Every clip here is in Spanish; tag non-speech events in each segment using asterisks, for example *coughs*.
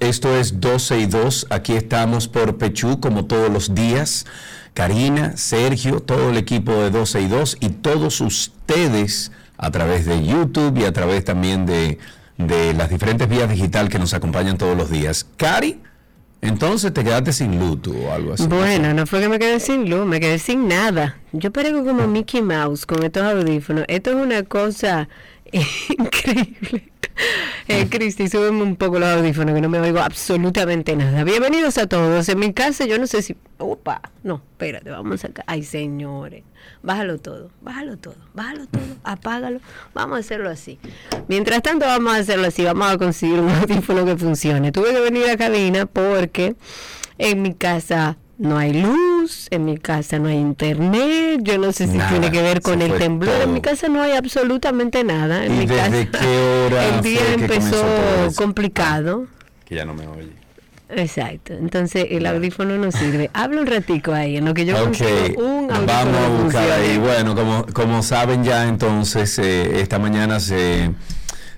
Esto es 12 y 2. Aquí estamos por Pechú como todos los días. Karina, Sergio, todo el equipo de 12 y 2 y todos ustedes a través de YouTube y a través también de, de las diferentes vías digital que nos acompañan todos los días. Cari, entonces te quedaste sin luz tú o algo así. Bueno, no fue que me quedé sin luz, me quedé sin nada. Yo parezco como Mickey Mouse con estos audífonos. Esto es una cosa *laughs* increíble. Eh, Cristi, súbeme un poco los audífonos que no me oigo absolutamente nada. Bienvenidos a todos. En mi casa yo no sé si... Opa, no, espérate, vamos acá. Ay, señores, bájalo todo, bájalo todo, bájalo todo, apágalo. Vamos a hacerlo así. Mientras tanto vamos a hacerlo así, vamos a conseguir un *laughs* audífono que funcione. Tuve que venir a cabina porque en mi casa no hay luz, en mi casa no hay internet, yo no sé si Nada, tiene que ver con el temblor, en mi casa no hay absolutamente nada, en ¿Y mi desde casa qué hora el día empezó eso? complicado. Que ya no me oye. Exacto, entonces el audífono no sirve. *laughs* Habla un ratico ahí, en lo que yo Ok, consigo un audífono vamos a buscar ahí. Bueno, como, como saben ya entonces, eh, esta mañana se,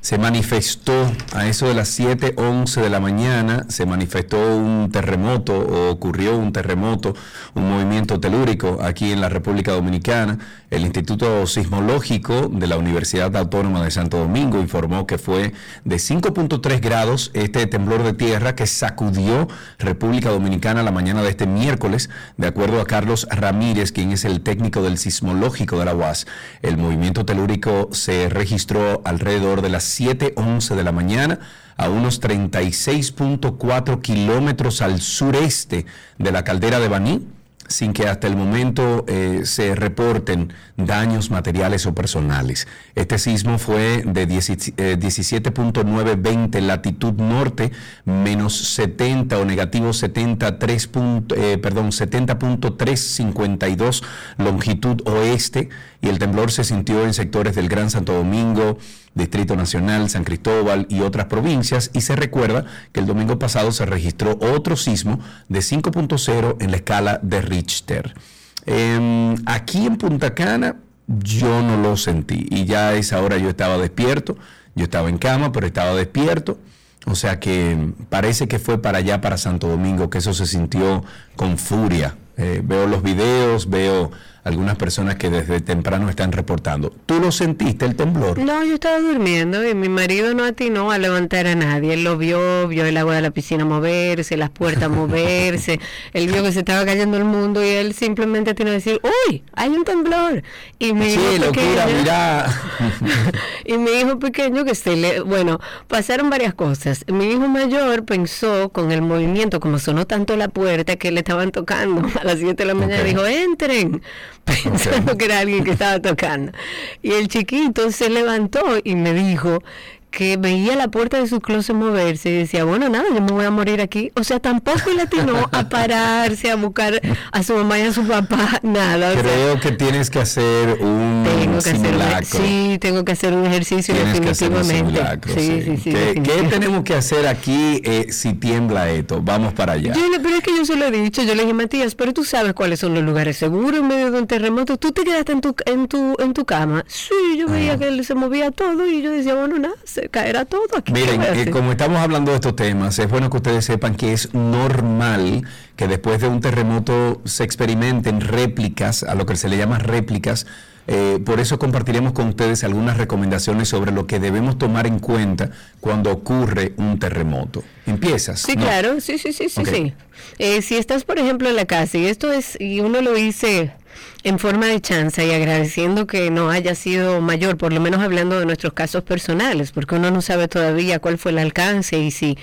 se manifestó, a eso de las 7.11 de la mañana, se manifestó un terremoto o ocurrió un terremoto, un movimiento telúrico aquí en la República Dominicana. El Instituto Sismológico de la Universidad Autónoma de Santo Domingo informó que fue de 5.3 grados este temblor de tierra que sacudió República Dominicana la mañana de este miércoles, de acuerdo a Carlos Ramírez, quien es el técnico del sismológico de la UAS. El movimiento telúrico se registró alrededor de las 7.11 de la mañana a unos 36.4 kilómetros al sureste de la caldera de Baní sin que hasta el momento eh, se reporten daños materiales o personales. Este sismo fue de 10 eh, 17.920 latitud norte, menos 70 o negativo 73. punto- eh, perdón, 70.352 longitud oeste y el temblor se sintió en sectores del Gran Santo Domingo, Distrito Nacional, San Cristóbal y otras provincias y se recuerda que el domingo pasado se registró otro sismo de 5.0 en la escala de Richter. Em, aquí en Punta Cana yo no lo sentí y ya a esa hora yo estaba despierto, yo estaba en cama pero estaba despierto. O sea que parece que fue para allá, para Santo Domingo, que eso se sintió con furia. Eh, veo los videos, veo algunas personas que desde temprano están reportando. ¿Tú lo sentiste el temblor? No, yo estaba durmiendo y mi marido no atinó a levantar a nadie. Él lo vio, vio el agua de la piscina moverse, las puertas *laughs* moverse. él vio que se estaba cayendo el mundo y él simplemente atinó a decir, ¡Uy! Hay un temblor. Y mi Sí, hijo locura, pequeño- mira. *laughs* y mi hijo pequeño que se le, bueno, pasaron varias cosas. Mi hijo mayor pensó con el movimiento, como sonó tanto la puerta que le estaban tocando *laughs* a las 7 de la mañana, dijo, entren, *laughs* pensando que era alguien que estaba tocando. Y el chiquito se levantó y me dijo que veía la puerta de su closet moverse y decía, bueno, nada, yo me voy a morir aquí. O sea, tampoco le atinó a *laughs* pararse, a buscar a su mamá y a su papá, nada. O sea, Creo que tienes que hacer un tengo que hacer un, simulacro. sí, tengo que hacer un ejercicio Tienes que hacer definitivamente. simulacro, sí, sí, sí. ¿Qué, qué tenemos que hacer aquí eh, si tiembla esto? Vamos para allá. Yo pero es que yo se lo he dicho, yo le dije, Matías, pero tú sabes cuáles son los lugares seguros en medio de un terremoto. Tú te quedaste en tu, en tu, en tu cama. Sí, yo veía que él se movía todo y yo decía, bueno, nada, se caerá todo aquí. ¿qué Miren, eh, como estamos hablando de estos temas, es bueno que ustedes sepan que es normal que después de un terremoto se experimenten réplicas, a lo que se le llama réplicas. Eh, por eso compartiremos con ustedes algunas recomendaciones sobre lo que debemos tomar en cuenta cuando ocurre un terremoto. ¿Empiezas? Sí, No. claro, sí, sí, sí, sí, Ok. sí. Eh, si estás, por ejemplo, en la casa y esto es, y uno lo dice en forma de chanza y agradeciendo que no haya sido mayor, por lo menos hablando de nuestros casos personales, porque uno no sabe todavía cuál fue el alcance y si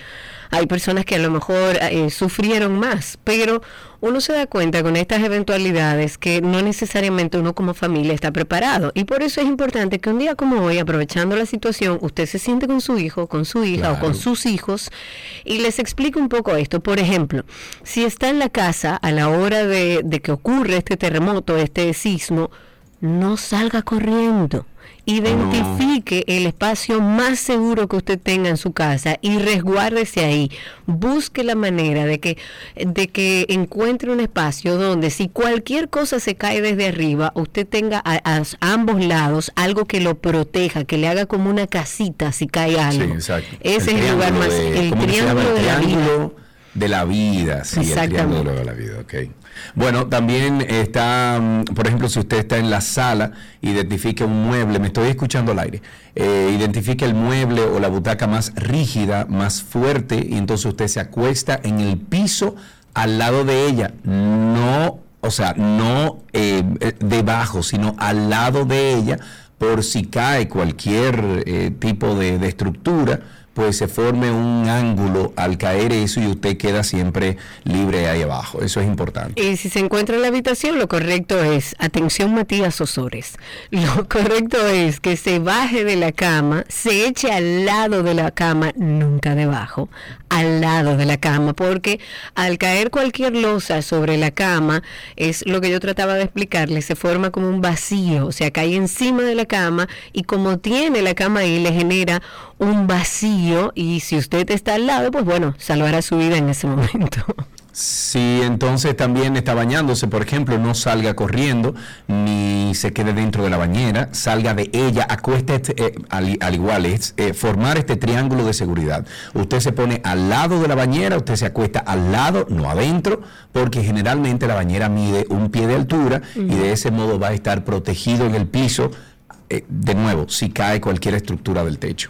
hay personas que a lo mejor eh, sufrieron más, pero uno se da cuenta con estas eventualidades que no necesariamente uno como familia está preparado. Y por eso es importante que un día como hoy, aprovechando la situación, usted se siente con su hijo, con su hija o con sus hijos y les explique un poco esto. Por ejemplo, si está en la casa a la hora de, de que ocurre este terremoto, este sismo, no salga corriendo Identifique el espacio más seguro que usted tenga en su casa y resguárdese ahí. Busque la manera de que, de que encuentre un espacio donde si cualquier cosa se cae desde arriba, usted tenga a, ambos lados algo que lo proteja, que le haga como una casita si cae algo. Ese es el lugar más... el triángulo de la vida de la vida, sí, el triángulo de la vida, ok. Bueno, también está, mm, por ejemplo, si usted está en la sala, identifique un mueble, me estoy escuchando al aire, eh, identifique el mueble o la butaca más rígida, más fuerte, y entonces usted se acuesta en el piso al lado de ella, no, o sea, no eh, eh, debajo, sino al lado de ella, por si cae cualquier tipo de estructura pues se forme un ángulo al caer eso y usted queda siempre libre ahí abajo. Eso es importante. Y si se encuentra en la habitación, lo correcto es, atención Matías Osores, *laughs* lo correcto es que se baje de la cama, se eche al lado de la cama, nunca debajo, al lado de la cama, porque al caer cualquier losa sobre la cama, es lo que yo trataba de explicarle, se forma como un vacío, o sea, cae encima de la cama y como tiene la cama ahí, le genera un vacío y si usted está al lado, pues bueno, salvará su vida en ese momento. Si entonces también está bañándose, por ejemplo, no salga corriendo ni se quede dentro de la bañera, salga de ella, acueste este, eh, al, igual, es eh, formar este triángulo de seguridad. Usted se pone al lado de la bañera, usted se acuesta al lado, no adentro, porque generalmente la bañera mide un pie de altura y de ese modo va a estar protegido en el piso, eh, de nuevo, si cae cualquier estructura del techo.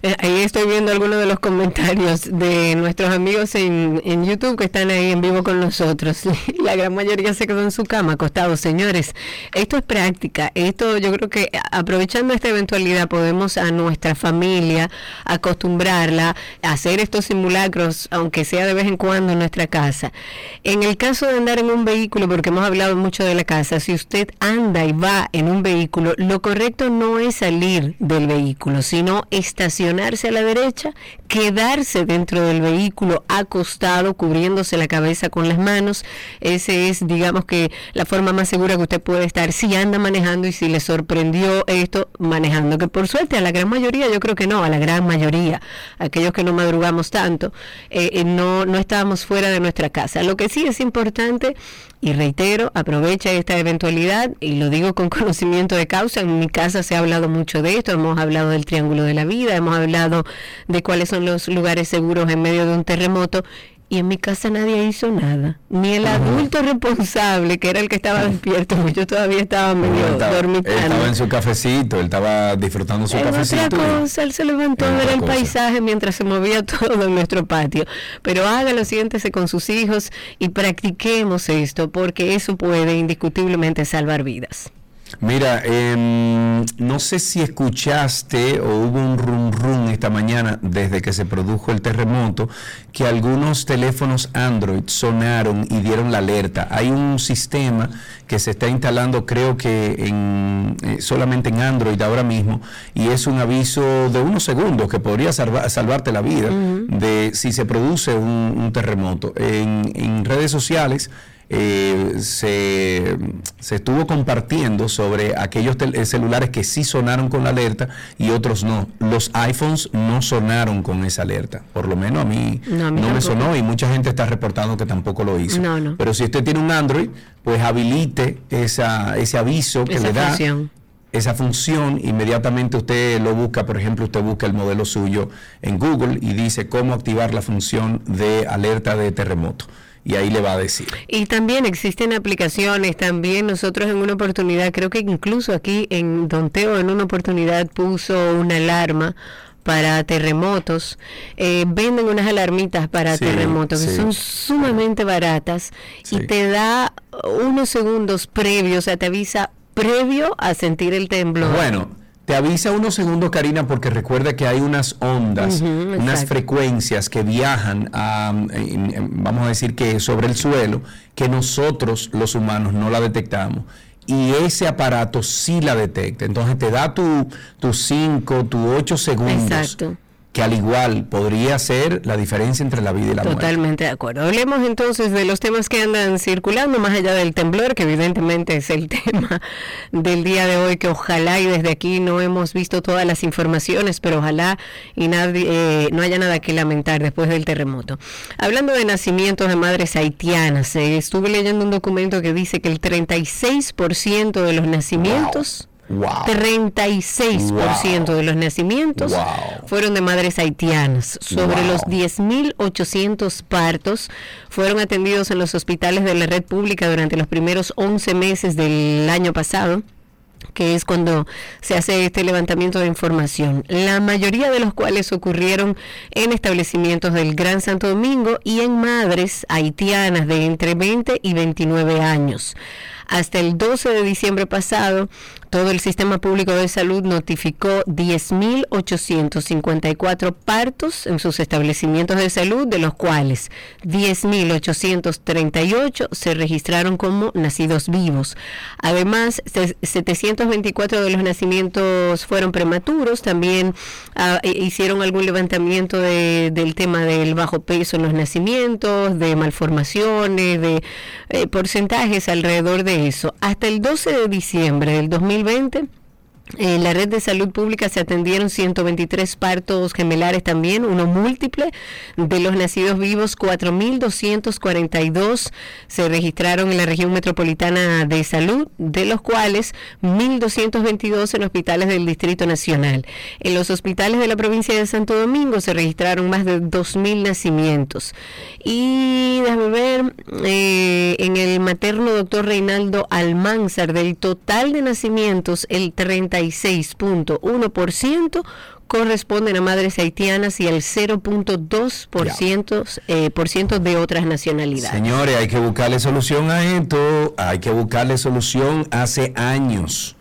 Eh, ahí estoy viendo algunos de los comentarios de nuestros amigos en, en YouTube que están ahí en vivo con nosotros. *laughs* La gran mayoría se quedó en su cama, acostados. Señores, esto es práctica. Esto yo creo que aprovechando esta eventualidad podemos a nuestra familia acostumbrarla a hacer estos simulacros, aunque sea de vez en cuando en nuestra casa. En el caso de andar en un vehículo, porque hemos hablado mucho de la casa, si usted anda y va en un vehículo, lo correcto no es salir del vehículo, sino estacionar a la derecha, quedarse dentro del vehículo acostado, cubriéndose la cabeza con las manos. Ese es, digamos que, la forma más segura que usted puede estar si anda manejando y si le sorprendió esto manejando. Que por suerte a la gran mayoría, yo creo que no, a la gran mayoría, aquellos que no madrugamos tanto, eh, eh, no, no estábamos fuera de nuestra casa. Lo que sí es importante y reitero, aprovecha esta eventualidad y lo digo con *laughs* conocimiento de causa. En mi casa se ha hablado mucho de esto, hemos hablado del Triángulo de la Vida, hemos hablado de cuáles son los lugares seguros en medio de un terremoto y en mi casa nadie hizo nada. Ni el adulto responsable, que era el que estaba despierto, porque yo todavía estaba medio dormitando. Él estaba en su cafecito, él estaba disfrutando su cafecito. Otra cosa, él se levantó a ver el paisaje mientras se movía *laughs* todo en nuestro patio. Pero hágalo, siéntese con sus hijos y practiquemos esto, porque eso puede indiscutiblemente salvar vidas. Mira, em, no sé si escuchaste o hubo un rum rum esta mañana desde que se produjo el terremoto que algunos teléfonos Android sonaron y dieron la alerta. Hay un sistema que se está instalando creo que en, eh, solamente en Android ahora mismo y es un aviso de unos segundos que podría salvarte la vida de si se produce un, terremoto. En, en redes sociales eh, se, estuvo compartiendo sobre aquellos eh, celulares que sí sonaron con la alerta y otros no. Los iPhones no sonaron con esa alerta. Por lo menos a mí no, me sonó y mucha gente está reportando que tampoco lo hizo. Pero si usted tiene un Android, pues habilite esa, ese aviso que le da. esa función, inmediatamente usted lo busca, por ejemplo, usted busca el modelo suyo en Google y dice cómo activar la función de alerta de terremoto y ahí le va a decir. Y también existen aplicaciones, también nosotros en una oportunidad, creo que incluso aquí en Don Teo en una oportunidad puso una alarma para terremotos, eh, venden unas alarmitas para Sí, terremotos que son sumamente baratas Sí. y te da unos segundos previos, o sea, te avisa previo a sentir el temblor. Bueno, te avisa unos segundos, Karina, porque recuerda que hay unas ondas, unas frecuencias que viajan, a, vamos a decir que sobre el suelo, que nosotros los humanos no la detectamos. Y ese aparato sí la detecta. Entonces te da tu- tus 5, tus 8 segundos. Exacto. Que al igual podría ser la diferencia entre la vida y la muerte. Totalmente de acuerdo. Hablemos entonces de los temas que andan circulando, más allá del temblor, que evidentemente es el *laughs* tema del día de hoy, que ojalá y desde aquí no hemos visto todas las informaciones, pero ojalá y nadie, eh, no haya nada que lamentar después del terremoto. Hablando de nacimientos de madres haitianas, eh, estuve leyendo un documento que dice que el 36% de los nacimientos... Wow. 36% de los nacimientos Wow. fueron de madres haitianas. Sobre Wow. los 10.800 partos fueron atendidos en los hospitales de la red pública durante los primeros 11 meses del año pasado que es cuando se hace este levantamiento de información, la mayoría de los cuales ocurrieron en establecimientos del Gran Santo Domingo y en madres haitianas de entre 20 y 29 años. Hasta el 12 de diciembre pasado, todo el sistema público de salud notificó 10.854 partos en sus establecimientos de salud, de los cuales 10.838 se registraron como nacidos vivos. Además, se- 724 de los nacimientos fueron prematuros. También ah, e- hicieron algún levantamiento de- del tema del bajo peso en los nacimientos, de malformaciones, de eh, porcentajes alrededor de eso. Hasta el 12 de diciembre del 2020. 2020 en la red de salud pública se atendieron 123 partos gemelares también, uno múltiple. De los nacidos vivos, 4.242 se registraron en la región metropolitana de salud, de los cuales 1.222 en hospitales del Distrito Nacional. En los hospitales de la provincia de Santo Domingo se registraron más de 2.000 nacimientos. Y déjame ver, eh, en el materno doctor Reinaldo Almanzar, del total de nacimientos, el 36.1% corresponden a madres haitianas y el 0.2% eh, por ciento de otras nacionalidades. Señores, hay que buscarle solución a esto, hay que buscarle solución hace años.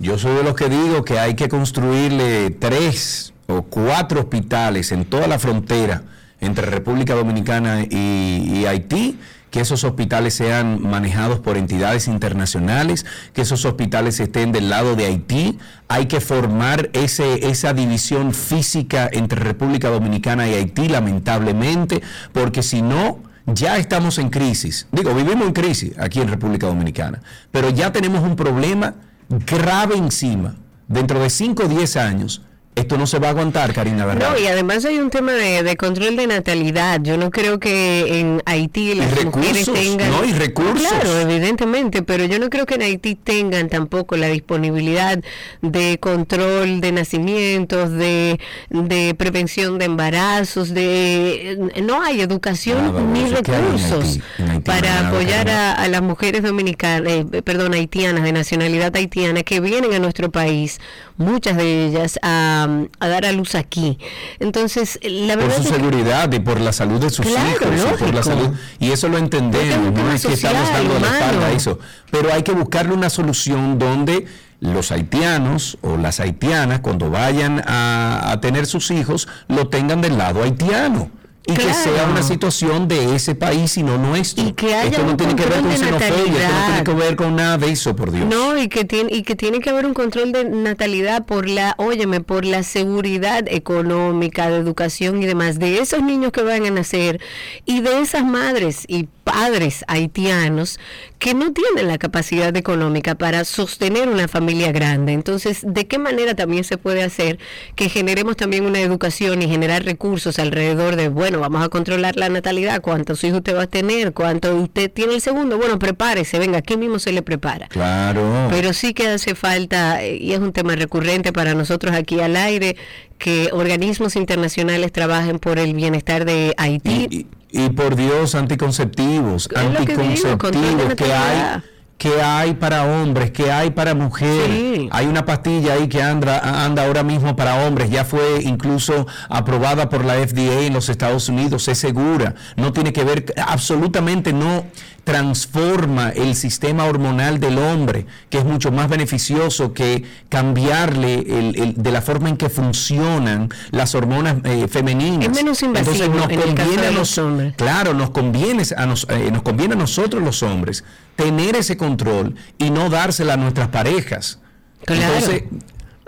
Yo soy de los que digo que hay que construirle tres o cuatro hospitales en toda la frontera entre República Dominicana y, y Haití, que esos hospitales sean manejados por entidades internacionales, que esos hospitales estén del lado de Haití. Hay que formar ese, esa división física entre República Dominicana y Haití, lamentablemente, porque si no, ya estamos en crisis. Digo, vivimos en crisis aquí en República Dominicana, pero ya tenemos un problema grave encima. Dentro de 5 o 10 años, esto no se va a aguantar, Karina, ¿verdad? No, y además hay un tema de, de control de natalidad. Yo no creo que en Haití las mujeres recursos, tengan... ¿no? Y recursos. Claro, evidentemente, pero yo no creo que en Haití tengan tampoco la disponibilidad de control de nacimientos, de, de prevención de embarazos, de... No hay educación ni eso. ¿Qué hay en recursos Haití? En Haití no hay para apoyar a, a las mujeres dominicanas, eh, perdón, haitianas, de nacionalidad haitiana, que vienen a nuestro país, muchas de ellas, a, a dar a luz aquí. Entonces, la por su es que- seguridad y por la salud de sus Claro, hijos y por la salud y eso lo entendemos no es que estamos dando la espalda a eso. Pero hay que buscarle una solución donde los haitianos o las haitianas cuando vayan a, a tener sus hijos lo tengan del lado haitiano y que sea una situación de ese país y no nuestro. Y que haya esto no un tiene que ver con xenofobia, esto no tiene que ver con nada de eso, por Dios. No, y que tiene y que tiene que haber un control de natalidad por la, óyeme, por la seguridad económica, de educación y demás de esos niños que van a nacer y de esas madres y padres haitianos que no tienen la capacidad económica para sostener una familia grande. Entonces, ¿de qué manera también se puede hacer que generemos también una educación y generar recursos alrededor de, bueno, vamos a controlar la natalidad, cuántos hijos usted va a tener, cuánto usted tiene el segundo, bueno, prepárese, venga, aquí mismo se le prepara. Claro. Pero sí que hace falta, eh, y es un tema recurrente para nosotros aquí al aire, que organismos internacionales trabajen por el bienestar de Haití. Y, y- y por Dios, anticonceptivos, lo que digo, anticonceptivos que hay. Que hay para hombres, que hay para mujeres. Sí. Hay una pastilla ahí que anda, anda ahora mismo para hombres, ya fue incluso aprobada por la FDA en los Estados Unidos, es segura, no tiene que ver, absolutamente no transforma el sistema hormonal del hombre, que es mucho más beneficioso que cambiarle el- el- de la forma en que funcionan las hormonas eh, femeninas. Es menos invasivo Entonces nos en conviene a los hombres. Claro, nos conviene a, nos, eh, nos conviene a nosotros los hombres tener ese control y no dársela a nuestras parejas. Claro. Entonces,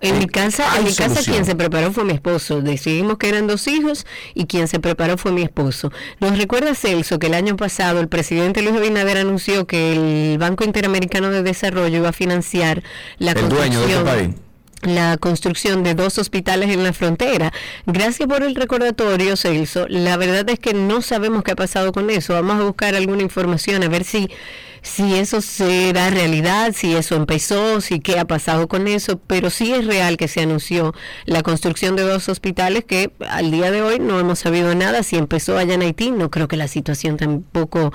En mi casa, en mi casa solución. quien se preparó fue mi esposo. Decidimos que eran dos hijos y quien se preparó fue mi esposo. Nos recuerda Celso que el año pasado el presidente Luis Abinader anunció que el Banco Interamericano de Desarrollo iba a financiar la El dueño de este construcción país. La construcción de dos hospitales en la frontera. Gracias por el recordatorio, Celso. La verdad es que no sabemos qué ha pasado con eso. Vamos a buscar alguna información a ver si si eso será realidad, si eso empezó, si qué ha pasado con eso, pero sí es real que se anunció la construcción de dos hospitales que al día de hoy no hemos sabido nada. Si empezó allá en Haití, no creo que la situación tampoco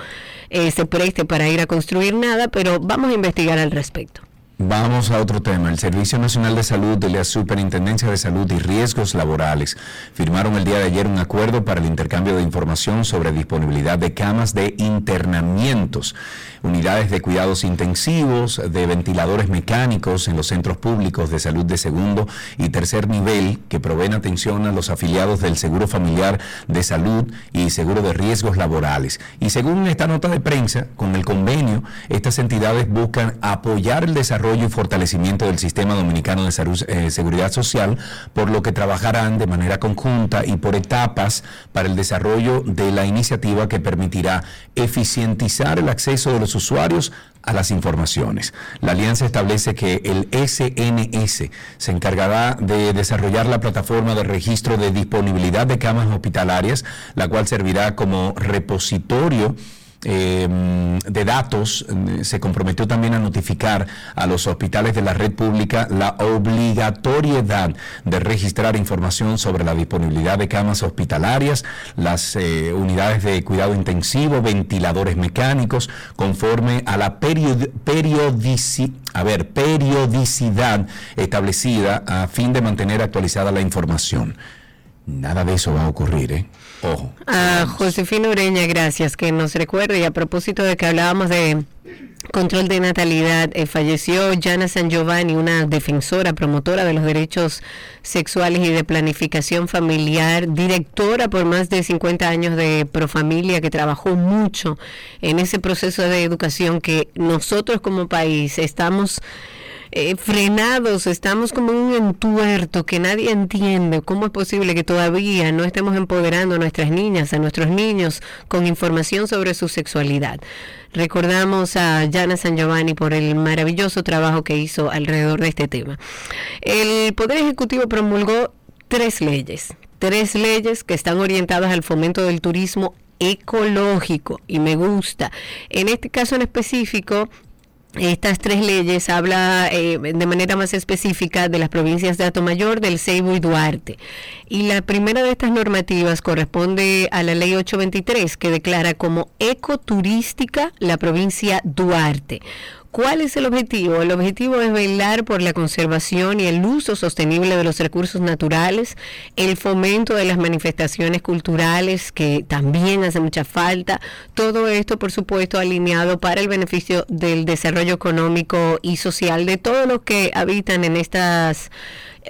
eh, se preste para ir a construir nada, pero vamos a investigar al respecto. Vamos a otro tema. El Servicio Nacional de Salud de la Superintendencia de Salud y Riesgos Laborales firmaron el día de ayer un acuerdo para el intercambio de información sobre disponibilidad de camas de internamientos, unidades de cuidados intensivos, de ventiladores mecánicos en los centros públicos de salud de segundo y tercer nivel que proveen atención a los afiliados del Seguro Familiar de Salud y Seguro de Riesgos Laborales. Y según esta nota de prensa, con el convenio, estas entidades buscan apoyar el desarrollo y fortalecimiento del sistema dominicano de salud, eh, seguridad social, por lo que trabajarán de manera conjunta y por etapas para el desarrollo de la iniciativa que permitirá eficientizar el acceso de los usuarios a las informaciones. La alianza establece que el SNS se encargará de desarrollar la plataforma de registro de disponibilidad de camas hospitalarias, la cual servirá como repositorio eh, de datos, eh, se comprometió también a notificar a los hospitales de la red pública la obligatoriedad de registrar información sobre la disponibilidad de camas hospitalarias, las eh, unidades de cuidado intensivo, ventiladores mecánicos, conforme a la period- periodici- a ver, periodicidad establecida a fin de mantener actualizada la información. Nada de eso va a ocurrir, ¿eh? A Josefina Ureña, gracias, que nos recuerde. Y a propósito de que hablábamos de control de natalidad, eh, falleció Jana San Giovanni, una defensora, promotora de los derechos sexuales y de planificación familiar, directora por más de 50 años de Profamilia, que trabajó mucho en ese proceso de educación que nosotros como país estamos eh, frenados, estamos como en un entuerto que nadie entiende. ¿Cómo es posible que todavía no estemos empoderando a nuestras niñas, a nuestros niños con información sobre su sexualidad? Recordamos a Jana San Giovanni por el maravilloso trabajo que hizo alrededor de este tema. El Poder Ejecutivo promulgó tres leyes, tres leyes que están orientadas al fomento del turismo ecológico y me gusta. En este caso en específico, estas tres leyes habla eh, de manera más específica de las provincias de Atomayor, del Ceibo y Duarte. Y la primera de estas normativas corresponde a la ley 823 que declara como ecoturística la provincia Duarte. ¿Cuál es el objetivo? El objetivo es velar por la conservación y el uso sostenible de los recursos naturales, el fomento de las manifestaciones culturales que también hace mucha falta, todo esto por supuesto alineado para el beneficio del desarrollo económico y social de todos los que habitan en estas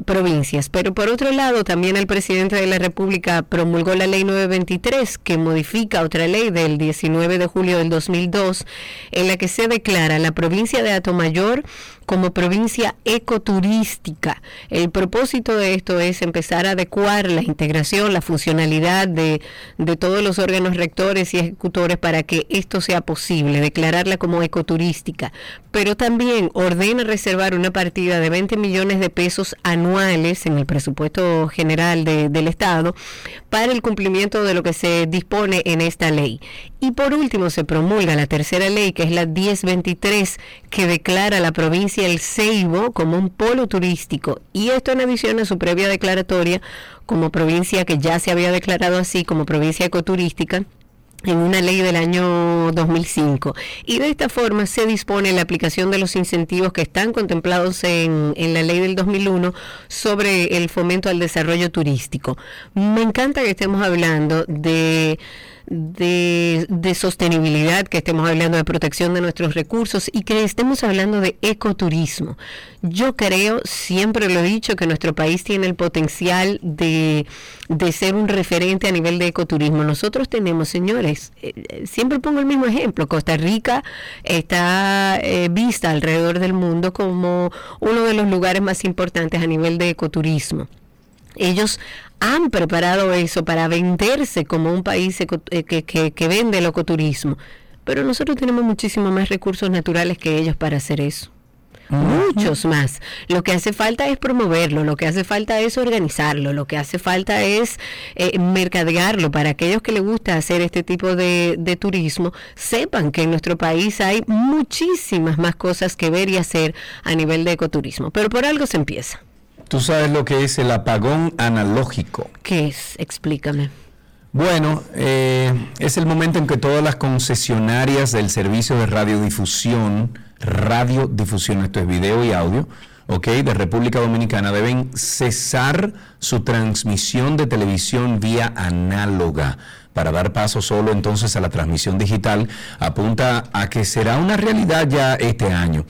provincias. Pero por otro lado, también el presidente de la República promulgó la ley 923 que modifica otra ley del 19 de julio del 2002 en la que se declara la provincia de Atomayor como provincia ecoturística. El propósito de esto es empezar a adecuar la integración, la funcionalidad de, de todos los órganos rectores y ejecutores para que esto sea posible, declararla como ecoturística. Pero también ordena reservar una partida de 20 millones de pesos anuales en el presupuesto general de- del Estado para el cumplimiento de lo que se dispone en esta ley. Y por último se promulga la tercera ley, que es la 1023, que declara la provincia El Ceibo como un polo turístico. Y esto en adición a su previa declaratoria como provincia que ya se había declarado así como provincia ecoturística en una ley del año 2005 y de esta forma se dispone la aplicación de los incentivos que están contemplados en, en, la ley del 2001 sobre el fomento al desarrollo turístico. Me encanta que estemos hablando de de, sostenibilidad, que estemos hablando de protección de nuestros recursos y que estemos hablando de ecoturismo. Yo creo, siempre lo he dicho, que nuestro país tiene el potencial de, de ser un referente a nivel de ecoturismo. Nosotros tenemos, señores, eh, siempre pongo el mismo ejemplo, Costa Rica está eh, vista alrededor del mundo como uno de los lugares más importantes a nivel de ecoturismo. Ellos han preparado eso para venderse como un país eh, que, que, que vende el ecoturismo. Pero nosotros tenemos muchísimos más recursos naturales que ellos para hacer eso. Muchos más. Lo que hace falta es promoverlo, lo que hace falta es organizarlo, lo que hace falta es eh, mercadearlo para aquellos que les gusta hacer este tipo de, de, turismo, sepan que en nuestro país hay muchísimas más cosas que ver y hacer a nivel de ecoturismo. Pero por algo se empieza. ¿Tú sabes lo que es el apagón analógico? ¿Qué es? Explícame. Bueno, eh, es el momento en que todas las concesionarias del servicio de radiodifusión, radiodifusión, esto es video y audio, ok, de República Dominicana, deben cesar su transmisión de televisión vía análoga para dar paso solo entonces a la transmisión digital, apunta a que será una realidad ya este año.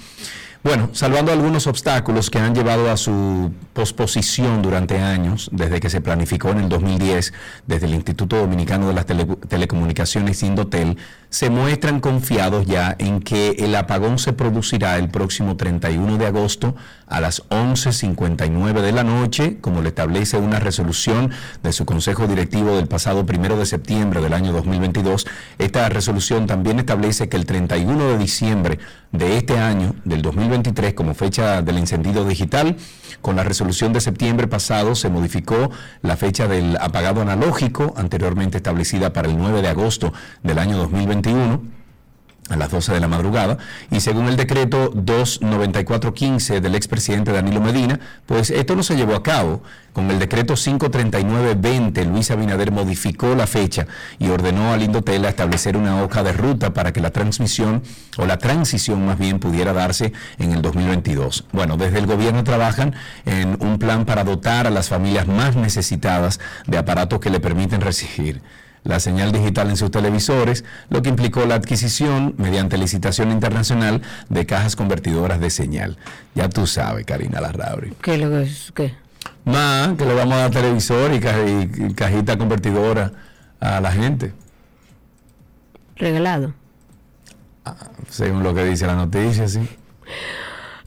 Bueno, salvando algunos obstáculos que han llevado a su posposición durante años, desde que se planificó en el 2010, desde el Instituto Dominicano de las Tele Telecomunicaciones Indotel, se muestran confiados ya en que el apagón se producirá el próximo 31 de agosto a las 11.59 de la noche, como le establece una resolución de su Consejo Directivo del pasado 1 de septiembre del año 2022. Esta resolución también establece que el 31 de diciembre de este año, del 2023, como fecha del encendido digital, con la resolución de septiembre pasado se modificó la fecha del apagado analógico, anteriormente establecida para el 9 de agosto del año 2021 a las 12 de la madrugada, y según el decreto 29415 del expresidente Danilo Medina, pues esto no se llevó a cabo. Con el decreto 53920, Luis Abinader modificó la fecha y ordenó a establecer una hoja de ruta para que la transmisión, o la transición más bien, pudiera darse en el 2022. Bueno, desde el gobierno trabajan en un plan para dotar a las familias más necesitadas de aparatos que le permiten recibir la señal digital en sus televisores, lo que implicó la adquisición, mediante licitación internacional, de cajas convertidoras de señal. Ya tú sabes, Karina Larrauri. ¿Qué lo que es? ¿Qué? Más, que le vamos a dar televisor y, ca y cajita convertidora a la gente. Regalado. Ah, según lo que dice la noticia, sí.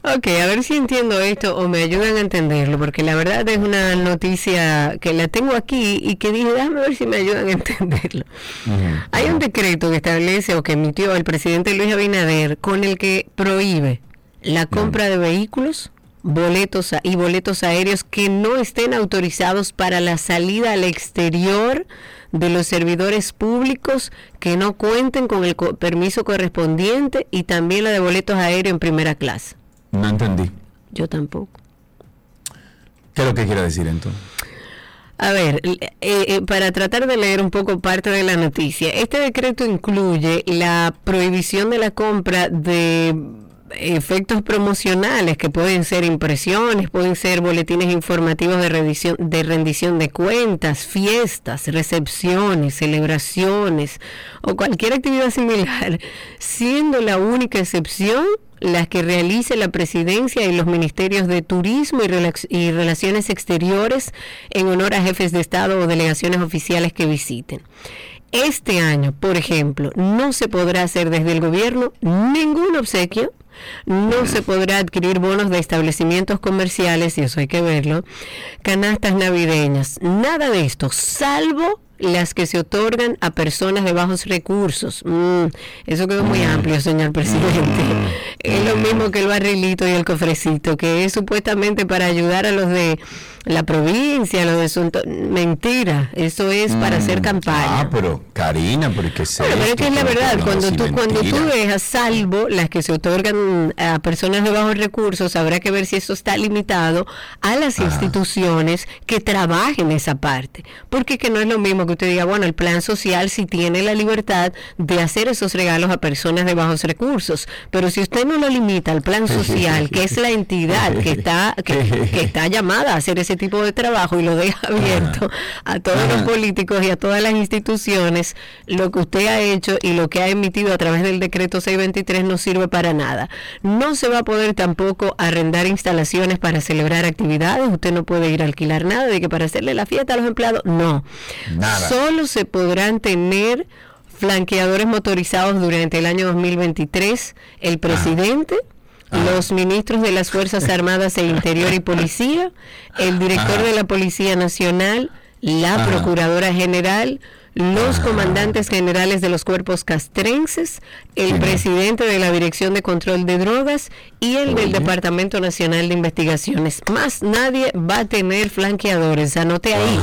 Ok, a ver si entiendo esto o me ayudan a entenderlo, porque la verdad es una noticia que la tengo aquí y que dije, déjame ver si me ayudan a *laughs* entenderlo. Uh -huh. Hay un decreto que establece o que emitió el presidente Luis Abinader con el que prohíbe la compra uh -huh. de vehículos, boletos y boletos aéreos que no estén autorizados para la salida al exterior de los servidores públicos que no cuenten con el co permiso correspondiente y también la de boletos aéreos en primera clase. No entendí. Yo tampoco. ¿Qué es lo que quiere decir entonces? A ver, eh, eh, para tratar de leer un poco parte de la noticia, este decreto incluye la prohibición de la compra de efectos promocionales que pueden ser impresiones, pueden ser boletines informativos de rendición, de cuentas, fiestas, recepciones, celebraciones o cualquier actividad similar, *laughs* siendo la única excepción las que realice la presidencia y los ministerios de turismo y, relaciones exteriores en honor a jefes de Estado o delegaciones oficiales que visiten. Este año, por ejemplo, no se podrá hacer desde el gobierno ningún obsequio, no se podrá adquirir bonos de establecimientos comerciales, y eso hay que verlo, canastas navideñas, nada de esto, salvo las que se otorgan a personas de bajos recursos. Mm, eso quedó muy amplio, señor presidente. Es lo mismo que el barrilito y el cofrecito, que es supuestamente para ayudar a los de la provincia, lo de su... Mentira, eso es para hacer campaña. Ah, pero Karina, porque. Bueno, pero es que es la verdad, cuando tú, cuando tú dejas salvo las que se otorgan a personas de bajos recursos, habrá que ver si eso está limitado a las instituciones que trabajen esa parte. Porque que no es lo mismo que usted diga, bueno, el plan social sí tiene la libertad de hacer esos regalos a personas de bajos recursos, pero si usted no lo limita al plan *laughs* social, que es la entidad que *laughs* está, que, está llamada a hacer ese tipo de trabajo y lo deja abierto a todos los políticos y a todas las instituciones, lo que usted ha hecho y lo que ha emitido a través del decreto 623 no sirve para nada. No se va a poder tampoco arrendar instalaciones para celebrar actividades, usted no puede ir a alquilar nada de que para hacerle la fiesta a los empleados, no. Solo se podrán tener flanqueadores motorizados durante el año 2023, el presidente, los ministros de las Fuerzas *laughs* Armadas e Interior y Policía, el director de la Policía Nacional, la Procuradora General, los comandantes generales de los cuerpos castrenses, el presidente de la Dirección de Control de Drogas y el del Departamento Nacional de Investigaciones. Más nadie va a tener flanqueadores, anote ahí.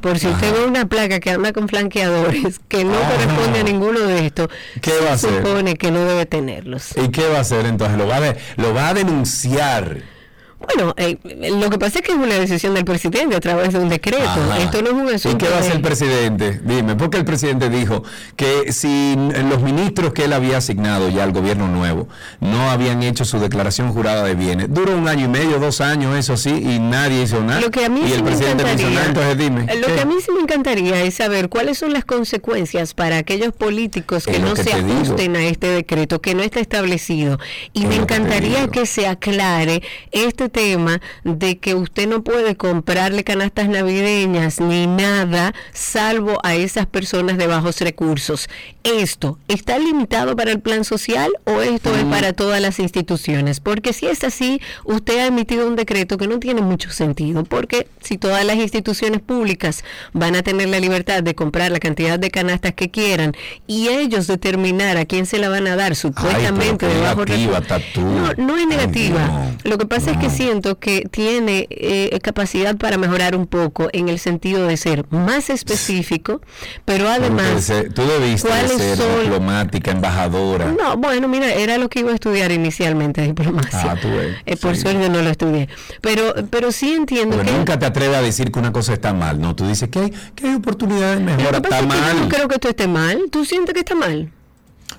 Por si usted ve una placa que anda con flanqueadores que no corresponde a ninguno de estos, ¿Qué va a supone que no debe tenerlos. ¿Y qué va a hacer entonces? ¿Lo va a, lo va a denunciar? Bueno, eh, lo que pasa es que es una decisión del presidente a través de un decreto. Esto no es un asunto. ¿Y qué va a hacer el presidente? Dime, porque el presidente dijo que si los ministros que él había asignado ya al gobierno nuevo no habían hecho su declaración jurada de bienes, duró un año y medio, dos años, eso sí, y nadie hizo nada. Lo que a mí y el presidente entonces dime. Lo que a mí sí me encantaría es saber cuáles son las consecuencias para aquellos políticos que no se ajusten a este decreto, que no está establecido. Y me encantaría que se aclare este tema de que usted no puede comprarle canastas navideñas ni nada salvo a esas personas de bajos recursos. ¿Esto está limitado para el plan social o esto es para todas las instituciones? Porque si es así, usted ha emitido un decreto que no tiene mucho sentido, porque si todas las instituciones públicas van a tener la libertad de comprar la cantidad de canastas que quieran y ellos determinar a quién se la van a dar supuestamente de bajos recursos. No, no es negativa. Lo que pasa es que siento que tiene eh, capacidad para mejorar un poco en el sentido de ser más específico, pero además... tú debiste ser diplomática, embajadora. No, bueno, mira, era lo que iba a estudiar inicialmente, *laughs* diplomacia. Ah, tú eh, por suerte no lo estudié. Pero, pero sí entiendo que... Nunca te atreves a decir que una cosa está mal, ¿no? Tú dices que hay, que hay oportunidades mejor, está mal. no creo que esto esté mal. ¿Tú sientes que está mal?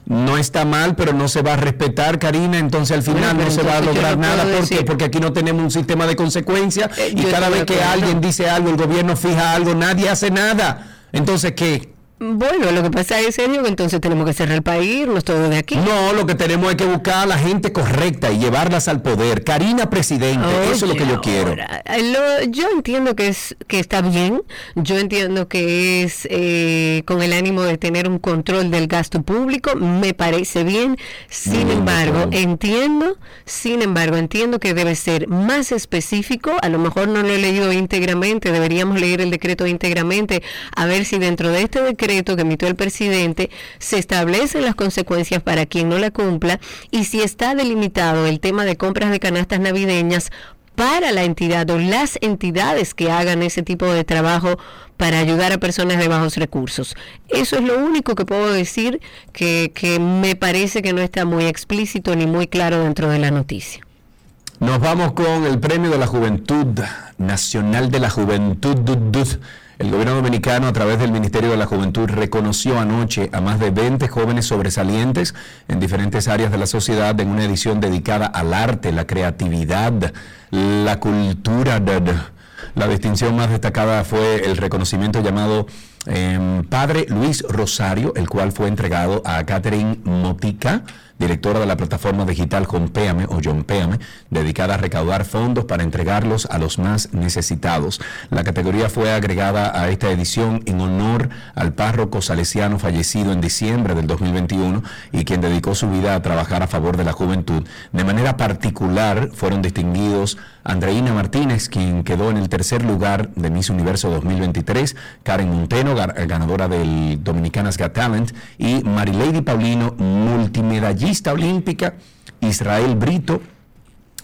No está mal, pero no se va a respetar, Karina, entonces al final no se va a lograr nada. ¿Por qué? Porque aquí no tenemos un sistema de consecuencias eh, y cada vez que alguien dice algo, el gobierno fija algo, nadie hace nada. Entonces, ¿qué? Bueno, lo que pasa es, Sergio, que entonces tenemos que cerrar el país, irnos todos de aquí. No, lo que tenemos es que buscar a la gente correcta y llevarlas al poder. Karina, presidente, eso es lo que yo quiero. yo entiendo que es que está bien, yo entiendo que es eh, con el ánimo de tener un control del gasto público, me parece bien. Sin embargo, entiendo, sin embargo, entiendo que debe ser más específico. A lo mejor no lo he leído íntegramente, deberíamos leer el decreto íntegramente, a ver si dentro de este decreto que emitió el presidente se establecen las consecuencias para quien no la cumpla y si está delimitado el tema de compras de canastas navideñas para la entidad o las entidades que hagan ese tipo de trabajo para ayudar a personas de bajos recursos. Eso es lo único que puedo decir que, que me parece que no está muy explícito ni muy claro dentro de la noticia. Nos vamos con el Premio de la Juventud Nacional de la Juventud. El gobierno dominicano, a través del Ministerio de la Juventud, reconoció anoche a más de 20 jóvenes sobresalientes en diferentes áreas de la sociedad en una edición dedicada al arte, la creatividad, la cultura. La distinción más destacada fue el reconocimiento llamado em, Padre Luis Rosario, el cual fue entregado a Catherine Motica directora de la plataforma digital Compéame o Péame, dedicada a recaudar fondos para entregarlos a los más necesitados. La categoría fue agregada a esta edición en honor al párroco salesiano fallecido en diciembre del 2021 y quien dedicó su vida a trabajar a favor de la juventud. De manera particular fueron distinguidos Andreina Martínez, quien quedó en el tercer lugar de Miss Universo 2023, Karen Monteno, ganadora del Dominicanas Got Talent, y Marilady Paulino, multimedallista olímpica, Israel Brito,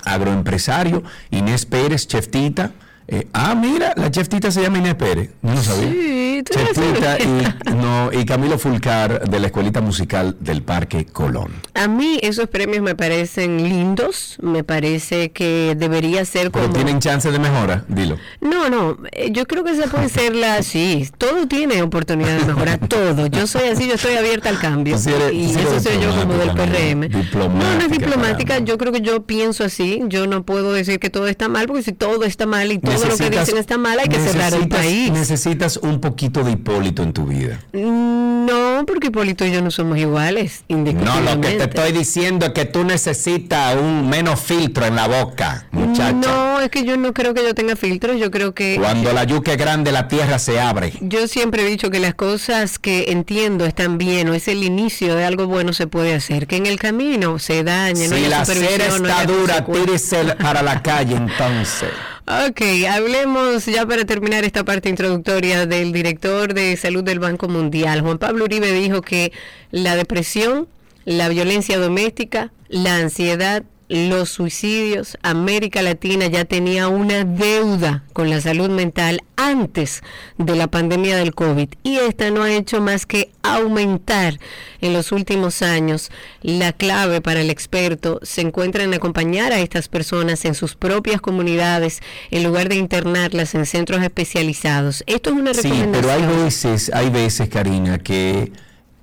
agroempresario, Inés Pérez, Cheftita, Eh, ah, mira, la chef Tita se llama Inés Pérez. No sabía. Sí, y, no, y Camilo Fulcar de la Escuelita Musical del Parque Colón. A mí esos premios me parecen lindos, me parece que debería ser Pero como... tienen chance de mejora, dilo. No, no, eh, yo creo que esa puede *laughs* ser la... Sí, todo tiene oportunidad de mejorar, todo. Yo soy así, yo estoy abierta al cambio. Eres- y eso soy yo como del. PRM. No, no es Diplomática, yo creo que yo pienso así, yo no puedo decir que todo está mal, porque si todo está mal y todo lo que dicen está mal, hay que cerrar el país. Necesitas un poquito de Hipólito en tu vida. No, porque Hipólito y yo no somos iguales, No, lo que te estoy diciendo es que tú necesitas un menos filtro en la boca, muchacha. No, es que yo no creo que yo tenga filtros, yo creo que... Cuando la yuca es grande, la tierra se abre. Yo siempre he dicho que las cosas que entiendo están bien o es el inicio de algo bueno se puede hacer, que en el camino se dañe, no si haya la cera no está haya dura, tírese para la calle *laughs* entonces. Ok, hablemos ya para terminar esta parte introductoria del director de salud del Banco Mundial. Juan Pablo Uribe dijo que la depresión, la violencia doméstica, la ansiedad, los suicidios, América Latina ya tenía una deuda con la salud mental antes de la pandemia del COVID y esta no ha hecho más que aumentar en los últimos años. La clave para el experto se encuentra en acompañar a estas personas en sus propias comunidades en lugar de internarlas en centros especializados. Esto es una Sí, recomendación. pero hay veces, hay veces, Karina, que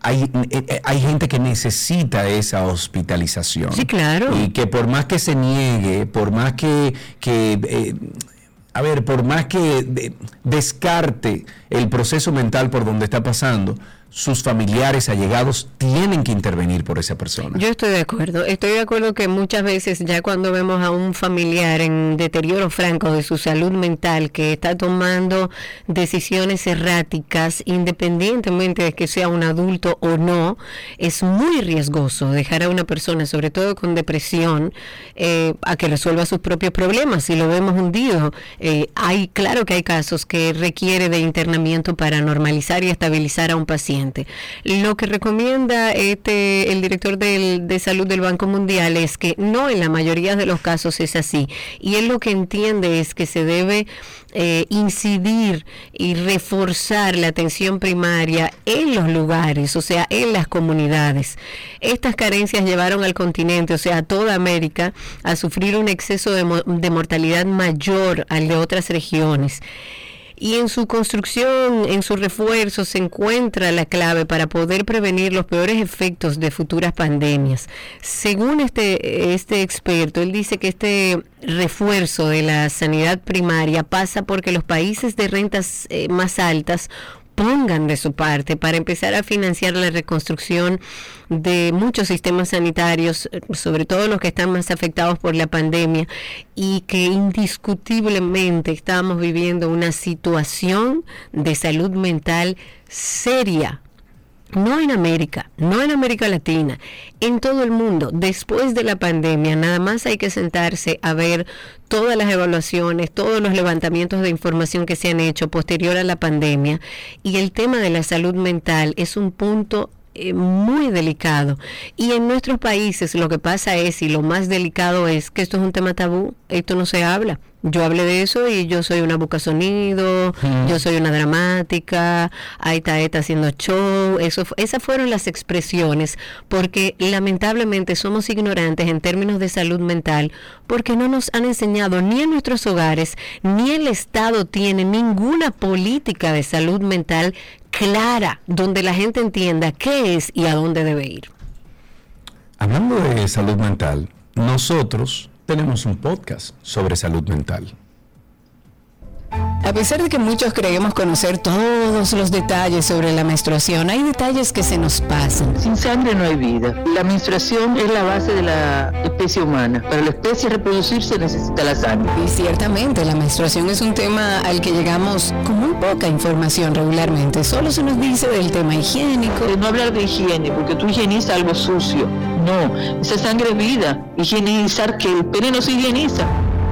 hay, eh, eh, hay gente que necesita esa hospitalización. Sí, claro. Y que por más que se niegue, por más que, que eh, a ver, por más que de- descarte el proceso mental por donde está pasando, sus familiares allegados tienen que intervenir por esa persona. Yo estoy de acuerdo. Estoy de acuerdo que muchas veces ya cuando vemos a un familiar en deterioro franco de su salud mental que está tomando decisiones erráticas, independientemente de que sea un adulto o no, es muy riesgoso dejar a una persona, sobre todo con depresión, eh, a que resuelva sus propios problemas. Si lo vemos hundido, eh, hay claro que hay casos que requiere de internamiento para normalizar y estabilizar a un paciente. Lo que recomienda este el director del- de salud del Banco Mundial es que no en la mayoría de los casos es así. Y él lo que entiende es que se debe eh, incidir y reforzar la atención primaria en los lugares, o sea, en las comunidades. Estas carencias llevaron al continente, o sea, a toda América, a sufrir un exceso de, mo- de mortalidad mayor al de otras regiones. Y en su construcción, en su refuerzo, se encuentra la clave para poder prevenir los peores efectos de futuras pandemias. Según este, este experto, él dice que este refuerzo de la sanidad primaria pasa porque los países de rentas eh, más altas pongan de su parte para empezar a financiar la reconstrucción de muchos sistemas sanitarios, eh, sobre todo los que están más afectados por la pandemia, y que indiscutiblemente estamos viviendo una situación de salud mental seria. No en América, no en América Latina, en todo el mundo. Después de la pandemia, nada más hay que sentarse a ver todas las evaluaciones, todos los levantamientos de información que se han hecho posterior a la pandemia. Y el tema de la salud mental es un punto eh, muy delicado. Y en nuestros países lo que pasa es, y lo más delicado es, que esto es un tema tabú, esto no se habla. Yo hablé de eso y yo soy una boca sonido, yo soy una dramática, ahí está esta haciendo show, eso, esas fueron las expresiones, porque lamentablemente somos ignorantes en términos de salud mental, porque no nos han enseñado ni en nuestros hogares, ni el Estado tiene ninguna política de salud mental clara, donde la gente entienda qué es y a dónde debe ir. Hablando de salud mental, nosotros tenemos un podcast sobre salud mental. A pesar de que muchos creemos conocer todos los detalles sobre la menstruación, hay detalles que se nos pasan. Sin sangre no hay vida. La menstruación es la base de la especie humana. Para la especie reproducirse necesita la sangre. Y ciertamente la menstruación es un tema al que llegamos con muy poca información regularmente. Solo se nos dice del tema higiénico. De no hablar de higiene, porque tú higienizas algo sucio. No, esa sangre es vida. Higienizar que el pene no se higieniza.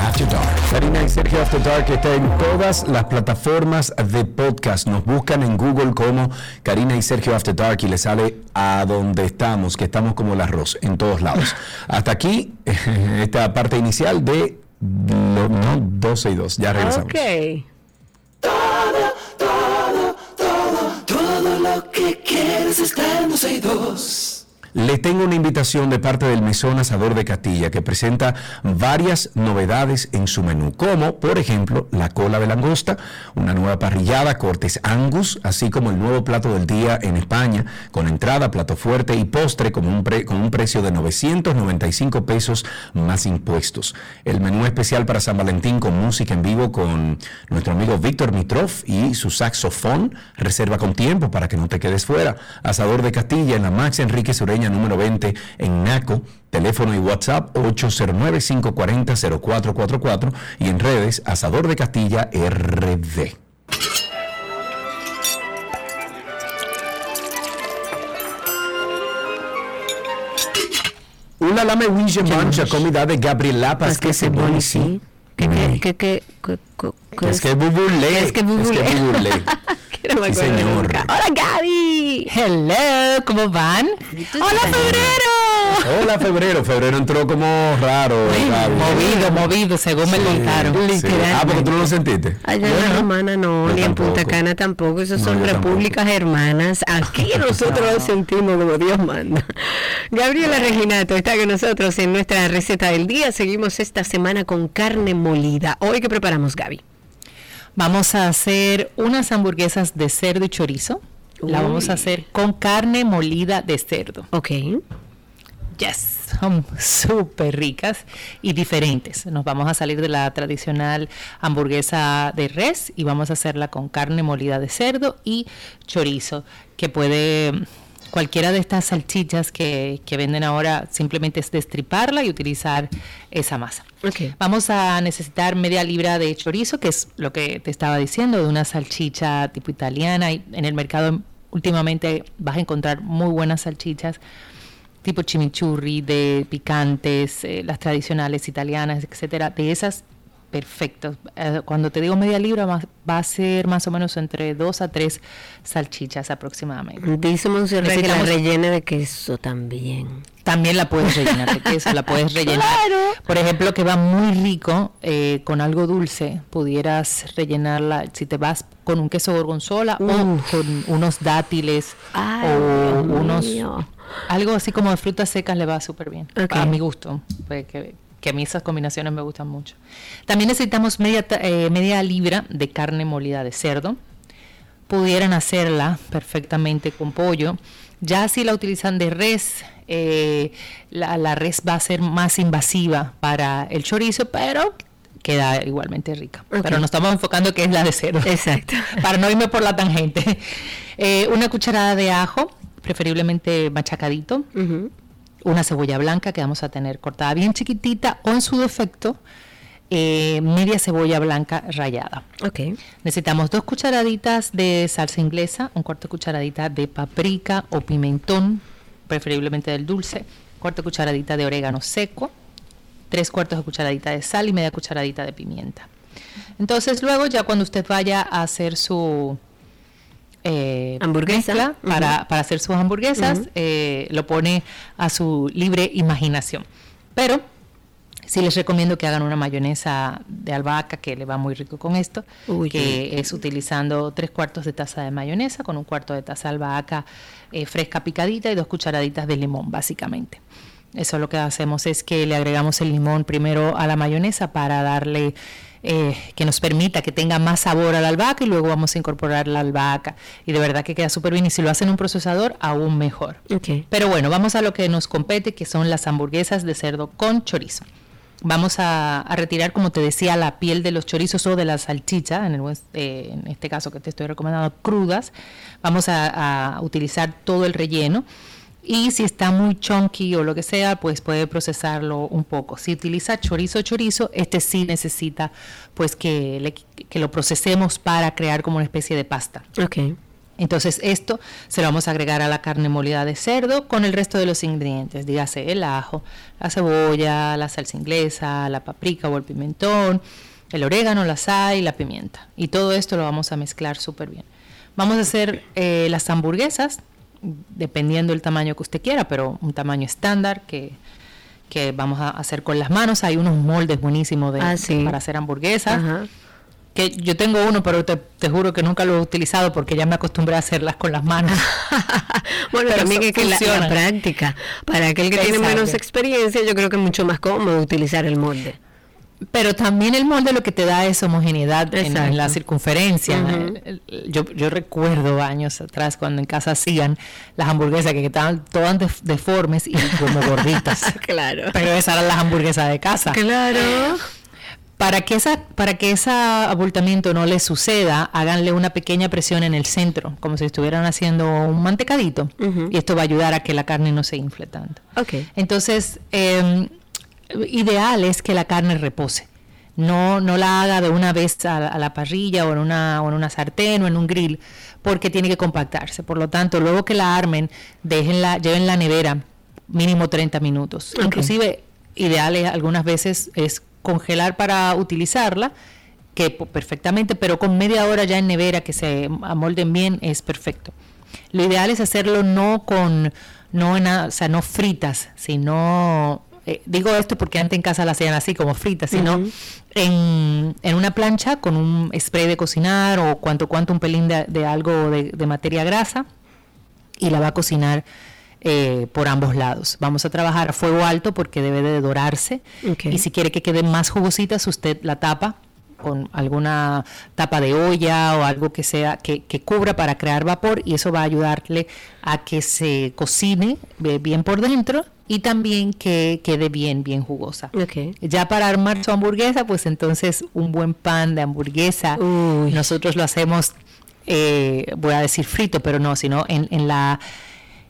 After Dark. Karina y Sergio After Dark está en todas las plataformas de podcast. Nos buscan en Google como Karina y Sergio After Dark y le sale a donde estamos, que estamos como el arroz, en todos lados. Hasta aquí, *laughs* esta parte inicial de lo- no, 12 y 2. Ya regresamos. Ok. Todo, todo, todo, todo lo que quieres está en 12 y 2. Les tengo una invitación de parte del Mesón Asador de Castilla que presenta varias novedades en su menú, como por ejemplo la cola de langosta, una nueva parrillada cortes Angus, así como el nuevo plato del día en España, con entrada, plato fuerte y postre con un, pre- con un precio de 995 pesos más impuestos. El menú especial para San Valentín con música en vivo con nuestro amigo Víctor Mitrov y su saxofón. Reserva con tiempo para que no te quedes fuera. Asador de Castilla en la Max Enrique Sureña número 20 en Naco. Teléfono y WhatsApp 809-540-0444 y en redes Asador de Castilla RD. Una lame mancha comida de Gabriela Pues que sí. Que, que, que, que, que, que- Es que que que *laughs* *laughs* no me Sí, acuerdo nunca. Hola Gaby. Hello, ¿cómo van? Hola, febrero. Hola, febrero. Febrero entró como raro. Gaby. Movido, movido, según me contaron. Sí. Ah, porque tú no lo sentiste. Allá en la Romana no, ni en Punta. Cana tampoco, esas No, son tampoco. repúblicas hermanas. Aquí *laughs* nosotros lo sentimos como Dios manda. Gabriela Reginato está con nosotros en nuestra receta del día. Seguimos esta semana con carne molida. Hoy que preparamos, Gaby. Vamos a hacer unas hamburguesas de cerdo y chorizo. La vamos a hacer con carne molida de cerdo. Ok. Yes, son súper ricas y diferentes. Nos vamos a salir de la tradicional hamburguesa de res y vamos a hacerla con carne molida de cerdo y chorizo, que puede cualquiera de estas salchichas que, que venden ahora simplemente es destriparla y utilizar esa masa. Vamos a necesitar media libra de chorizo, que es lo que te estaba diciendo, de una salchicha tipo italiana. Y en el mercado últimamente vas a encontrar muy buenas salchichas tipo chimichurri, de picantes, eh, las tradicionales italianas, etcétera. De esas, perfecto. Eh, cuando te digo media libra, va a ser más o menos entre dos a tres salchichas aproximadamente. Dice Monserrat que la rellene de queso también. También la puedes rellenar de queso, la puedes rellenar. Por ejemplo, que va muy rico eh, con algo dulce, pudieras rellenarla si te vas con un queso gorgonzola o Uf. con unos dátiles Ay, o Dios unos mío. algo así como de frutas secas le va súper bien. Ok. A mi gusto, pues, que, a mí esas combinaciones me gustan mucho. También necesitamos media, eh, media libra de carne molida de cerdo pudieran hacerla perfectamente con pollo. Ya si la utilizan de res, eh, la, la res va a ser más invasiva para el chorizo, pero queda igualmente rica. Pero nos estamos enfocando que es la de cerdo. Exacto. *laughs* para no irme por la tangente. Eh, una cucharada de ajo, preferiblemente machacadito. Ujú. Una cebolla blanca que vamos a tener cortada bien chiquitita o en su defecto, eh, media cebolla blanca rallada. Ok. Necesitamos dos cucharaditas de salsa inglesa, un cuarto de cucharadita de paprika o pimentón, preferiblemente del dulce, cuarto de cucharadita de orégano seco, tres cuartos de cucharadita de sal y media cucharadita de pimienta. Entonces luego ya cuando usted vaya a hacer su eh, Hamburguesa. mezcla para, para hacer sus hamburguesas, eh, lo pone a su libre imaginación. Pero sí les recomiendo que hagan una mayonesa de albahaca que le va muy rico con esto, Uy, qué que es utilizando tres cuartos de taza de mayonesa con un cuarto de taza de albahaca eh, fresca picadita y dos cucharaditas de limón básicamente. Eso lo que hacemos es que le agregamos el limón primero a la mayonesa para darle eh, que nos permita que tenga más sabor a la albahaca y luego vamos a incorporar la albahaca y de verdad que queda súper bien y si lo hacen en un procesador aún mejor. Pero bueno, vamos a lo que nos compete, que son las hamburguesas de cerdo con chorizo. Vamos a, a retirar, como te decía, la piel de los chorizos o de la salchicha, en, el eh, en este caso que te estoy recomendando, crudas. Vamos a, a utilizar todo el relleno. Y si está muy chunky o lo que sea, pues puede procesarlo un poco. Si utiliza chorizo chorizo, este sí necesita pues que, le- que lo procesemos para crear como una especie de pasta. Ok. Entonces esto se lo vamos a agregar a la carne molida de cerdo con el resto de los ingredientes, dígase el ajo, la cebolla, la salsa inglesa, la paprika o el pimentón, el orégano, la sal y la pimienta. Y todo esto lo vamos a mezclar súper bien. Vamos a hacer eh, las hamburguesas, dependiendo del tamaño que usted quiera, pero un tamaño estándar que, que vamos a hacer con las manos. Hay unos moldes buenísimos de, Ah, sí. para hacer hamburguesas Ajá. que yo tengo uno, pero te, te juro que nunca lo he utilizado porque ya me acostumbré a hacerlas con las manos. *laughs* bueno, Pero también es que la, la práctica, para aquel que tiene menos experiencia, yo creo que es mucho más cómodo utilizar el molde. Pero también el molde lo que te da es homogeneidad en, la circunferencia. Yo, yo recuerdo años atrás cuando en casa hacían las hamburguesas que estaban todas def- deformes y *laughs* como gorditas. *laughs* Claro. Pero esas eran las hamburguesas de casa. Claro. Para que, esa, para que ese abultamiento no le suceda, háganle una pequeña presión en el centro, como si estuvieran haciendo un mantecadito. Y esto va a ayudar a que la carne no se infle tanto. Ok. Entonces, eh, ideal es que la carne repose. No, no la haga de una vez a, la- a la parrilla o en, una, o en una sartén o en un grill, porque tiene que compactarse. Por lo tanto, luego que la armen, déjenla, lleven la nevera mínimo 30 minutos. Inclusive, ideal es- algunas veces es congelar para utilizarla, que perfectamente, pero con media hora ya en nevera que se amolden bien es perfecto. Lo ideal es hacerlo no con, no en, o sea, no fritas, sino, eh, digo esto porque antes en casa la hacían así como fritas, sino en, en una plancha con un spray de cocinar o cuanto cuanto un pelín de, de algo de, de materia grasa y la va a cocinar eh, por ambos lados. Vamos a trabajar a fuego alto porque debe de dorarse y si quiere que queden más jugositas usted la tapa con alguna tapa de olla o algo que sea que, que cubra para crear vapor y eso va a ayudarle a que se cocine eh, bien por dentro y también que quede bien bien jugosa. Ya para armar su hamburguesa, pues entonces un buen pan de hamburguesa. Uy. Nosotros lo hacemos, eh, voy a decir frito, pero no, sino en, en la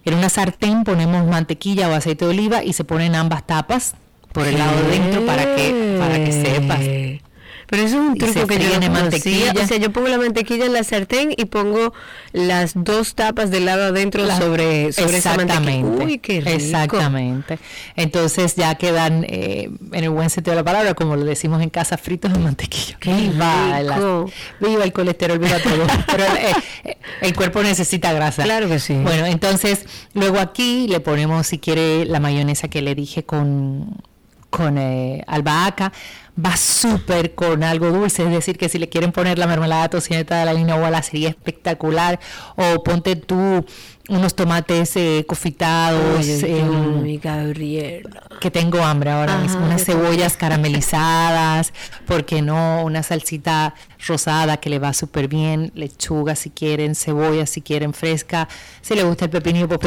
en una sartén ponemos mantequilla o aceite de oliva y se ponen ambas tapas por el lado de dentro para que para que sepas. Pero eso es un truco que yo no mantequilla. O sea, yo pongo la mantequilla en la sartén y pongo las dos tapas del lado adentro La- sobre, sobre esa mantequilla. Exactamente. Uy, qué rico. Exactamente. Entonces ya quedan, eh, en el buen sentido de la palabra, como lo decimos en casa, fritos en mantequilla. Qué viva, la- viva el colesterol, viva todo. *laughs* Pero eh, eh, el cuerpo necesita grasa. Claro que sí. Bueno, entonces luego aquí le ponemos, si quiere, la mayonesa que le dije con, con eh, albahaca. Va súper con algo dulce, es decir, que si le quieren poner la mermelada tocineta de la línea Walla sería espectacular. O ponte tú unos tomates eh, confitados. Oye, em, mi Gabriela. que tengo hambre ahora Ajá, mismo, unas cebollas caramelizadas, ¿por qué no? Una salsita rosada que le va súper bien, lechuga si quieren, cebolla si quieren fresca, si le gusta el pepinillo, pues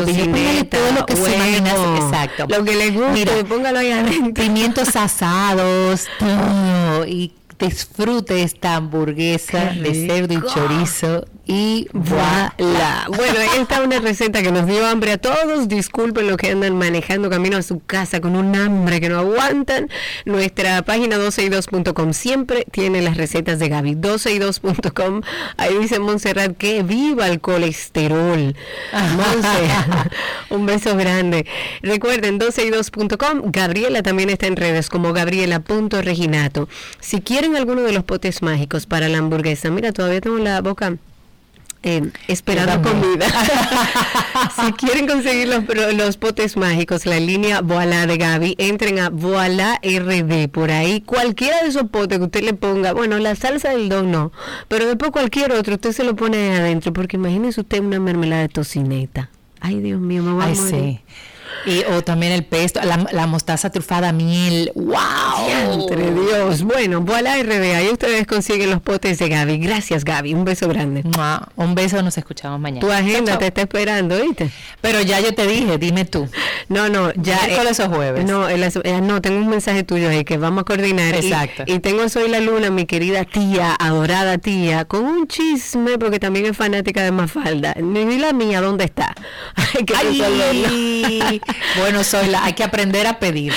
todo lo que se imagina, exacto. Lo que le guste, Mira, póngalo ahí adentro. pimientos asados, todo, y disfrute esta hamburguesa de cerdo y chorizo y voilà. Bueno, ahí está una receta que nos dio hambre a todos. Disculpen los que andan manejando camino a su casa con un hambre que no aguantan. Nuestra página 12y2.com siempre tiene las recetas de Gaby. 12y2.com. Ahí dice Montserrat que viva el colesterol. *laughs* *laughs* Un beso grande. Recuerden 12y2.com. Gabriela también está en redes como gabriela.reginato. Si quieren alguno de los potes mágicos para la hamburguesa, mira, todavía tengo la boca eh, esperando comida. *laughs* *laughs* si quieren conseguir los, los potes mágicos, la línea Voila de Gaby, entren a Voila RD. Por ahí, cualquiera de esos potes que usted le ponga, bueno, la salsa del don no, pero después cualquier otro, usted se lo pone adentro, porque imagínese usted una mermelada de tocineta. Ay, Dios mío, me voy a Ay, morir. sí. Y, o también el pesto, la, la mostaza trufada, miel. ¡Wow! Entre Dios. Bueno, Voila RD, ahí ustedes consiguen los potes de Gaby. Gracias, Gaby. Un beso grande. Mua. Un beso, nos escuchamos mañana. Tu agenda te está esperando, ¿viste? Pero ya yo te dije, dime tú. No, no, ya. ¿Miércoles o jueves? No, se- eh, no, tengo un mensaje tuyo ahí que vamos a coordinar. Y- Exacto. Y, tengo a Soy la Luna, mi querida tía, adorada tía, con un chisme, porque también es fanática de Mafalda. Ni la mía, ¿dónde está? Hay *laughs* que. Ay, bueno, soy la, hay que aprender a pedir.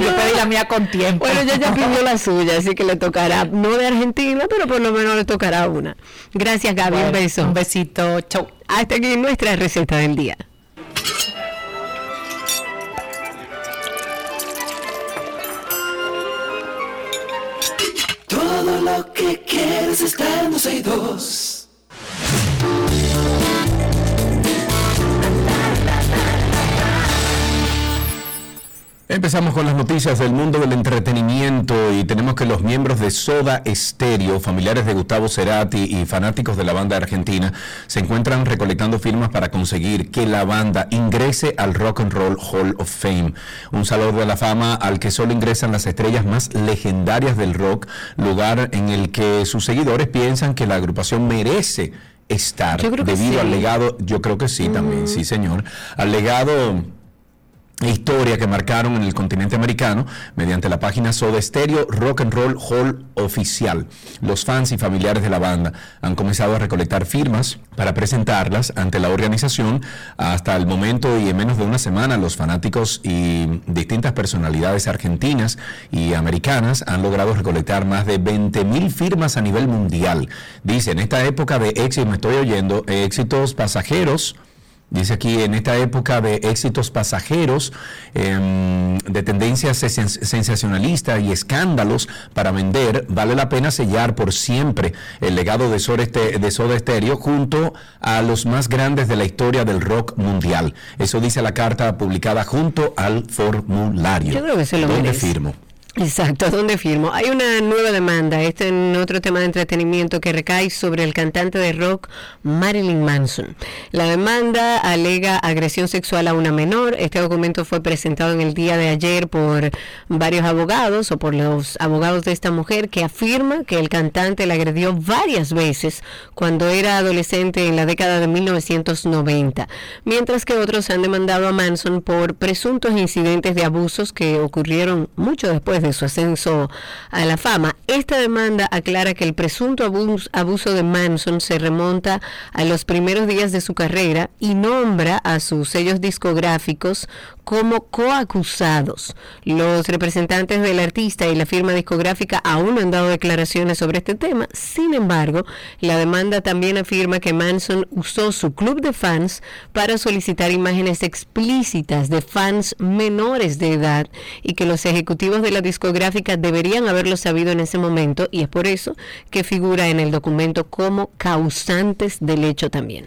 Yo pedí la mía con tiempo. Bueno, ella ya pidió la suya, así que le tocará, no de Argentina, pero por lo menos le tocará una. Gracias, Gaby. Bueno, un beso. Un besito. Chau. Hasta aquí nuestra receta del día. Todo lo que quieres está en 12 y 2. Empezamos con las noticias del mundo del entretenimiento y tenemos que los miembros de Soda Stereo, familiares de Gustavo Cerati y fanáticos de la banda argentina, se encuentran recolectando firmas para conseguir que la banda ingrese al Rock and Roll Hall of Fame, un salón de la fama al que solo ingresan las estrellas más legendarias del rock, lugar en el que sus seguidores piensan que la agrupación merece estar debido sí. al legado, yo creo que sí también, sí señor, al legado historia que marcaron en el continente americano mediante la página Soda Stereo Rock and Roll Hall Oficial. Los fans y familiares de la banda han comenzado a recolectar firmas para presentarlas ante la organización. Hasta el momento y en menos de una semana, los fanáticos y distintas personalidades argentinas y americanas han logrado recolectar más de 20 mil firmas a nivel mundial. Dice, en esta época de éxito, me estoy oyendo, éxitos pasajeros, Dice aquí, en esta época de éxitos pasajeros, em, de tendencias sen- sensacionalistas y escándalos para vender, vale la pena sellar por siempre el legado de Soda, de Soda Stereo junto a los más grandes de la historia del rock mundial. Eso dice la carta publicada junto al formulario. Yo creo que se lo ¿Dónde merece. firmo? Exacto, ¿dónde firmo? Hay una nueva demanda, este en otro tema de entretenimiento que recae sobre el cantante de rock Marilyn Manson. La demanda alega agresión sexual a una menor. Este documento fue presentado en el día de ayer por varios abogados o por los abogados de esta mujer que afirma que el cantante la agredió varias veces cuando era adolescente en la década de 1990, mientras que otros han demandado a Manson por presuntos incidentes de abusos que ocurrieron mucho después de su ascenso a la fama. Esta demanda aclara que el presunto abus- abuso de Manson se remonta a los primeros días de su carrera y nombra a sus sellos discográficos como coacusados. Los representantes del artista y la firma discográfica aún no han dado declaraciones sobre este tema. Sin embargo, la demanda también afirma que Manson usó su club de fans para solicitar imágenes explícitas de fans menores de edad y que los ejecutivos de la discográfica deberían haberlo sabido en ese momento y es por eso que figura en el documento como causantes del hecho también.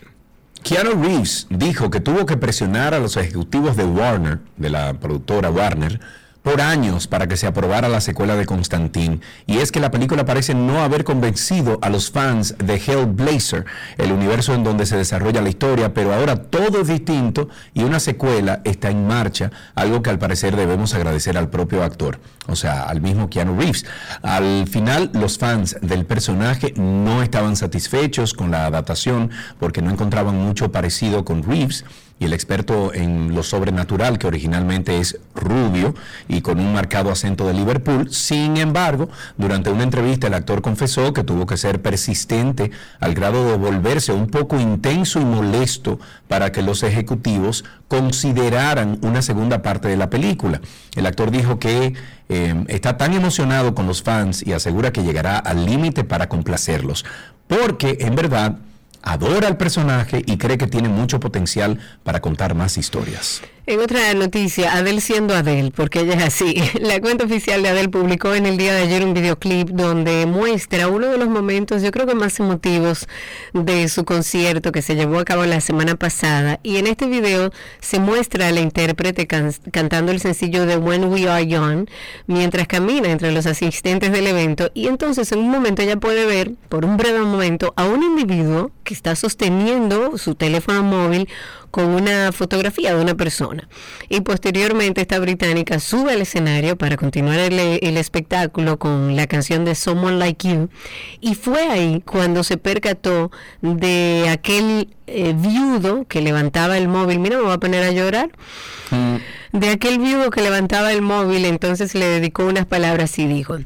Keanu Reeves dijo que tuvo que presionar a los ejecutivos de Warner, de la productora Warner, por años para que se aprobara la secuela de Constantine. Y es que la película parece no haber convencido a los fans de Hellblazer, el universo en donde se desarrolla la historia, pero ahora todo es distinto y una secuela está en marcha, algo que al parecer debemos agradecer al propio actor, o sea, al mismo Keanu Reeves. Al final, los fans del personaje no estaban satisfechos con la adaptación porque no encontraban mucho parecido con Reeves y el experto en lo sobrenatural, que originalmente es rubio y con un marcado acento de Liverpool. Sin embargo, durante una entrevista el actor confesó que tuvo que ser persistente al grado de volverse un poco intenso y molesto para que los ejecutivos consideraran una segunda parte de la película. El actor dijo que eh, está tan emocionado con los fans y asegura que llegará al límite para complacerlos, porque en verdad adora al personaje y cree que tiene mucho potencial para contar más historias. En otra noticia, Adele siendo Adele, porque ella es así. *laughs* La cuenta oficial de Adele publicó en el día de ayer un videoclip donde muestra uno de los momentos, yo creo que más emotivos de su concierto que se llevó a cabo la semana pasada. Y en este video se muestra a la intérprete can- cantando el sencillo de When We Are Young mientras camina entre los asistentes del evento. Y entonces en un momento ella puede ver, por un breve momento, a un individuo que está sosteniendo su teléfono móvil con una fotografía de una persona. Y posteriormente esta británica sube al escenario para continuar el, el espectáculo con la canción de Someone Like You. Y fue ahí cuando se percató de aquel eh, viudo que levantaba el móvil. Mira, me voy a poner a llorar. De aquel viudo que levantaba el móvil, entonces le dedicó unas palabras y dijo,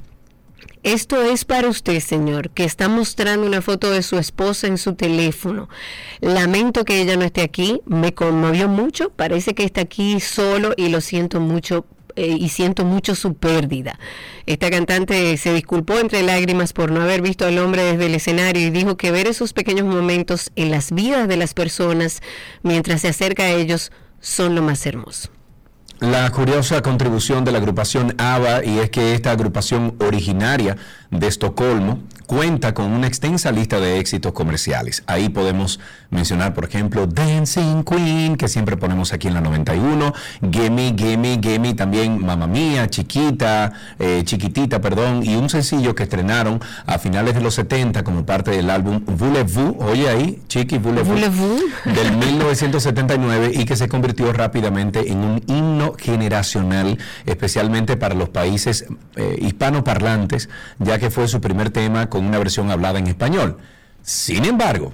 Esto es para usted, señor, que está mostrando una foto de su esposa en su teléfono. Lamento que ella no esté aquí, me conmovió mucho, parece que está aquí solo y lo siento mucho eh, y siento mucho su pérdida. Esta cantante se disculpó entre lágrimas por no haber visto al hombre desde el escenario y dijo que ver esos pequeños momentos en las vidas de las personas mientras se acerca a ellos son lo más hermoso. La curiosa contribución de la agrupación ABBA y es que esta agrupación originaria de Estocolmo cuenta con una extensa lista de éxitos comerciales. Ahí podemos mencionar, por ejemplo, Dancing Queen, que siempre ponemos aquí en la 91, Gimme, Gimme, Gimme, también Mamma Mía, Chiquita, eh, Chiquitita, perdón, y un sencillo que estrenaron a finales de los 70 como parte del álbum Voulez-vous, oye ahí, Chiqui Voulez-vous, *laughs* del 1979 y que se convirtió rápidamente en un himno generacional, especialmente para los países eh, hispanoparlantes, ya que fue su primer tema con una versión hablada en español. Sin embargo,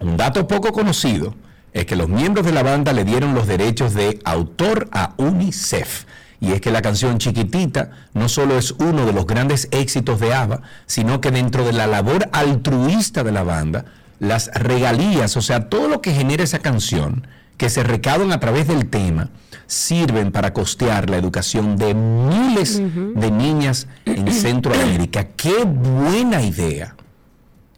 un dato poco conocido es que los miembros de la banda le dieron los derechos de autor a UNICEF. Y es que la canción Chiquitita no solo es uno de los grandes éxitos de ABBA, sino que dentro de la labor altruista de la banda, las regalías, o sea, todo lo que genera esa canción, que se recaudan a través del tema, sirven para costear la educación de miles de niñas en Centroamérica. ¡Qué buena idea!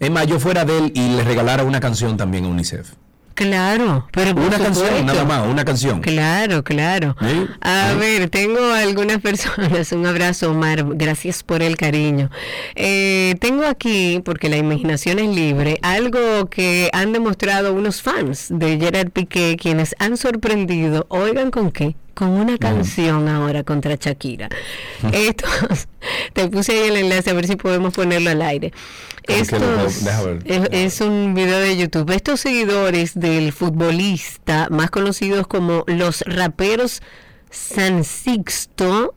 Es más, yo fuera de él y le regalara una canción también a UNICEF. Claro, pero Una canción, nada más, una canción. Claro, claro. A ver, tengo algunas personas. Un abrazo, Omar. Gracias por el cariño. Eh, tengo aquí, porque la imaginación es libre, algo que han demostrado unos fans de Gerard Piqué, quienes han sorprendido. Oigan con qué. Con una canción ahora contra Shakira. Esto, *laughs* te puse ahí el enlace a ver si podemos ponerlo al aire. ¿Cómo que lo- Estos, es, es un video de YouTube. Estos seguidores del futbolista, más conocidos como los raperos San Sixto,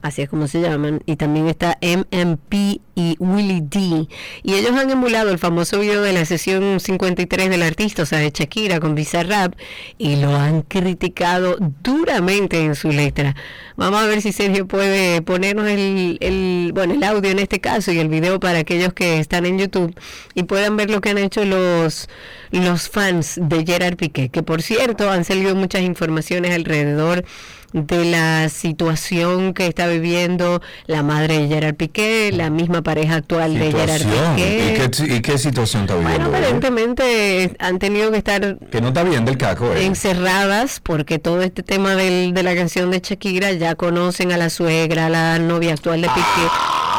así es como se llaman, y también está MMP Willie D. Y ellos han emulado el famoso video de la sesión 53 del artista, o sea, de Shakira con Bizarrap, y lo han criticado duramente en su letra. Vamos a ver si Sergio puede ponernos el, el, bueno, el audio en este caso y el video para aquellos que están en YouTube y puedan ver lo que han hecho los, los fans de Gerard Piqué, que por cierto han salido muchas informaciones alrededor de la situación que está viviendo la madre de Gerard Piqué, la misma pareja actual de Gerard Situación. ¿Y Piqué. qué, y qué situación está Bueno, viviendo? eh? aparentemente han tenido que estar Que no está bien del caco. eh. encerradas porque todo este tema del- de la canción de Shakira ya conocen a la suegra, a la novia actual de Piqué.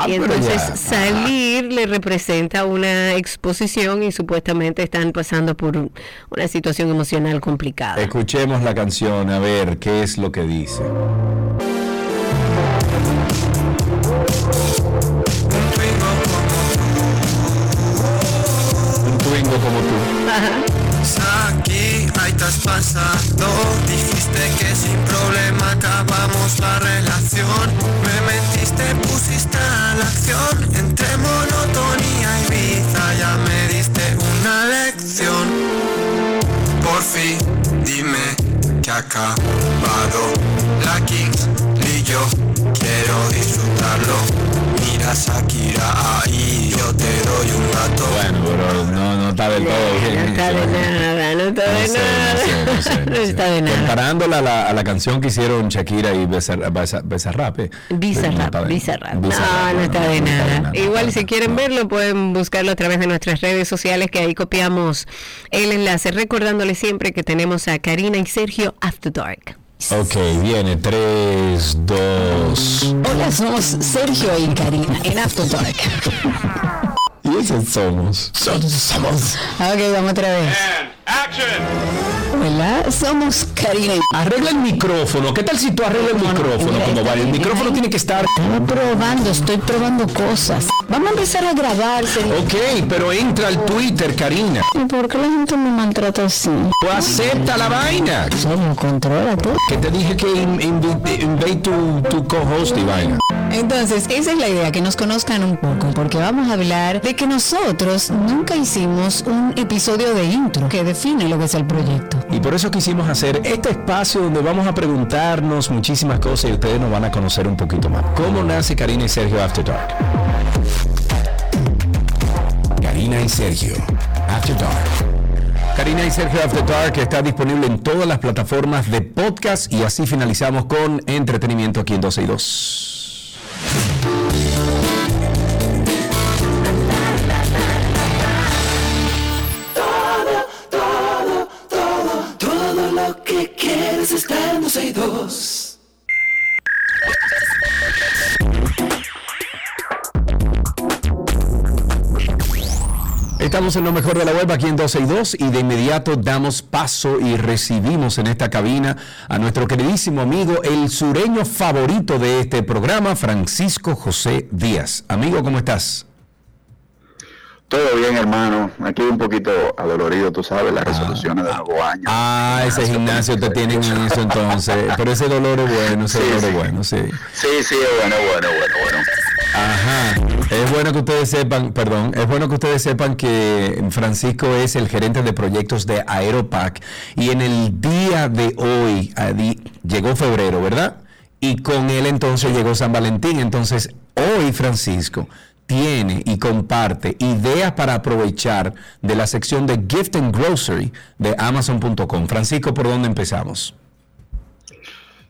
y pero entonces ya. salir le representa una exposición y supuestamente están pasando por un- una situación emocional complicada. Escuchemos la canción, a ver qué es lo que dice. Pasando. Dijiste que sin problema acabamos la relación. Me mentiste, pusiste a la acción. Entre monotonía y vida ya me diste una lección. Por fin, dime que ha acabado. La Kings y yo quiero disfrutarlo Mira Shakira ahí, yo te doy un gato Bueno, pero no, no está del todo bien. No está de nada, no está de No sé, nada. no sé, no sé, *laughs* no No sé. está de nada. Comparándola a la, a la canción que hicieron Shakira y Beza- Bezarrap. eh, no Bizarrap, está de- Bizarrap. No, Bizarrap, no está de nada. Igual si de quieren verlo pueden buscarlo a través de nuestras redes sociales que ahí copiamos el enlace recordándoles siempre que tenemos a Karina y Sergio After Dark. Ok, viene 3, 2. Hola, somos Sergio y Karina en After Dark. Y esos somos. Somos. Ok, vamos otra vez. Hola, somos Karina. Arregla el micrófono. ¿Qué tal si tú arreglas el micrófono? mira, Como vale, el micrófono ahí. tiene que estar. Estaba probando, estoy probando cosas. Vamos a empezar a grabar, Sergio. Ok, pero entra al Twitter, Karina. ¿Y ¿Por qué la gente me maltrata así? Tú acepta la vaina. Sergio, contrólate. Que te dije que in- invi- invade tu, tu co-host y vaina. Entonces, esa es la idea, que nos conozcan un poco, porque vamos a hablar de que nosotros nunca hicimos un episodio de intro, que define lo que es el proyecto. Y por eso quisimos hacer este espacio donde vamos a preguntarnos muchísimas cosas y ustedes nos van a conocer un poquito más. ¿Cómo nace Karina y Sergio After Dark? Karina y Sergio. After Dark. Karina y Sergio After Dark está disponible en todas las plataformas de podcast y así finalizamos con entretenimiento aquí en 12 y 2. Que quieres está en 12 y 2. Estamos en lo mejor de la web aquí en 12 y 2 y de inmediato damos paso y recibimos en esta cabina a nuestro queridísimo amigo, el sureño favorito de este programa, Francisco José Díaz. Amigo, ¿cómo estás? Todo bien, hermano. Aquí un poquito adolorido, tú sabes, las resoluciones de nuevo año. Ah, ese gimnasio te tiene en eso entonces. *laughs* Pero ese dolor es bueno, ese Sí, dolor sí. es bueno, sí. Sí, sí, es bueno, bueno, bueno, bueno. Ajá. Es bueno que ustedes sepan, perdón, es bueno que ustedes sepan que Francisco es el gerente de proyectos de Aeropac y en el día de hoy llegó febrero, ¿verdad? Y con él entonces llegó San Valentín. Entonces, hoy Francisco tiene y comparte ideas para aprovechar de la sección de Gift and Grocery de Amazon.com. Francisco, ¿por dónde empezamos?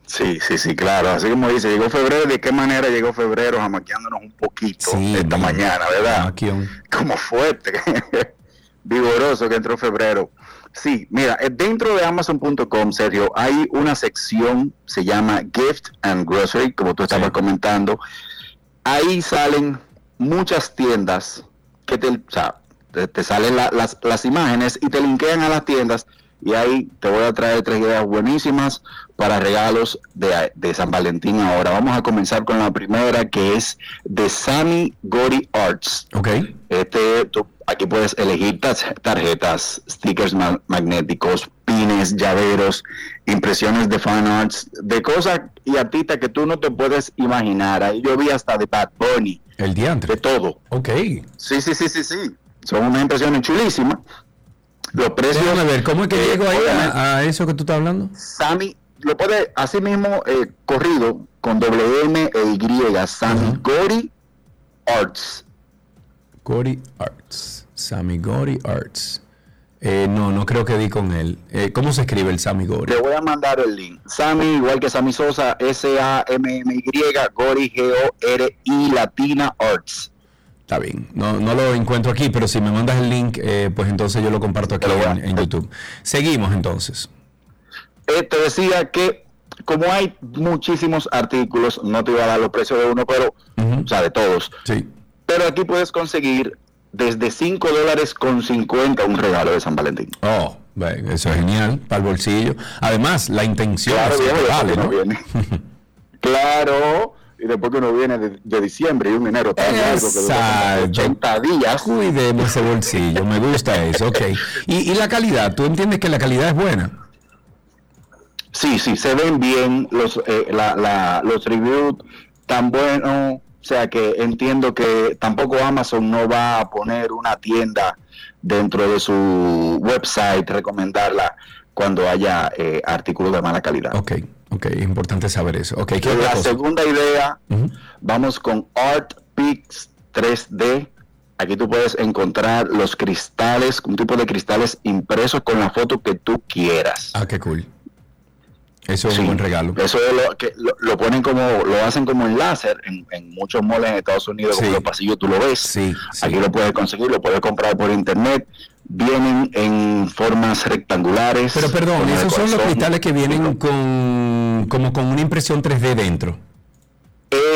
Sí, sí, sí, claro. Así como dice, llegó febrero. ¿De qué manera llegó febrero? Jamaqueándonos un poquito Sí, esta mañana, ¿verdad? jamaquión. Como fuerte, *laughs* vigoroso que entró febrero. Sí, mira, eh, dentro de Amazon.com, Sergio, hay una sección, se llama Gift and Grocery, como tú estabas Sí. comentando. Ahí salen muchas tiendas que te, o sea, te, te salen la- las, las imágenes y te linkean a las tiendas y ahí te voy a traer tres ideas buenísimas para regalos de, de San Valentín ahora. Vamos a comenzar con la primera que es de Sammy Gori Arts. ¿Ok? Este, tú- aquí puedes elegir tas- tarjetas, stickers ma- magnéticos, pines, llaveros, impresiones de fan arts, de cosas y artistas que tú no te puedes imaginar. Ahí yo vi hasta de Bad Bunny, El de diantre. todo. Ok. Sí, sí, sí, sí, sí. Son unas impresiones chulísimas. Los precios. Déjame ver, ¿cómo es que eh, llego ahí a, a eso que tú estás hablando? Sammy, lo puede, así mismo, eh, corrido, con WM e Y, Sammy. Gori Arts. Gori Arts. Sammy Gori Arts. Eh, no, no creo que di con él. Eh, ¿Cómo se escribe el Sammy Gori? Te voy a mandar el link. Sammy, igual que Sammy Sosa, S-A-M-M-Y, Gori, G-O-R-I, Latina Arts. Está bien. No, no lo encuentro aquí, pero si me mandas el link, eh, pues entonces yo lo comparto aquí en, en YouTube. Seguimos entonces. Eh, te decía que como hay muchísimos artículos, no te iba a dar los precios de uno, pero, o sea, de todos. Sí. Pero aquí puedes conseguir desde 5 dólares con 50 un regalo de San Valentín. Oh, eso es genial, para el bolsillo. Además, la intención Claro, es que vale, ¿no? viene. *laughs* claro, y después que uno viene de, de diciembre y un enero tan largo que dura como Exacto. 80 días. Cuidemos ese bolsillo, me gusta eso, ok. Y, y la calidad, ¿tú entiendes que la calidad es buena? Sí, sí, se ven bien los, eh, la, la- los reviews tan buenos. O sea que entiendo que tampoco Amazon no va a poner una tienda dentro de su website, recomendarla cuando haya eh, artículos de mala calidad. Ok, ok, importante saber eso. Ok, ¿qué La cosa? segunda idea, vamos con Art Pix 3D. Aquí tú puedes encontrar los cristales, un tipo de cristales impresos con la foto que tú quieras. Ah, qué cool. Eso es Sí, un buen regalo. Eso es lo, que lo, lo ponen como, lo hacen como en láser en, en muchos moles en Estados Unidos, como Sí. los pasillos tú lo ves. Sí. Aquí lo puedes conseguir, lo puedes comprar por internet. Vienen en formas rectangulares. Pero perdón, como esos son los cristales que vienen con como con una impresión 3D dentro.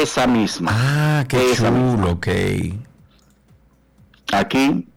Esa misma. Ah, qué Esa misma. chulo, ok. Aquí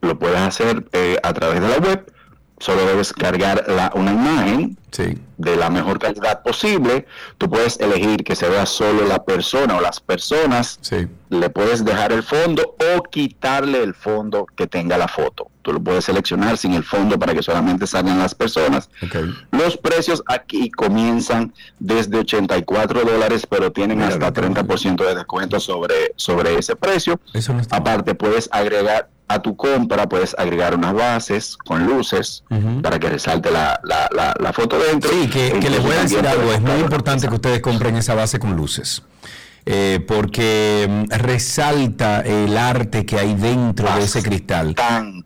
lo puedes hacer eh, a través de la web. Solo debes cargar la, una imagen Sí. de la mejor calidad posible. Tú puedes elegir que se vea solo la persona o las personas. Sí. Le puedes dejar el fondo o quitarle el fondo que tenga la foto. Tú lo puedes seleccionar sin el fondo para que solamente salgan las personas. Ok. Los precios aquí comienzan desde 84 dólares, pero tienen Mira, hasta no te 30% de descuento sobre, sobre ese precio. Eso no. Aparte, puedes agregar a tu compra puedes agregar unas bases con luces para que resalte la, la, la, la foto dentro. Sí, que, que les voy a decir algo, es muy importante que ustedes compren esa base con luces. Eh, porque mm, resalta el arte que hay dentro de ese cristal.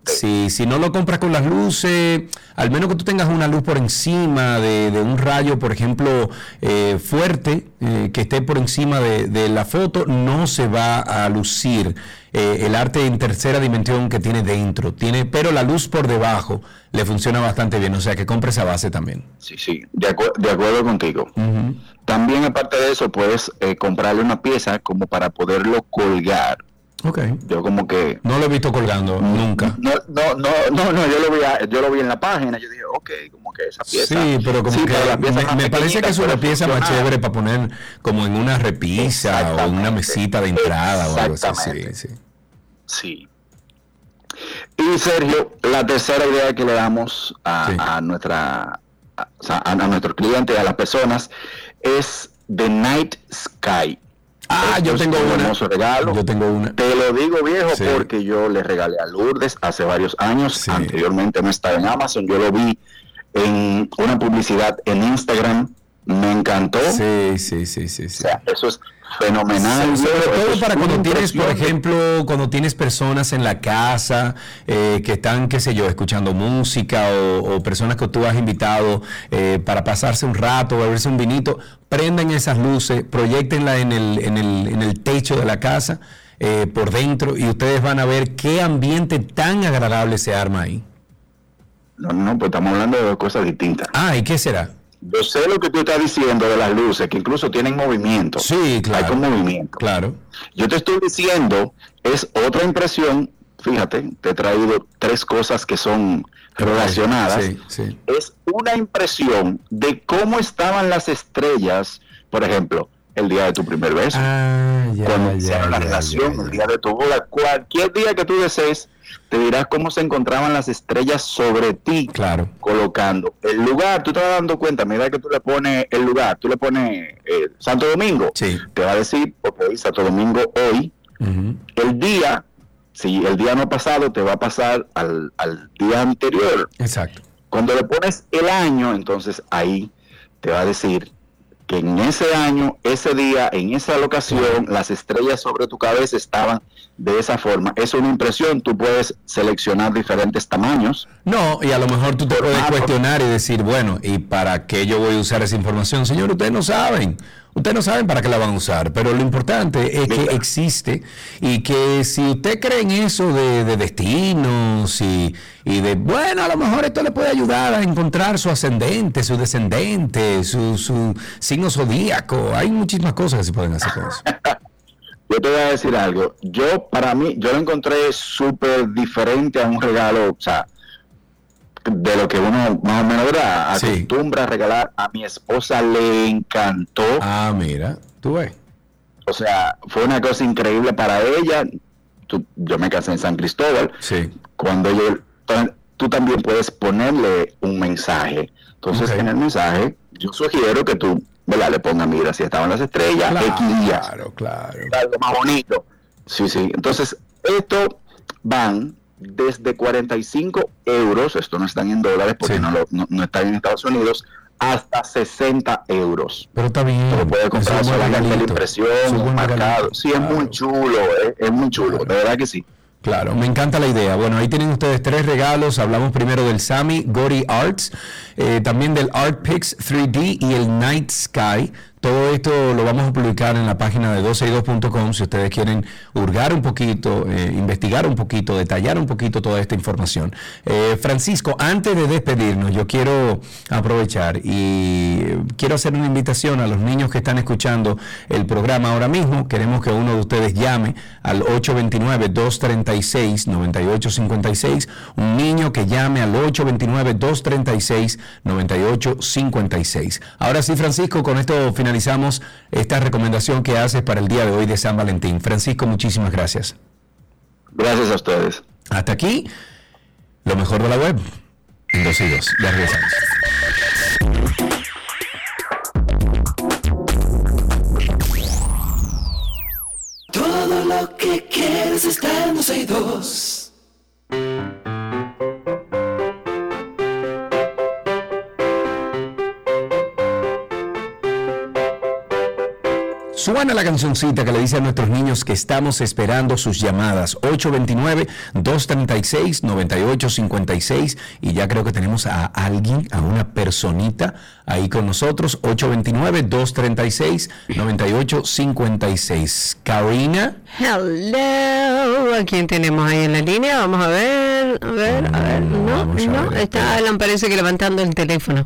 Si, si no lo compras con las luces, al menos que tú tengas una luz por encima de, de un rayo, por ejemplo, eh, fuerte, eh, que esté por encima de, de la foto, no se va a lucir eh, el arte en tercera dimensión que tiene dentro. Tiene, pero la luz por debajo le funciona bastante bien, o sea que compre esa base también. Sí, sí, de, acu- de acuerdo contigo. Ujú. También aparte de eso puedes eh, comprarle una pieza como para poderlo colgar. Ok. Yo como que No lo he visto colgando nunca. no, no, no, no, no, yo lo vi, a- yo lo vi en la página. Yo dije, ok, como que esa pieza. Sí, pero como Sí, que pero me, me parece que es una pieza más chévere para poner como en una repisa o en una mesita de entrada o algo así. Sí, sí. Sí. Y Sergio, la tercera idea que le damos a, Sí. a nuestra a, a, nuestros clientes, a las personas, es The Night Sky. Ah, Esto yo tengo un una. hermoso regalo. Yo tengo una. Te lo digo viejo Sí. porque yo le regalé a Lourdes hace varios años. Sí. Anteriormente no estaba en Amazon. Yo lo vi en una publicidad en Instagram. Me encantó. Sí, sí, sí, sí, O sea, eso es fenomenal. Sí, sobre todo para cuando tienes, por ejemplo, cuando tienes personas en la casa eh, que están, qué sé yo, escuchando música o, o personas que tú has invitado eh, para pasarse un rato, beberse un vinito, prendan esas luces, proyectenla en el, en el, en el techo de la casa eh, por dentro y ustedes van a ver qué ambiente tan agradable se arma ahí. No, no, pues estamos hablando de dos cosas distintas. Ah, ¿y qué será? Yo sé lo que tú estás diciendo de las luces, que incluso tienen movimiento. Sí, claro. Hay con movimiento. Claro. Yo te estoy diciendo, es otra impresión. Fíjate, te he traído tres cosas que son relacionadas. Sí, sí. Es una impresión de cómo estaban las estrellas, por ejemplo, el día de tu primer beso, Ah, ya, cuando ya, iniciaron la ya, relación, ya, el ya. día de tu boda, cualquier día que tú desees, te dirás cómo se encontraban las estrellas sobre ti Claro. colocando el lugar, tú te vas dando cuenta, mira que tú le pones el lugar, tú le pones eh, Santo Domingo, Sí. te va a decir, ok, Santo Domingo hoy, el día, si el día no ha pasado, te va a pasar al, al día anterior. Exacto. Cuando le pones el año, entonces ahí te va a decir que en ese año, ese día, en esa locación, las estrellas sobre tu cabeza estaban de esa forma. Es una impresión, tú puedes seleccionar diferentes tamaños. No, y a lo mejor tú te puedes cuestionar y decir, bueno, ¿y para qué yo voy a usar esa información? Señor, ustedes no saben. Ustedes no saben para qué la van a usar, pero lo importante es que existe y que si usted cree en eso de, de destinos y, y de, bueno, a lo mejor esto le puede ayudar a encontrar su ascendente, su descendente, su, su signo zodíaco. Hay muchísimas cosas que se pueden hacer con eso. *laughs* Yo te voy a decir algo. Yo, para mí, yo lo encontré súper diferente a un regalo, o sea, de lo que uno más o menos ¿verdad? Sí. acostumbra a regalar. A mi esposa le encantó. Ah, mira, tú ves. O sea, fue una cosa increíble para ella. Tú- yo me casé en San Cristóbal. Sí. Cuando yo, tú también puedes ponerle un mensaje. Entonces, Ok. en el mensaje, yo sugiero que tú, ¿verdad? Le pongas, mira, si estaban las estrellas, X días Claro, claro. algo más bonito. Sí, sí. Entonces, esto van desde 45 euros, esto no están en dólares porque Sí. no, lo- no, no están en Estados Unidos, hasta 60 euros. Pero está bien. Lo puedes comprar solamente la impresión, marcado. Sí, es muy Claro. chulo, eh, es muy chulo, de verdad que sí. Claro, me encanta la idea. Bueno, ahí tienen ustedes tres regalos. Hablamos primero del Sami Gori Arts, eh, también del Art Pix 3D y el Night Sky. Todo esto lo vamos a publicar en la página de 262.com si ustedes quieren hurgar un poquito, eh, investigar un poquito, detallar un poquito toda esta información. Eh, Francisco, antes de despedirnos, yo quiero aprovechar y eh, quiero hacer una invitación a los niños que están escuchando el programa ahora mismo. Queremos que uno de ustedes llame al 829-236-9856. Un niño que llame al 829-236-9856. Ahora sí, Francisco, con esto finalizamos esta recomendación que haces para el día de hoy de San Valentín. Francisco, muchísimas gracias. Gracias a ustedes. Hasta aquí, lo mejor de la web. En 2 y 2. Ya regresamos. Todo lo que quieres está en 12 y 2. Buena la cancioncita que le dice a nuestros niños que estamos esperando sus llamadas. 829-236-9856. Y ya creo que tenemos a alguien, a una personita ahí con nosotros. 829-236-9856. Karina. Hello, ¿a quién tenemos ahí en la línea? Vamos a ver, a ver, a ver. No, a no, está espera. Alan parece que levantando el teléfono.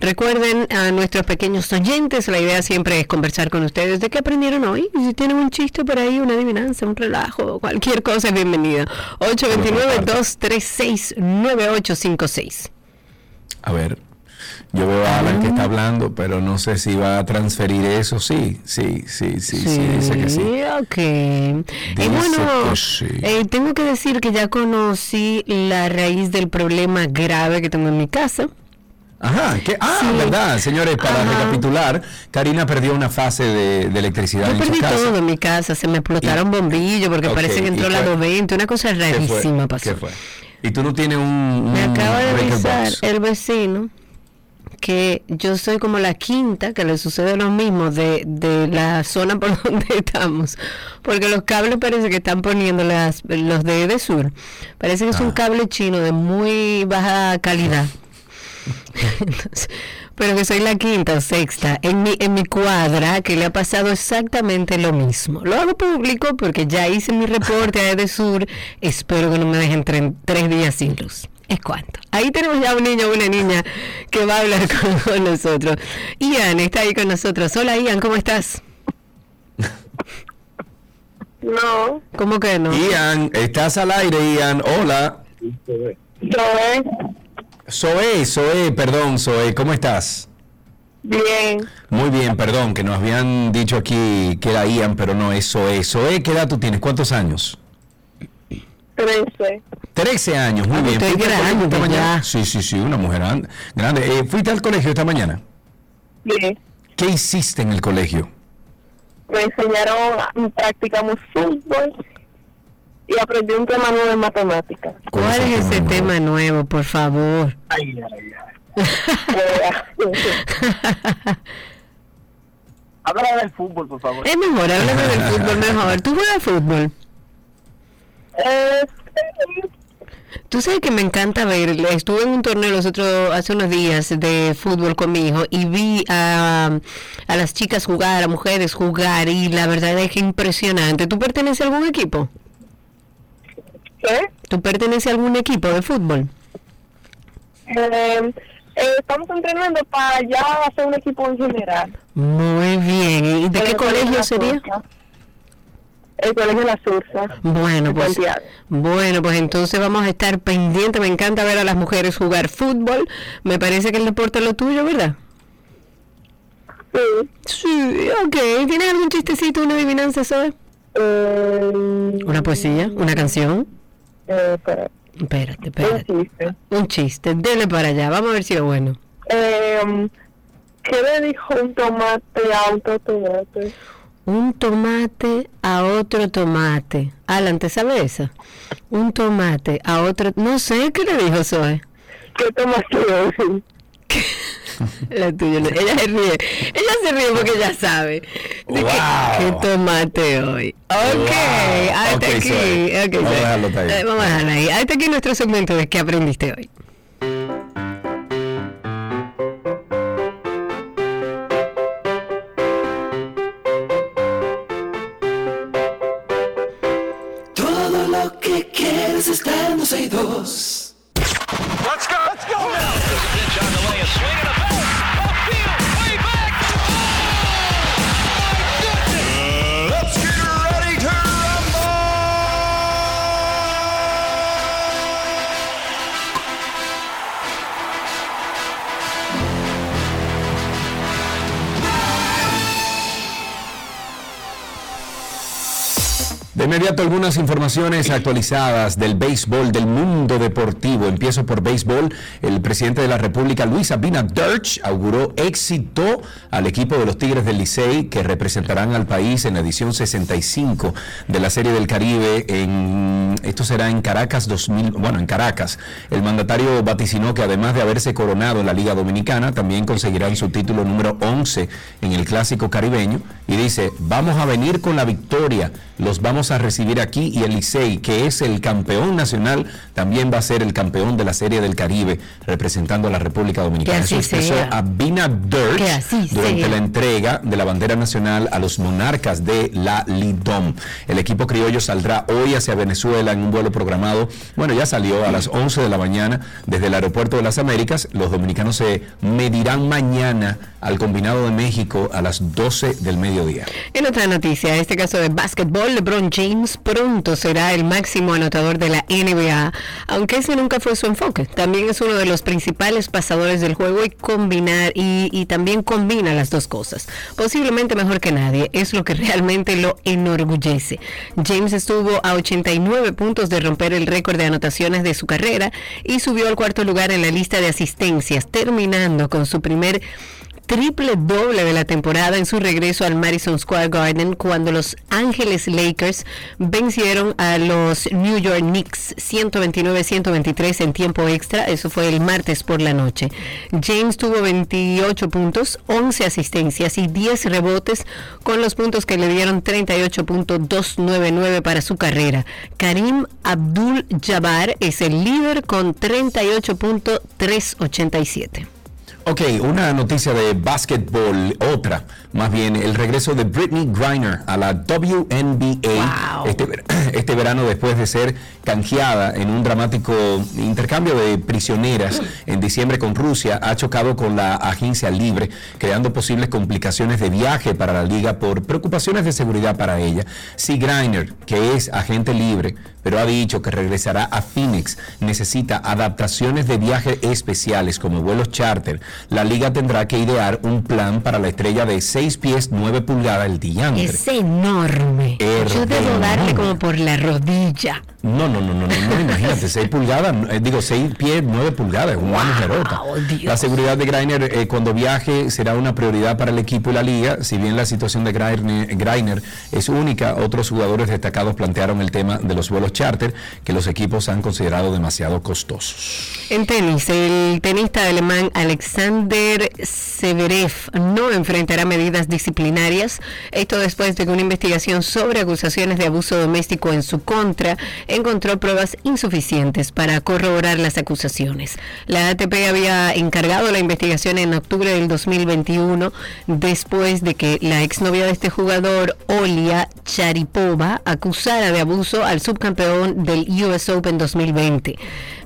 Recuerden a nuestros pequeños oyentes, la idea siempre es conversar con ustedes de qué aprendieron hoy. Y si tienen un chiste por ahí, una adivinanza, un relajo, cualquier cosa es bienvenida. 829-236-9856. A ver, yo veo a Alan que está hablando, pero no sé si va a transferir eso. Sí, sí, sí, sí, sí, dice que sí. ok. Y Dice bueno, que sí. eh, tengo que decir que ya conocí la raíz del problema grave que tengo en mi casa. Ajá, que, ah, Sí. verdad, señores, para Ajá. recapitular, Karina perdió una fase de, de electricidad Yo en perdí su casa. todo en mi casa, se me explotaron bombillos porque Ok, parece que entró ¿y la qué- 220, una cosa ¿Qué fue? rarísima pasó. ¿Qué fue? Y tú no tienes un, un Me acaba de avisar el vecino que yo soy como la quinta que le sucede lo mismo de, de la zona por *laughs* donde estamos. Porque los cables parece que están poniendo las, los de Edesur. Parece que es un Ah. cable chino de muy baja calidad. *laughs* Entonces, pero que soy la quinta o sexta en mi, en mi cuadra que le ha pasado exactamente lo mismo. Lo hago público porque ya hice mi reporte a Edesur. Espero que no me dejen tre- tres días sin luz. Es cuanto. Ahí tenemos ya un niño o una niña que va a hablar con, *laughs* con nosotros. Ian está ahí con nosotros. Hola Ian, ¿cómo estás? No, ¿Cómo que no? Ian, estás al aire, Ian. Hola. Zoe, Zoe, Zoe, perdón, Zoe, ¿cómo estás? bien, Muy bien, perdón, que nos habían dicho aquí que era Ian, pero no es Zoe. Zoe, ¿qué edad tú tienes? ¿Cuántos años? 13. 13 años, muy Ah, bien. usted es ¿Fuiste al colegio esta mañana? ya. Sí, sí, sí, una mujer an- grande. Eh, ¿Fuiste al colegio esta mañana? Bien. ¿Qué hiciste en el colegio? Me enseñaron, practicamos fútbol y aprendí un tema nuevo de matemáticas. ¿Cuál es ese tema nuevo, por favor? Habla *laughs* *laughs* del fútbol, por favor. Es mejor, háblame del fútbol mejor. ¿Tú juegas fútbol? Tú sabes que me encanta ver, estuve en un torneo los otros, hace unos días de fútbol con mi hijo y vi a, a las chicas jugar, a mujeres jugar y la verdad es que impresionante. ¿Tú perteneces a algún equipo? ¿Qué? ¿Tú perteneces a algún equipo de fútbol? Eh, eh, estamos entrenando para ya hacer un equipo en general. Muy bien. ¿Y de qué colegio sería? El colegio La Sursa. Bueno, pues, bueno, pues entonces vamos a estar pendientes. Me encanta ver a las mujeres jugar fútbol. Me parece que el deporte es lo tuyo, ¿verdad? Sí. Sí, ok. ¿Tienes algún chistecito, una adivinanza, Zoe? Eh, ¿Una poesía? ¿Una canción? eh, Espérate, un espérate. chiste. Un chiste. Dele para allá. Vamos a ver si es bueno. Eh, ¿Qué le dijo un tomate a otro tomate? Un tomate a otro tomate. Alan, ¿te sabe esa? Un tomate a otro... No sé, ¿qué le dijo Zoe? ¿Qué tomate hoy? *laughs* La tuya, ella se ríe. Ella se ríe porque ya sabe. De que- Wow. ¿Qué tomate hoy? Ok, Wow. hasta aquí. Vamos a dejarlo ahí. Eh, vamos a dejarlo ahí. Hasta aquí nuestro segmento de qué aprendiste hoy. Inmediato algunas informaciones actualizadas del béisbol, del mundo deportivo. Empiezo por béisbol. El presidente de la República, Luis Abinader, auguró éxito al equipo de los Tigres del Licey que representarán al país en la edición 65 de la Serie del Caribe. Esto será en Caracas 2000, bueno, en Caracas. El mandatario vaticinó que además de haberse coronado en la Liga Dominicana, también conseguirán su título número 11 en el Clásico Caribeño y dice, vamos a venir con la victoria, los vamos a recibir aquí y el Licey, que es el campeón nacional, también va a ser el campeón de la Serie del Caribe representando a la República Dominicana. Eso expresó Que así durante sea. la entrega de la bandera nacional a los monarcas de la Lidom. El equipo criollo saldrá hoy hacia Venezuela en un vuelo programado, bueno, ya salió a las 11 de la mañana desde el aeropuerto de las Américas. Los dominicanos se medirán mañana al combinado de México a las 12 del mediodía. En otra noticia, este caso de básquetbol, LeBron James pronto será el máximo anotador de la NBA, aunque ese nunca fue su enfoque. También es uno de los principales pasadores del juego y combinar y, y también combina las dos cosas. Posiblemente mejor que nadie, es lo que realmente lo enorgullece. James estuvo a 89 puntos de romper el récord de anotaciones de su carrera y subió al cuarto lugar en la lista de asistencias, terminando con su primer triple doble de la temporada en su regreso al Madison Square Garden cuando los Ángeles Lakers vencieron a los New York Knicks 129-123 en tiempo extra. Eso fue el martes por la noche. James tuvo 28 puntos, 11 asistencias y 10 rebotes con los puntos que le dieron 38.299 para su carrera. Karim Abdul Jabbar es el líder con 38.387. Ok, una noticia de básquetbol, otra, más bien el regreso de Britney Griner a la WNBA este, *clears throat* este verano después de ser canjeada en un dramático intercambio de prisioneras en diciembre con Rusia, ha chocado con la agencia libre, creando posibles complicaciones de viaje para la liga por preocupaciones de seguridad para ella. Si Griner, que es agente libre, pero ha dicho que regresará a Phoenix, necesita adaptaciones de viaje especiales como vuelos charter. La liga tendrá que idear un plan para la estrella de 6 pies 9 pulgadas, el diantre. Es enorme. Yo debo Hermoso. darle como por la rodilla. No, no, no, no, no, no, imagínate, 6 pulgadas, eh, digo 6 pies 9 pulgadas, mujerota. La seguridad de Greiner eh, cuando viaje será una prioridad para el equipo y la liga, si bien la situación de Greiner, Greiner es única, otros jugadores destacados plantearon el tema de los vuelos charter que los equipos han considerado demasiado costosos. En tenis, el tenista alemán Alexander Severev no enfrentará medidas disciplinarias. Esto después de que una investigación sobre acusaciones de abuso doméstico en su contra encontró pruebas insuficientes para corroborar las acusaciones. La ATP había encargado la investigación en octubre del 2021 después de que la exnovia de este jugador, Olia Charipova, acusara de abuso al subcampeón del US Open 2020.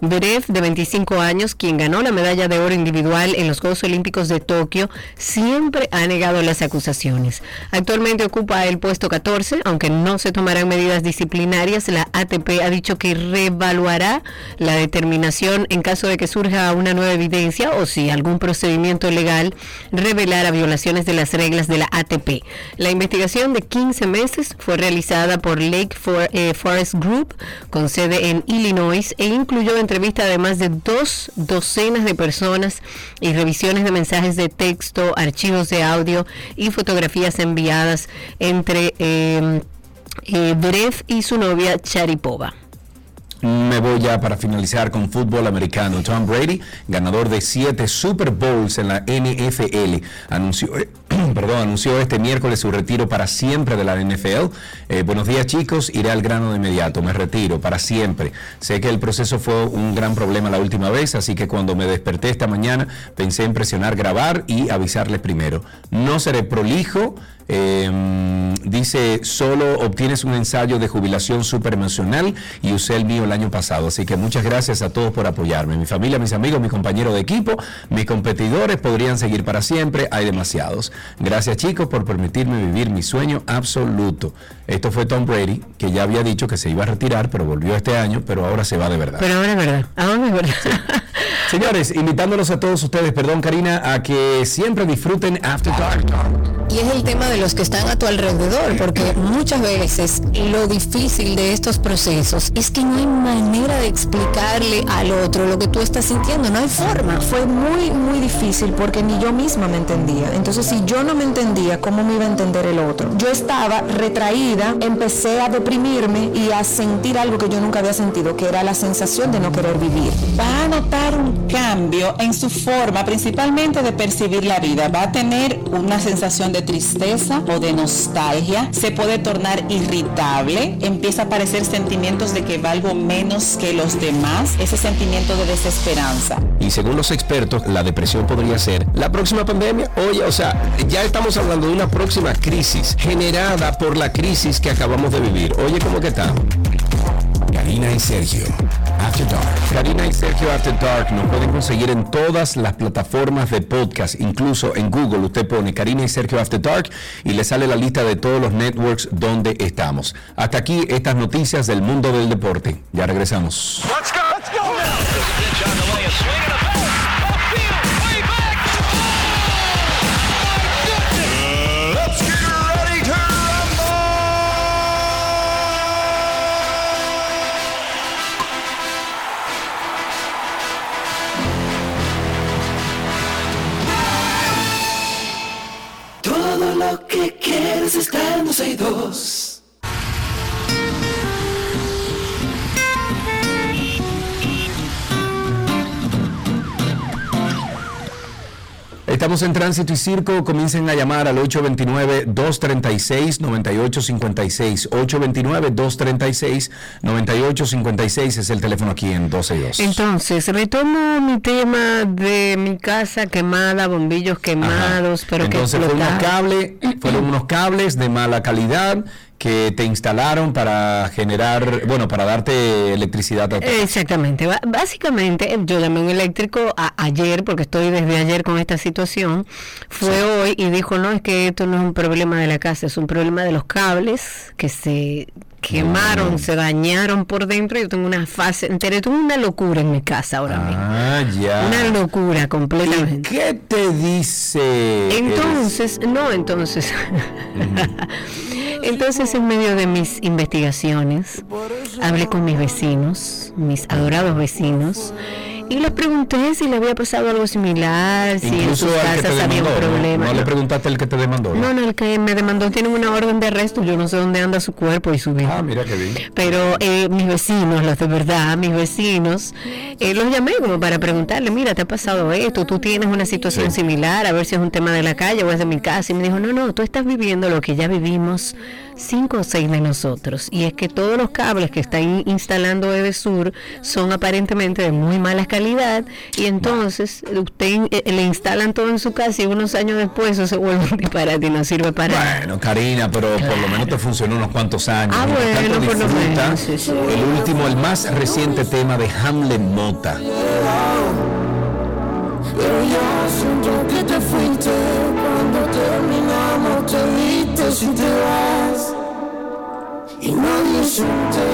Berev, de 25 años, quien ganó la medalla de oro individual en los Juegos Olímpicos de Tokio, siempre ha negado las acusaciones. Actualmente ocupa el puesto 14, aunque no se tomarán medidas disciplinarias. La ATP ha dicho que reevaluará la determinación en caso de que surja una nueva evidencia o si algún procedimiento legal revelara violaciones de las reglas de la ATP. La investigación de 15 meses fue realizada por Lake eh, Forest Group con sede en Illinois e incluyó entrevista de más de dos docenas de personas y revisiones de mensajes de texto, archivos de audio y fotografías enviadas entre eh, eh, Berev y su novia Charipova. Me voy ya para finalizar con fútbol americano. Tom Brady, ganador de siete Super Bowls en la NFL, anunció, *clears throat* perdón, anunció este miércoles su retiro para siempre de la NFL. Eh, buenos días chicos, iré al grano de inmediato, me retiro para siempre. Sé que el proceso fue un gran problema la última vez, así que cuando me desperté esta mañana pensé en presionar grabar y avisarles primero. No seré prolijo. Eh, dice, solo obtienes un ensayo de jubilación súper emocional y usé el mío el año pasado. Así que muchas gracias a todos por apoyarme. Mi familia, mis amigos, mis compañeros de equipo, mis competidores podrían seguir para siempre. Hay demasiados. Gracias chicos por permitirme vivir mi sueño absoluto. Esto fue Tom Brady, que ya había dicho que se iba a retirar, pero volvió este año, pero ahora se va de verdad. Pero ahora es verdad, ahora es verdad. *laughs* Señores, invitándolos a todos ustedes, perdón Karina, a que siempre disfruten After Dark. Y es el tema de los que están a tu alrededor, porque muchas veces lo difícil de estos procesos es que no hay manera de explicarle al otro lo que tú estás sintiendo, no hay forma. Fue muy, muy difícil porque ni yo misma me entendía. Entonces, si yo no me entendía, ¿cómo me iba a entender el otro? Yo estaba retraída, empecé a deprimirme y a sentir algo que yo nunca había sentido, que era la sensación de no querer vivir. va a notar un cambio en su forma, principalmente de percibir la vida. Va a tener una sensación de tristeza o de nostalgia. Se puede tornar irritable. Empieza a aparecer sentimientos de que valgo menos que los demás. Ese sentimiento de desesperanza. Y según los expertos, la depresión podría ser la próxima pandemia. Oye, o sea, ya estamos hablando de una próxima crisis generada por la crisis que acabamos de vivir. Oye, ¿cómo que está? Karina y Sergio. After Dark. Karina y Sergio After Dark nos pueden conseguir en todas las plataformas de podcast, incluso en Google usted pone Karina y Sergio After Dark y le sale la lista de todos los networks donde estamos. Hasta aquí estas noticias del mundo del deporte. Ya regresamos. 102. Estamos en Tránsito y Circo. Comiencen a llamar al 829-236-9856. 829-236-9856 es el teléfono aquí en 12 y 2. Entonces, retomo mi tema de mi casa quemada, bombillos quemados, pero Entonces que unos cables, fueron unos cables de mala calidad que te instalaron para generar, bueno, para darte electricidad a Exactamente. Básicamente, yo llamé a un eléctrico a- ayer, porque estoy desde ayer con esta situación. Fue hoy y dijo, no, es que esto no es un problema de la casa, es un problema de los cables que se quemaron, Mm. se dañaron por dentro. Yo tengo una fase entera, tengo una locura en mi casa ahora mismo. Ah, ya. Una locura completamente. ¿Qué te dice? Entonces, no, entonces. *laughs* entonces, en medio de mis investigaciones, hablé con mis vecinos, mis adorados vecinos, y les pregunté si le había pasado algo similar, si en sus casas había un demandó, ¿no? problema. No, le preguntaste al que te demandó. No, no, el que me demandó tiene una orden de arresto, yo no sé dónde anda su cuerpo y su vida. Ah, mira qué bien. Pero eh, mis vecinos, los de verdad, mis vecinos, eh, los llamé como para preguntarle, mira, te ha pasado esto, tú tienes una situación similar, a ver si es un tema de la calle o es de mi casa. Y me dijo, no, no, tú estás viviendo lo que ya vivimos cinco o seis de nosotros. Y es que todos los cables que están instalando Edesur son aparentemente de muy mala calidad y entonces usted eh, le instalan todo en su casa y unos años después eso se vuelve *laughs* un disparate y no sirve para nada. Bueno, Karina, pero por lo menos te funcionó unos cuantos años. Ah, bueno, por lo menos, sí, sí. El último, el más reciente tema de Hamlet Mota. Pero yo siento que te fuiste Cuando terminamos te viste si te vas Y nadie se enteró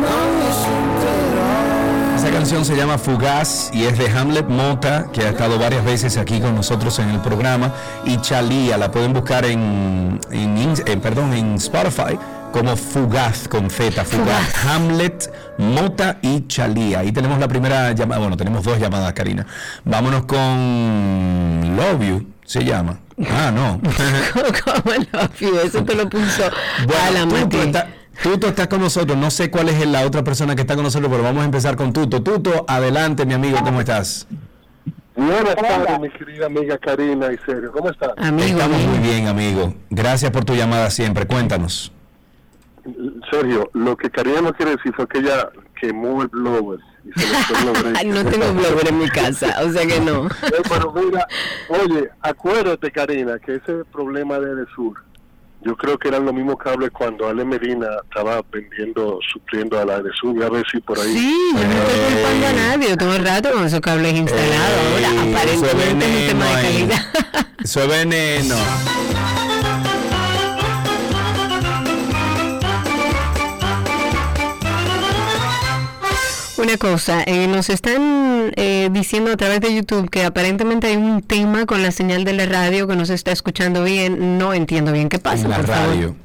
Nadie se enteró Esa canción se llama Fugaz y es de Hamlet Mota, que ha estado varias veces aquí con nosotros en el programa, y Chalía, la pueden buscar en, en, eh, perdón, en Spotify como Fugaz con Z, Fugaz, Hamlet, Mota y Chalía. Ahí tenemos la primera llamada, bueno, tenemos dos llamadas, Karina. Vámonos con Love You, se llama. Ah, no. *laughs* ¿Cómo lo vio? Eso te lo puso a la Bueno, está- Tuto está con nosotros. No sé cuál es la otra persona que está con nosotros, pero vamos a empezar con Tuto. Tuto, adelante, mi amigo, ¿cómo estás? Buenas tardes, mi querida amiga Karina y Sergio. ¿Cómo están? Estamos muy bien, amigo. Gracias por tu llamada siempre. Cuéntanos. Sergio, lo que Karina no quiere decir fue que ella quemó el blower. *laughs* Y se no tengo blower en mi casa, o sea que no. Eh, Pero mira, oye, acuérdate, Karina, que ese problema de Edesur, yo creo que eran los mismos cables cuando Ale Medina estaba vendiendo, supliendo a la Edesur. A ver si por ahí. Sí, yo no estoy culpando a nadie, yo el rato con esos cables instalados. Ahora, Ey, eso es aparentemente es un tema de calidad. Eso es veneno. Una cosa, eh, nos están eh, diciendo a través de YouTube que aparentemente hay un tema con la señal de la radio que no se está escuchando bien. No entiendo bien qué pasa. En la por favor. radio.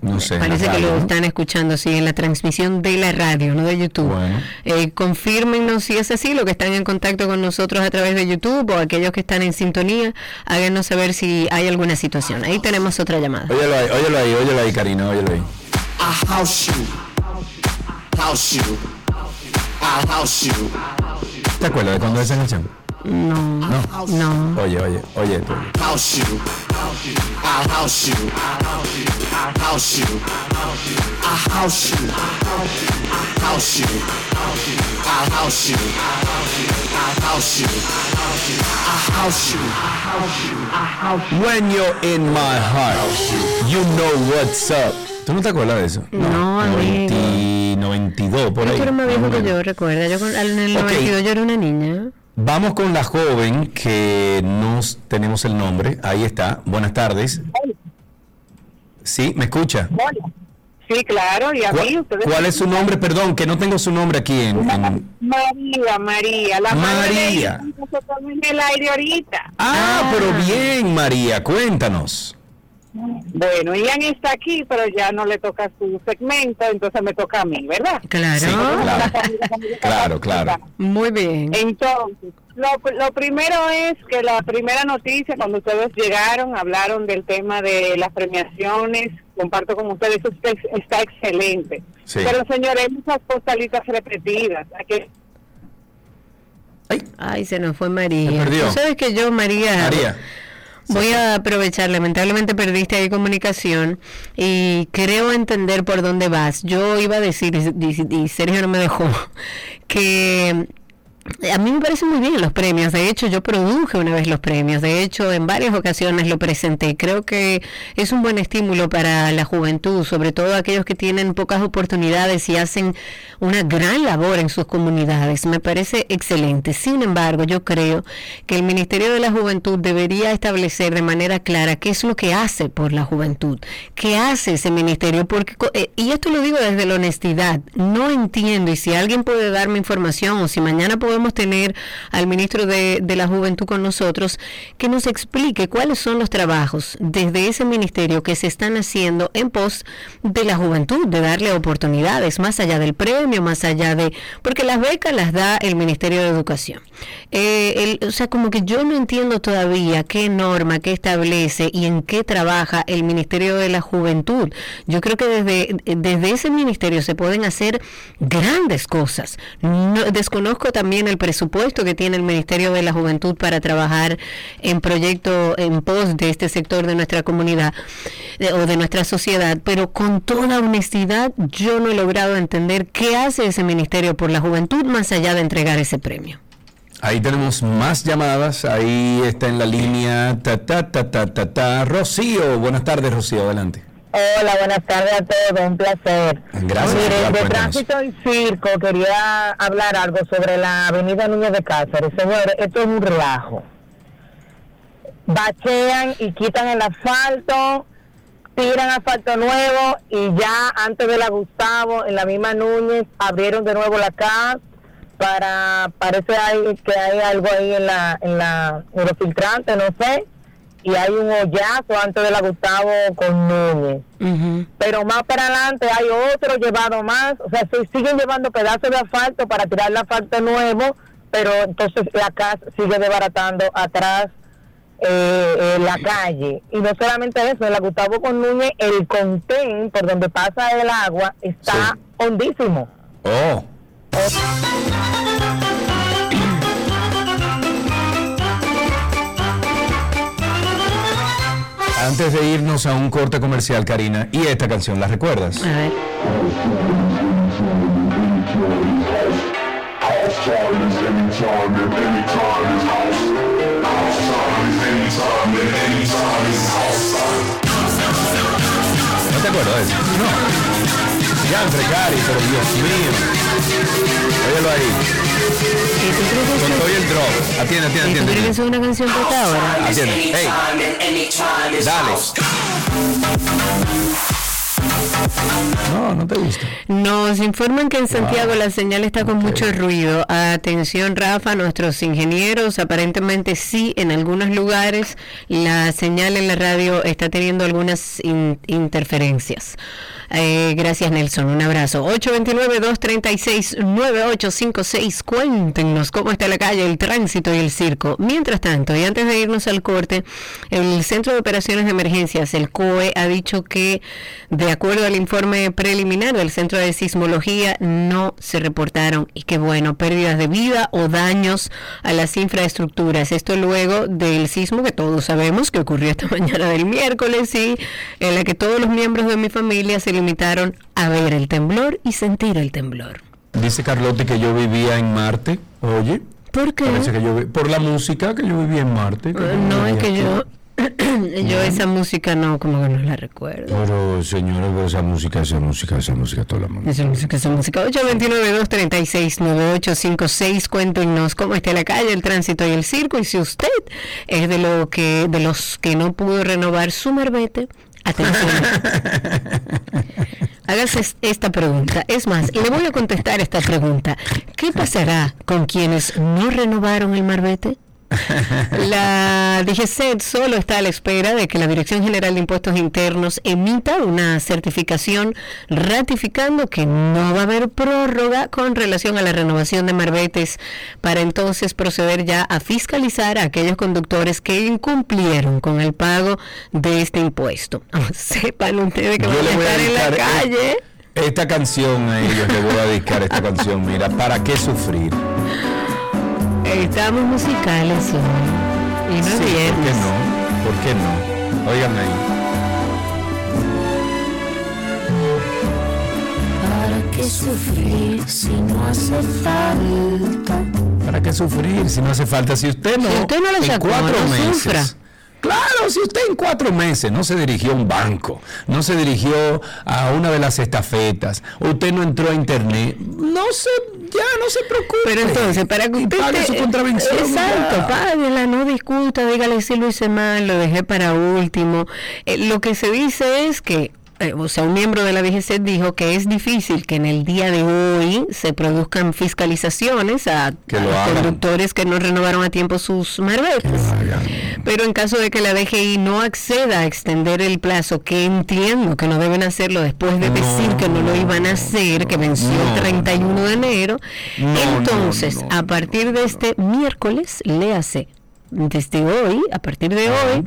No sé. Parece que radio, lo ¿no? están escuchando, sí, en la transmisión de la radio, no de YouTube. Bueno. Eh, confírmenos si es así, lo que están en contacto con nosotros a través de YouTube o aquellos que están en sintonía, háganos saber si hay alguna situación. Ahí tenemos otra llamada. Óyelo ahí, óyelo ahí, óyelo ahí, Karina, óyelo ahí. I house you. House you. I house you. ¿Te acuerdas de cuando esa canción? No. No. No. Oye, oye, oye esto. House you. I house you. I house you. I house you. House you. I house you. I house you. I house you. When you're in my heart, you know what's up. ¿Tú no te acuerdas de eso? No, amigo. 90 92, por ahí. más viejo más o que yo, recuerda. Yo en el Ok. 92 yo era una niña. Vamos con la joven que no tenemos el nombre. Ahí está. Buenas tardes. Sí, ¿me escucha? Sí, claro, y a mí ¿Cuál, ustedes... cuál es su nombre? Perdón, que no tengo su nombre aquí en... en- María, María, la madre de María. está en el aire ahorita. Ah, pero bien, María, cuéntanos. Bueno, Ian está aquí, pero ya no le toca su segmento, entonces me toca a mí, ¿verdad? Claro. Sí, claro. Claro, claro. Muy bien. Entonces, lo, lo primero es que la primera noticia, cuando ustedes llegaron, hablaron del tema de las premiaciones, comparto con ustedes, eso está, excelente. Sí. Pero señores, hay muchas postalitas repetidas. ¿A qué? Ay, se nos fue María. Se perdió. Tú sabes que yo, María, María. Voy a aprovechar, lamentablemente perdiste ahí comunicación y creo entender por dónde vas. Yo iba a decir, y, Sergio no me dejó, *laughs* que a mí me parece muy bien los premios. De hecho, yo produje una vez los premios. De hecho, en varias ocasiones lo presenté. Creo que es un buen estímulo para la juventud, sobre todo aquellos que tienen pocas oportunidades y hacen una gran labor en sus comunidades. Me parece excelente. Sin embargo, yo creo que el Ministerio de la Juventud debería establecer de manera clara qué es lo que hace por la juventud. ¿Qué hace ese ministerio? Porque, eh, y esto lo digo desde la honestidad, no entiendo y si alguien puede darme información o si mañana podemos tener al ministro de, la Juventud con nosotros, que nos explique cuáles son los trabajos desde ese ministerio que se están haciendo en pos de la juventud, de darle oportunidades, más allá del premio, más allá de... Porque las becas las da el Ministerio de Educación. Eh, el- o sea, como que yo no entiendo todavía qué norma, qué establece y en qué trabaja el Ministerio de la Juventud. Yo creo que desde, desde ese ministerio se pueden hacer grandes cosas. No- desconozco también el presupuesto que tiene el Ministerio de la Juventud para trabajar en proyectos en pos de este sector de nuestra comunidad eh, o de nuestra sociedad, pero con toda honestidad yo no he logrado entender qué hace ese Ministerio por la Juventud más allá de entregar ese premio. Ahí tenemos más llamadas. Ahí está en la línea. Ta, ta, ta, ta, ta, ta. Rocío. Buenas tardes, Rocío. Adelante. Hola, buenas tardes a todos, un placer. Gracias. Mire, Pilar, de tránsito y circo quería hablar algo sobre la avenida Núñez de Cáceres. Señores, esto es un relajo. Bachean y quitan el asfalto, tiran asfalto nuevo y ya antes de la Gustavo, en la misma Núñez, abrieron de nuevo la casa para, parece hay, que hay algo ahí en la, en la eurofiltrante, no sé, y hay un hoyazo antes de la Gustavo con Núñez pero más para adelante hay otro llevado más, o sea, se siguen llevando pedazos de asfalto para tirar el asfalto nuevo, pero entonces la casa sigue desbaratando atrás eh, la calle. Y no solamente eso, en la Gustavo con Núñez, el contén por donde pasa el agua está hondísimo. Oh. Antes de irnos a un corte comercial, Karina, y esta canción, ¿la recuerdas? A ver. ¿No te acuerdas de eso? No. Ya, entre Cari, pero Dios mío. Óyelo ahí. Con todo y el drop. Atiende, atiende, ¿Y tú atiende. crees que es una canción para ahora? Atiende. Hey. Dale. No, No, te gusta. Nos informan que en Santiago la señal está con mucho ruido. Atención, Rafa, nuestros ingenieros, aparentemente sí, en algunos lugares la señal en la radio está teniendo algunas in- interferencias. Eh, gracias, Nelson. Un abrazo. 829-236-9856. Cuéntenos cómo está la calle, el tránsito y el circo. Mientras tanto, y antes de irnos al corte, el Centro de Operaciones de Emergencias, el COE, ha dicho que, de acuerdo al informe preliminar del Centro de Sismología, no se reportaron, y qué bueno, pérdidas de vida o daños a las infraestructuras. Esto luego del sismo que todos sabemos que ocurrió esta *laughs* mañana del miércoles y en la que todos los miembros de mi familia se limitaron a ver el temblor y sentir el temblor. Dice Carlotti que yo vivía en Marte. Oye. ¿Por qué? Parece que yo por la música que yo vivía en Marte. que No es que yo, *clears throat* yo esa música no, como que no la recuerdo. Pero señores, esa música, esa música, esa música, toda la música. Esa música, esa música. 829-236-9856. Cuéntenos cómo está la calle, el tránsito y el circo. Y si usted es de lo que de los que no pudo renovar su marbete, atención. *laughs* Hágase es- esta pregunta. Es más, le voy a contestar esta pregunta. ¿Qué pasará con quienes no renovaron el marbete? *laughs* La DGCET solo está a la espera de que la Dirección General de Impuestos Internos emita una certificación ratificando que no va a haber prórroga con relación a la renovación de marbetes para entonces proceder ya a fiscalizar a aquellos conductores que incumplieron con el pago de este impuesto. *laughs* Sepan ustedes que Yo van a estar en la calle. esta canción a ellos, le voy a dedicar esta canción. Mira, ¿para qué sufrir? Estamos musicales hoy. Y no es Sí, ¿Por qué no? ¿Por qué no? Oigan ahí. ¿Para qué sufrir si no hace falta? ¿Para qué sufrir si no hace falta? Si usted no, Si usted no lo en sacó, cuatro no meses. sufra. Claro, si usted en cuatro meses no se dirigió a un banco, no se dirigió a una de las estafetas, usted no entró a internet, no se, ya no se preocupe. Pero entonces, para que usted pague su contravención. Exacto, páguela, no discuta, dígale si lo hice mal, lo dejé para último. Eh, lo que se dice es que eh, o sea, un miembro de la DGC dijo que es difícil que en el día de hoy se produzcan fiscalizaciones a, Que a lo los hagan. conductores que no renovaron a tiempo sus marbetes. Pero en caso de que la DGI no acceda a extender el plazo, que entiendo que no deben hacerlo después de decir que no lo iban a hacer, que venció el 31 de enero, entonces a partir de este miércoles, léase desde hoy, a partir de hoy,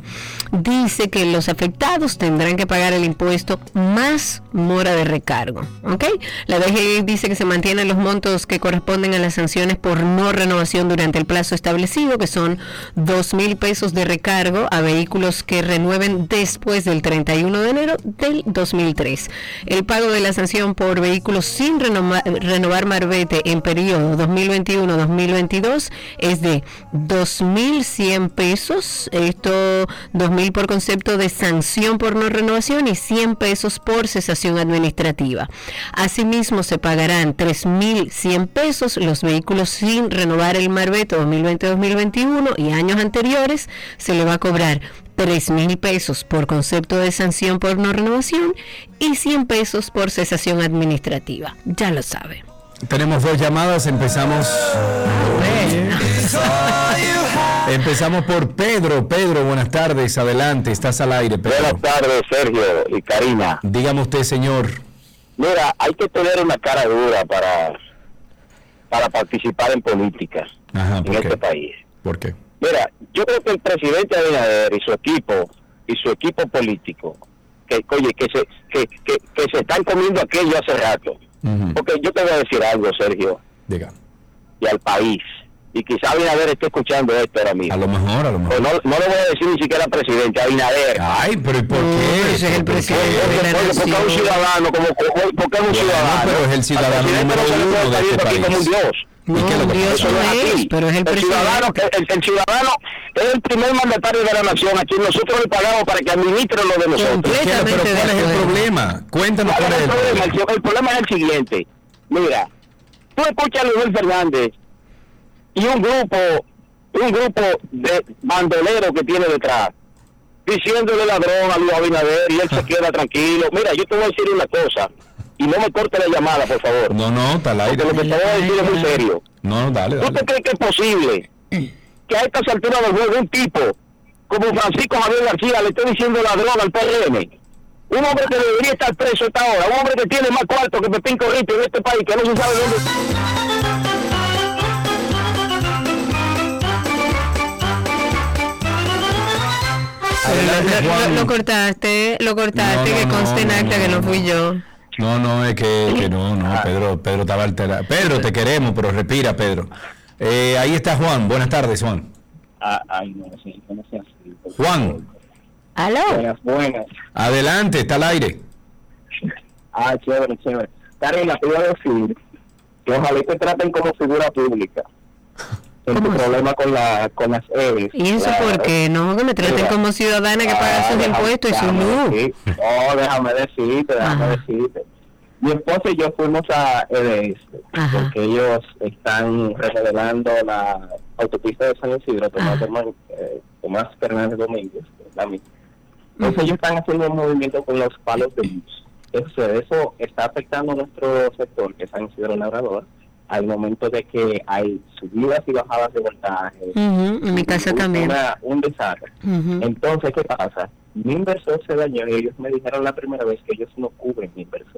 dice que los afectados tendrán que pagar el impuesto más mora de recargo. ¿ok? La DGI dice que se mantienen los montos que corresponden a las sanciones por no renovación durante el plazo establecido, que son dos mil pesos de recargo a vehículos que renueven después del 31 de enero del 2003. El pago de la sanción por vehículos sin renova- renovar marbete en periodo 2021-2022 es de 2.100 pesos, esto 2.000 por concepto de sanción por no renovación y 100 pesos por cesación administrativa. Asimismo se pagarán 3.100 pesos los vehículos sin renovar el marbete 2020-2021 y años anteriores se le va a cobrar 3 mil pesos por concepto de sanción por no renovación y 100 pesos por cesación administrativa. Ya lo sabe. Tenemos dos llamadas, empezamos. Empezamos por Pedro. Pedro, buenas tardes, adelante, estás al aire, Pedro. Buenas tardes, Sergio y Karina. Dígame usted, señor. Mira, hay que tener una cara dura para, para participar en política Ajá, en ¿por este país. ¿Por qué? Mira, yo creo que el presidente Abinader y su equipo y su equipo político, que oye, que se, que, que, que se están comiendo aquello hace rato. Porque yo te voy a decir algo, Sergio. Diga. Y al país. Y quizá Abinader esté escuchando esto ahora mismo. A lo mejor, a lo mejor. Pues no, no le voy a decir ni siquiera presidente, Abinader. Ay, pero ¿y por qué? ese es el ¿Por qué? presidente Porque, porque es un ciudadano, como, porque es un Bueno, ciudadano. pero es el ciudadano Al presidente número no se le puede este aquí como un dios. ¿Y qué es lo que Dios pasa? no así. es, pero es el ciudadano, presidente. el, el ciudadano es el primer mandatario de la nación a quien nosotros le pagamos para que administre lo de nosotros. ¿Qué? Pero Completamente ¿cuál es de el problema? Cuéntanos ¿Cuál cuál es el? El, problema. el problema es el siguiente. Mira, tú escuchas a Luis Fernández y un grupo, un grupo de bandoleros que tiene detrás, diciéndole ladrón a Luis Abinader y él se *laughs* queda tranquilo. Mira, yo te voy a decir una cosa, y no me corte la llamada, por favor. No, no, está al aire. Porque lo que te voy a decir es muy serio. No, dale, ¿Tú dale. te crees que es posible que a estas alturas del juego un tipo como Francisco Javier García le esté diciendo ladrón al PRM? Un hombre que debería estar preso a esta hora, un hombre que tiene más cuarto que Pepín Corrito en este país, que no se sabe dónde... Lo, lo- lo cortaste, lo cortaste, No, no, que conste en no, acta que no fui yo. No, no, es que, que no, no, Pedro, Pedro estaba alterado. Pedro, te queremos, pero respira, Pedro. Eh, ahí está Juan. Buenas tardes, Juan. Ah, ay, no, sí, no sea así. Juan, ¿Aló? Buenas, buenas. adelante, está al aire. Ah, chévere, chévere. Karina, te iba a decir que ojalá te traten como figura pública. *laughs* Tu problema con, la, con las EVs. ¿Y eso Claro. por qué? No, que me traten Mira. como ciudadana que paga Ah, sus déjame- impuestos y su luz. No, déjame decirte, déjame decirte. Mi esposa y yo fuimos a EDS porque ellos están remodelando la autopista de San Isidro, Tomás, eh, Tomás Fernández Domínguez, la misma. Entonces ellos están haciendo un movimiento con los palos de luz. Eso, eso está afectando a nuestro sector, que es San Isidro Labrador, al momento de que hay subidas y bajadas de voltaje. Ujú, en mi casa Una- también. un desastre. Entonces, ¿qué pasa? Mi inversor se dañó y ellos me dijeron la primera vez que ellos no cubren mi inversor.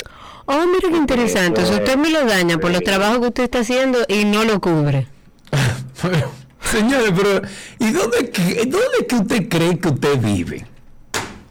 Oh, mira qué interesante. Sea, usted me lo daña por los trabajos que usted está haciendo y no lo cubre. *laughs* Señores, pero ¿y dónde, dónde es que usted cree que usted vive?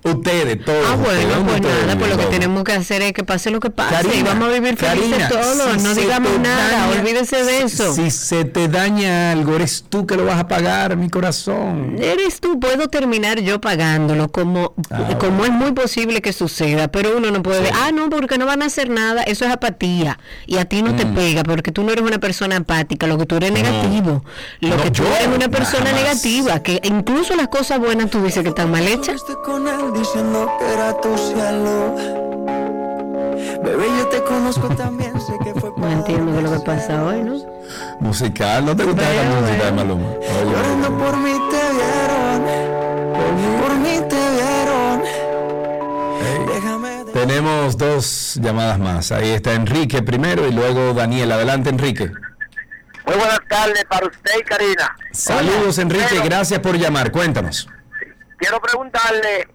Ustedes, todos. Ah, bueno, ¿dónde pues nada, pues lo que tenemos que hacer es que pase lo que pase y Karina, vamos a vivir felices Karina, todos, si no digamos nada, daña- olvídese de eso. Si se te daña algo, eres tú que lo vas a pagar, mi corazón. Eres tú, puedo terminar yo pagándolo, como, Ah, como es muy posible que suceda, pero uno no puede, ah, no, porque no van a hacer nada, eso es apatía, y a ti no te Mm. pega, porque tú no eres una persona empática, lo que tú eres No. negativo, lo No, que tú yo eres una persona negativa, que incluso las cosas buenas tú dices que están mal hechas. Diciendo que era tu cielo. Bebé, yo te conozco también, sé que fue No entiendo qué es lo que pasa hoy, ¿no? Musical, ¿no te gusta la música de Maluma? Llorando por mí te vieron, por mí te vieron. Déjame Tenemos dos llamadas más. Ahí está Enrique primero y luego Daniel. Adelante, Enrique. Muy buenas tardes para usted y Karina. Saludos, Enrique. Pero Gracias por llamar. Cuéntanos. quiero preguntarle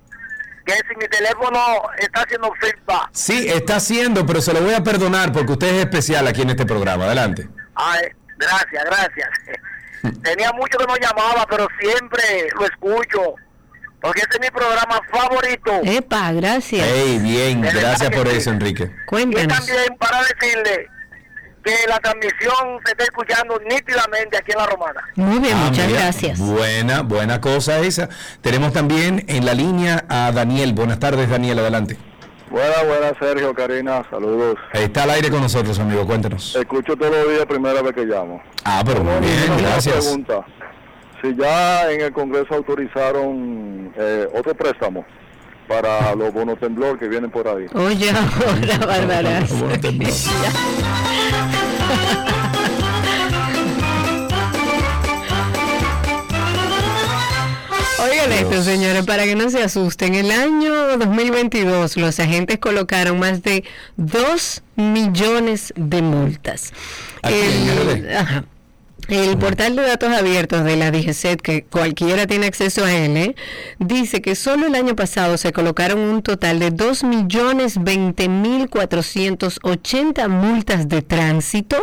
que si mi teléfono está haciendo feedback. Sí, está haciendo, pero se lo voy a perdonar porque usted es especial aquí en este programa. Adelante. Ay, gracias, gracias. *laughs* Tenía mucho que no llamaba, pero siempre lo escucho. Porque este es mi programa favorito. Epa, gracias. Hey, bien. Gracias por eso, Enrique. Y Cuéntanos. también para decirle que la transmisión se está escuchando nítidamente aquí en La Romana. Muy bien, Ah, muchas mira, gracias. Buena, buena cosa esa. Tenemos también en la línea a Daniel. Buenas tardes, Daniel. Adelante. Buenas, buenas, Sergio, Karina, saludos. Está al aire con nosotros, amigo. Cuéntanos. Escucho todos los días, primera vez que llamo. Ah, pero muy bien, Una gracias. pregunta. Si ya en el Congreso autorizaron eh, otro préstamo para los bonos temblor que vienen por ahí. Oye, ahora, *laughs* Bárbara. Oigan *laughs* esto, señores, para que no se asusten. En el año 2022 los agentes colocaron más de 2 millones de multas. El, ajá. El portal de datos abiertos de la DGCET, que cualquiera tiene acceso a él, ¿eh? dice que solo el año pasado se colocaron un total de 2.020.480 multas de tránsito,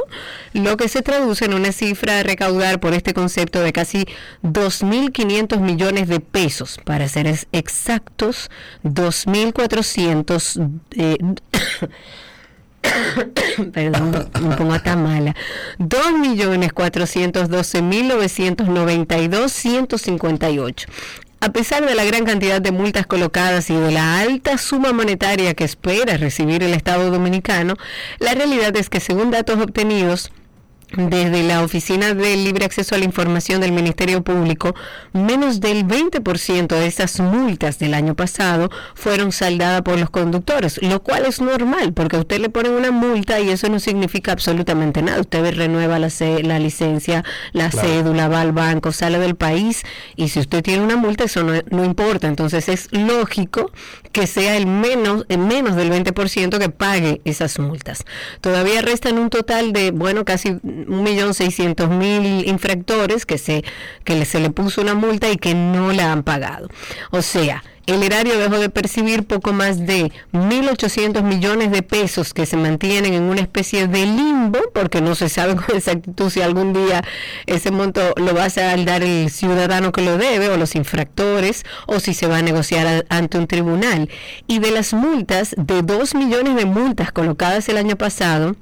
lo que se traduce en una cifra a recaudar por este concepto de casi 2.500 millones de pesos, para ser exactos, 2.400... eh, *coughs* Perdón, me pongo hasta mala. 2.412.992.158. A pesar de la gran cantidad de multas colocadas y de la alta suma monetaria que espera recibir el Estado dominicano, la realidad es que según datos obtenidos desde la Oficina de Libre Acceso a la Información del Ministerio Público, menos del 20% de esas multas del año pasado fueron saldadas por los conductores, lo cual es normal, porque a usted le ponen una multa y eso no significa absolutamente nada. Usted renueva la, la licencia, la Claro. cédula, va al banco, sale del país y si usted tiene una multa, eso no, no importa. Entonces es lógico que sea el menos, el menos del 20% que pague esas multas. Todavía restan un total de, bueno, casi 1.600.000 infractores que se que se le puso una multa y que no la han pagado. O sea, el erario dejó de percibir poco más de 1.800 millones de pesos que se mantienen en una especie de limbo, porque no se sabe con exactitud si algún día ese monto lo va a saldar el ciudadano que lo debe o los infractores, o si se va a negociar ante un tribunal. Y de las multas, de 2 millones de multas colocadas el año pasado,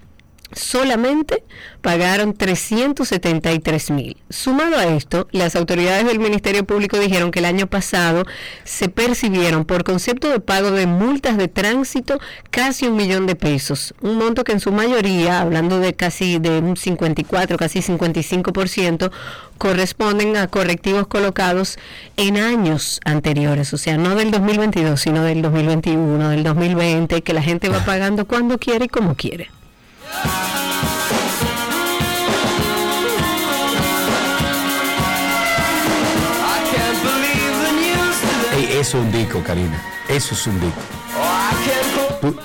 solamente pagaron 373 mil. Sumado a esto, las autoridades del Ministerio Público dijeron que el año pasado se percibieron por concepto de pago de multas de tránsito casi un millón de pesos, un monto que en su mayoría, hablando de casi de un 54, casi 55%, corresponden a correctivos colocados en años anteriores, o sea, no del 2022, sino del 2021, del 2020, que la gente va pagando cuando quiere y como quiere. Ey, eso es un disco, Karina. Eso es un disco. ¿Tú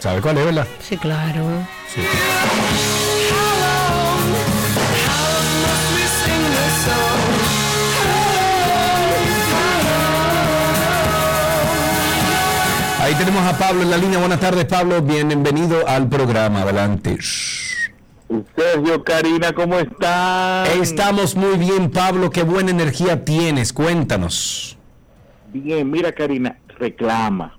sabes cuál es, verdad? Sí, claro. Sí. Ahí tenemos a Pablo en la línea. Buenas tardes, Pablo. Bienvenido al programa. Adelante. Sergio, Karina, ¿cómo están? Estamos muy bien, Pablo. Qué buena energía tienes. Cuéntanos. Bien, mira, Karina, reclama.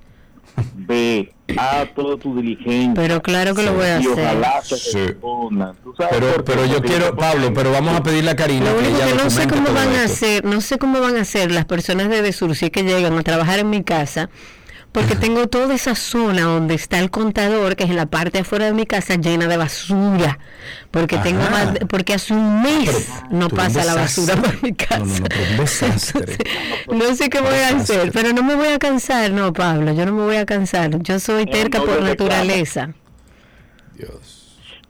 Ve, haz todo tu diligencia. Pero claro que lo voy a y hacer. ojalá se Sí. respondan. ¿Tú sabes Pero, yo quiero, Pablo, pero vamos a pedirle a Karina Lo que ella que no sé cómo van a hacer, no sé cómo van a hacer las personas de Desur si es que llegan a trabajar en mi casa, porque tengo toda esa zona donde está el contador, que es en la parte de afuera de mi casa, llena de basura, porque tengo Ajá. más, de- porque hace un mes no tú pasa la basura por mi casa. No, no, no, pero un desastre. *laughs* No sé qué voy a hacer, pero no me voy a cansar, no, Pablo, yo no me voy a cansar. Yo soy terca no por naturaleza.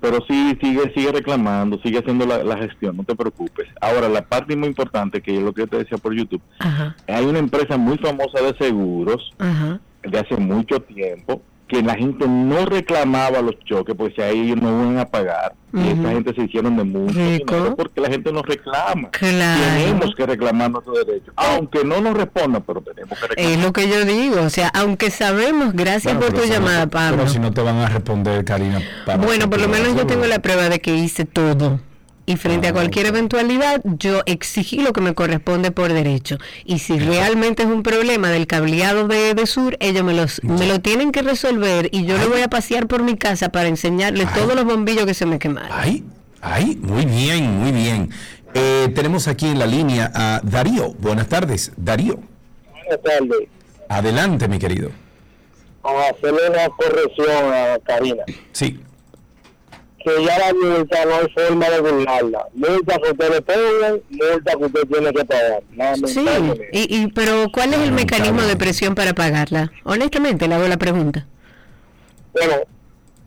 Pero sí, sigue, sigue reclamando, sigue haciendo la, la gestión, no te preocupes. Ahora, la parte muy importante, que es lo que yo te decía por YouTube, Ajá, hay una empresa muy famosa de seguros ajá. De hace mucho tiempo que la gente no reclamaba los choques porque si ahí ellos no iban a pagar y Ujú. esa gente se hicieron de mucho dinero porque la gente no reclama Claro. tenemos que reclamar nuestro derecho aunque no nos respondan pero tenemos que reclamar Es lo que yo digo, o sea, aunque sabemos, gracias Bueno, por tu si llamada, Pablo. Pero si no te van a responder, Karina. para Bueno, por lo menos yo tengo la prueba de que hice todo. Y frente Ah, a cualquier eventualidad, yo exigí lo que me corresponde por derecho. Y si realmente es un problema del cableado de, de Sur, ellos me, los, me lo tienen que resolver y yo le voy a pasear por mi casa para enseñarle todos los bombillos que se me quemaron. Ay, ay, muy bien, muy bien. Eh, tenemos aquí en la línea a Darío. Buenas tardes, Darío. Buenas tardes. Adelante, mi querido. Vamos a hacerle una corrección a Karina. Sí. Que ya la multa no hay forma de burlarla. Multa que usted le pongan, multa que usted tiene que pagar. Sí, y, y, pero ¿cuál es el mecanismo de presión para pagarla? Honestamente, le hago la pregunta. Bueno,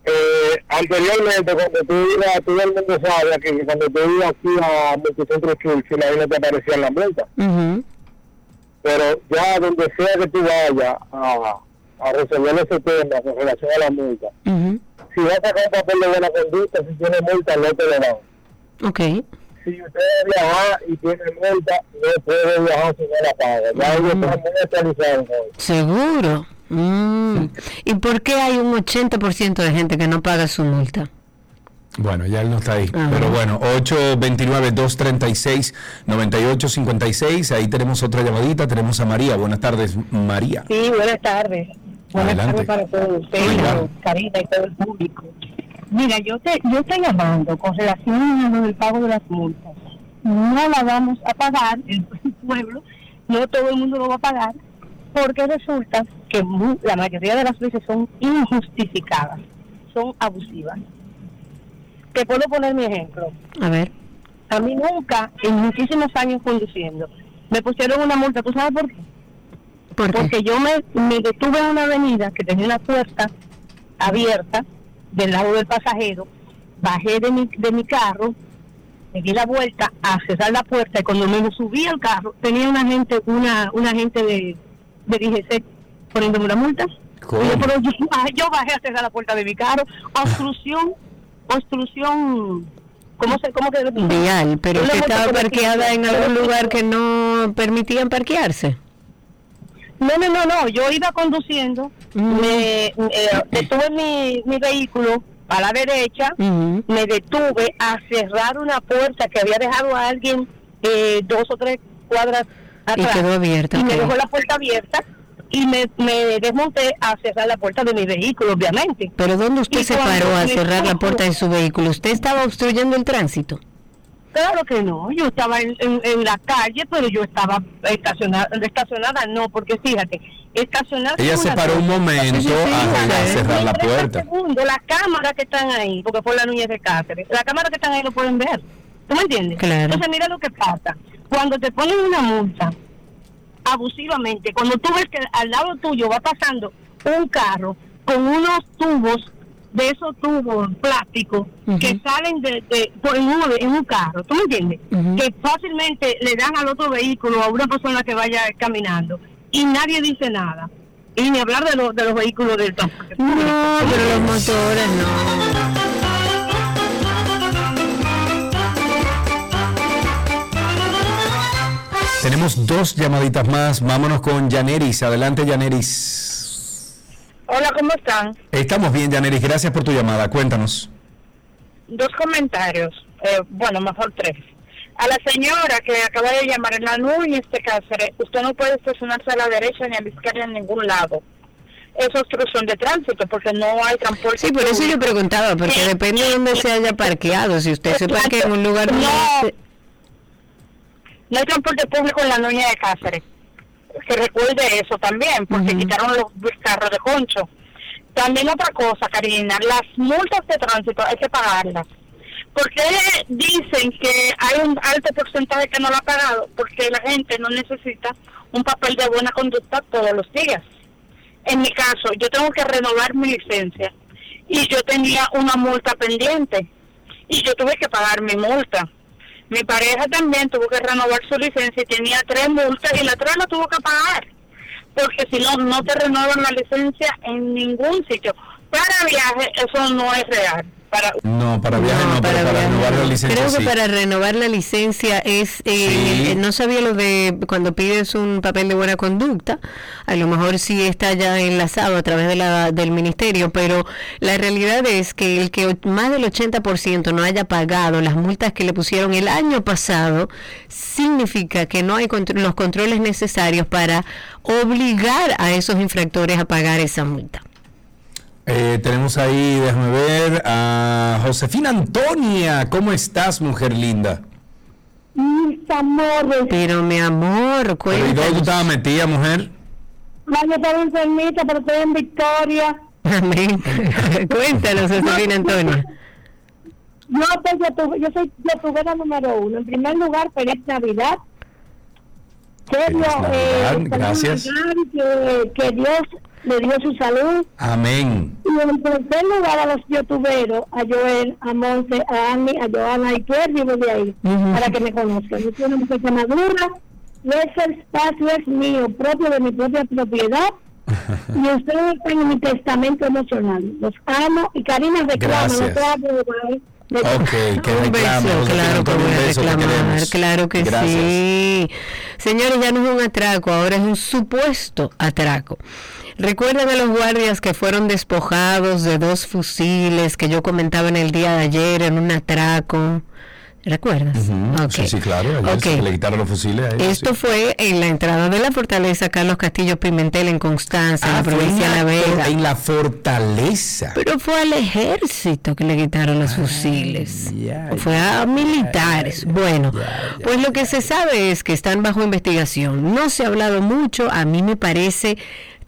eh, anteriormente, cuando tú ibas, todo el mundo sabe que cuando tú ibas aquí a Multicentro Churchill, ahí no te aparecían las multas. Ujú. Pero ya donde sea que tú vayas a, a resolver ese tema con relación a la multa, Ujú. Si vas a sacar un papel de buena conducta, si tiene multa, no te lo dan. Ok. Si usted viaja y tiene multa, no puede viajar si no la paga. Ya ellos están muy actualizados. Seguro. Mm. ¿Y por qué hay un 80% de gente que no paga su multa? Bueno, ya él no está ahí. Ajá. Pero bueno, 829-236-9856. Ahí tenemos otra llamadita. Tenemos a María. Buenas tardes, María. Sí, buenas tardes. Buenas tardes para todos ustedes. Karina y todo el público. Mira, yo te, yo estoy llamando con relación a lo del pago de las multas. No la vamos a pagar, el *laughs* pueblo, no todo el mundo lo va a pagar, porque resulta que mu- la mayoría de las veces son injustificadas, son abusivas. te puedo poner mi ejemplo. A ver. A mí nunca, en muchísimos años conduciendo, me pusieron una multa. ¿Tú sabes por qué? Porque yo me, me detuve en una avenida que tenía una puerta abierta del lado del pasajero, bajé de mi, de mi carro, me di la vuelta a cerrar la puerta y cuando me subí al carro tenía una gente, una, una gente de, de DGC poniéndome una multa. ¿Cómo? Y yo, pero yo, *laughs* yo bajé a cerrar la puerta de mi carro. Obstrucción, obstrucción, ¿cómo se, cómo que Vial, pero usted estaba por parqueada en algún lugar que no permitían parquearse. No, no, no, no, yo iba conduciendo, me eh, detuve mi, mi vehículo a la derecha, me detuve a cerrar una puerta que había dejado a alguien eh, dos o tres cuadras atrás. quedó abierta, Y me dejó la puerta abierta y me, me desmonté a cerrar la puerta de mi vehículo, obviamente. Pero ¿dónde usted Y se paró a cerrar la puerta de su vehículo? ¿Usted estaba obstruyendo el tránsito? Claro que no, yo estaba en, en- en la calle, pero yo estaba estacionada, estacionada no, porque fíjate, estacionada... Ella se paró un momento a- a cerrar la En 30 puerta. segundos, las cámaras que están ahí, porque fue la Núñez de Cáceres, las cámaras que están ahí lo pueden ver. ¿Tú me entiendes? Claro. Entonces mira lo que pasa. Cuando te ponen una multa abusivamente, cuando tú ves que al lado tuyo va pasando un carro con unos tubos de esos tubos plásticos que salen de, de- por- en, un, en un carro, ¿tú me entiendes? Que fácilmente le dan al otro vehículo a una persona que vaya caminando y nadie dice nada. Y ni hablar de, los de los vehículos del transporte. No, pero los motores no. Tenemos dos llamaditas más. Vámonos con Yaneris. Adelante, Yaneris. Hola, ¿cómo están? Estamos bien, Yaneris. Gracias por tu llamada. Cuéntanos. Dos comentarios, eh, bueno, mejor tres. A la señora que acaba de llamar en la Núñez de Cáceres, usted no puede estacionarse a la derecha ni a la izquierda en ningún lado. Es obstrucción de tránsito porque no hay transporte. Sí, por eso yo preguntaba, porque depende de dónde se haya parqueado. Si usted se parquea en un lugar no hay transporte público en la Núñez de Cáceres. Que recuerde eso también, porque quitaron los carros de concho. También otra cosa, Karina, las multas de tránsito hay que pagarlas. ¿Por qué dicen que hay un alto porcentaje que no lo ha pagado? Porque la gente no necesita un papel de buena conducta todos los días. En mi caso, yo tengo que renovar mi licencia y yo tenía una multa pendiente y yo tuve que pagar mi multa. Mi pareja también tuvo que renovar su licencia y tenía tres multas y la tres la tuvo que pagar. Porque si no, no te renuevan la licencia en ningún sitio. Para viaje, eso no es real. Para, No, para no, pero para renovar la licencia Creo que sí. para renovar la licencia es, eh, Sí. no sabía lo de cuando pides un papel de buena conducta, a lo mejor sí está ya enlazado a través de la, del ministerio, pero la realidad es que el que más del 80% no haya pagado las multas que le pusieron el año pasado, significa que no hay contro- los controles necesarios para obligar a esos infractores a pagar esa multa. Eh, tenemos ahí, déjame ver, a Josefina Antonia. ¿Cómo estás, mujer linda? Mis amores. Pero mi amor, ¿Pero ¿Y dónde tú estabas metida, mujer? Yo estaba enfermita, pero estoy en Victoria. Amén. *laughs* Cuéntanos, Josefina Antonia. Yo, pues, yo, tuve- yo soy youtubera número uno. En primer lugar, feliz Navidad. Navidad, eh, gracias. feliz Navidad, Que, que Dios le dio su salud. Amén. Y en tercer lugar, a los youtuberos, a Joel, a Monse, a Annie, a Joana y Pierre, vivo de ahí, Ujú. para que me conozcan. Yo soy una muchacha madura, y ese espacio es mío, propio de mi propia propiedad. y *laughs* ustedes están en mi testamento emocional. Los amo y Karina reclama, no te Ok, que Un reclame, beso, Josefina claro que voy a reclamar, claro que Gracias. sí. Señores, ya no es un atraco, ahora es un supuesto atraco. Recuerdan a los guardias que fueron despojados de dos fusiles que yo comentaba en el día de ayer en un atraco. ¿Recuerdas? Sí, sí, claro. ayer Ok. se le quitaron los fusiles a ellos, Esto sí. fue en la entrada de la fortaleza Carlos Castillo Pimentel en Constanza, en Ah, la fue provincia de en La Vega. En la fortaleza. Pero fue al ejército que le quitaron los fusiles. fue a militares. bueno, pues lo que se sabe es que están bajo investigación. No se ha hablado mucho, a mí me parece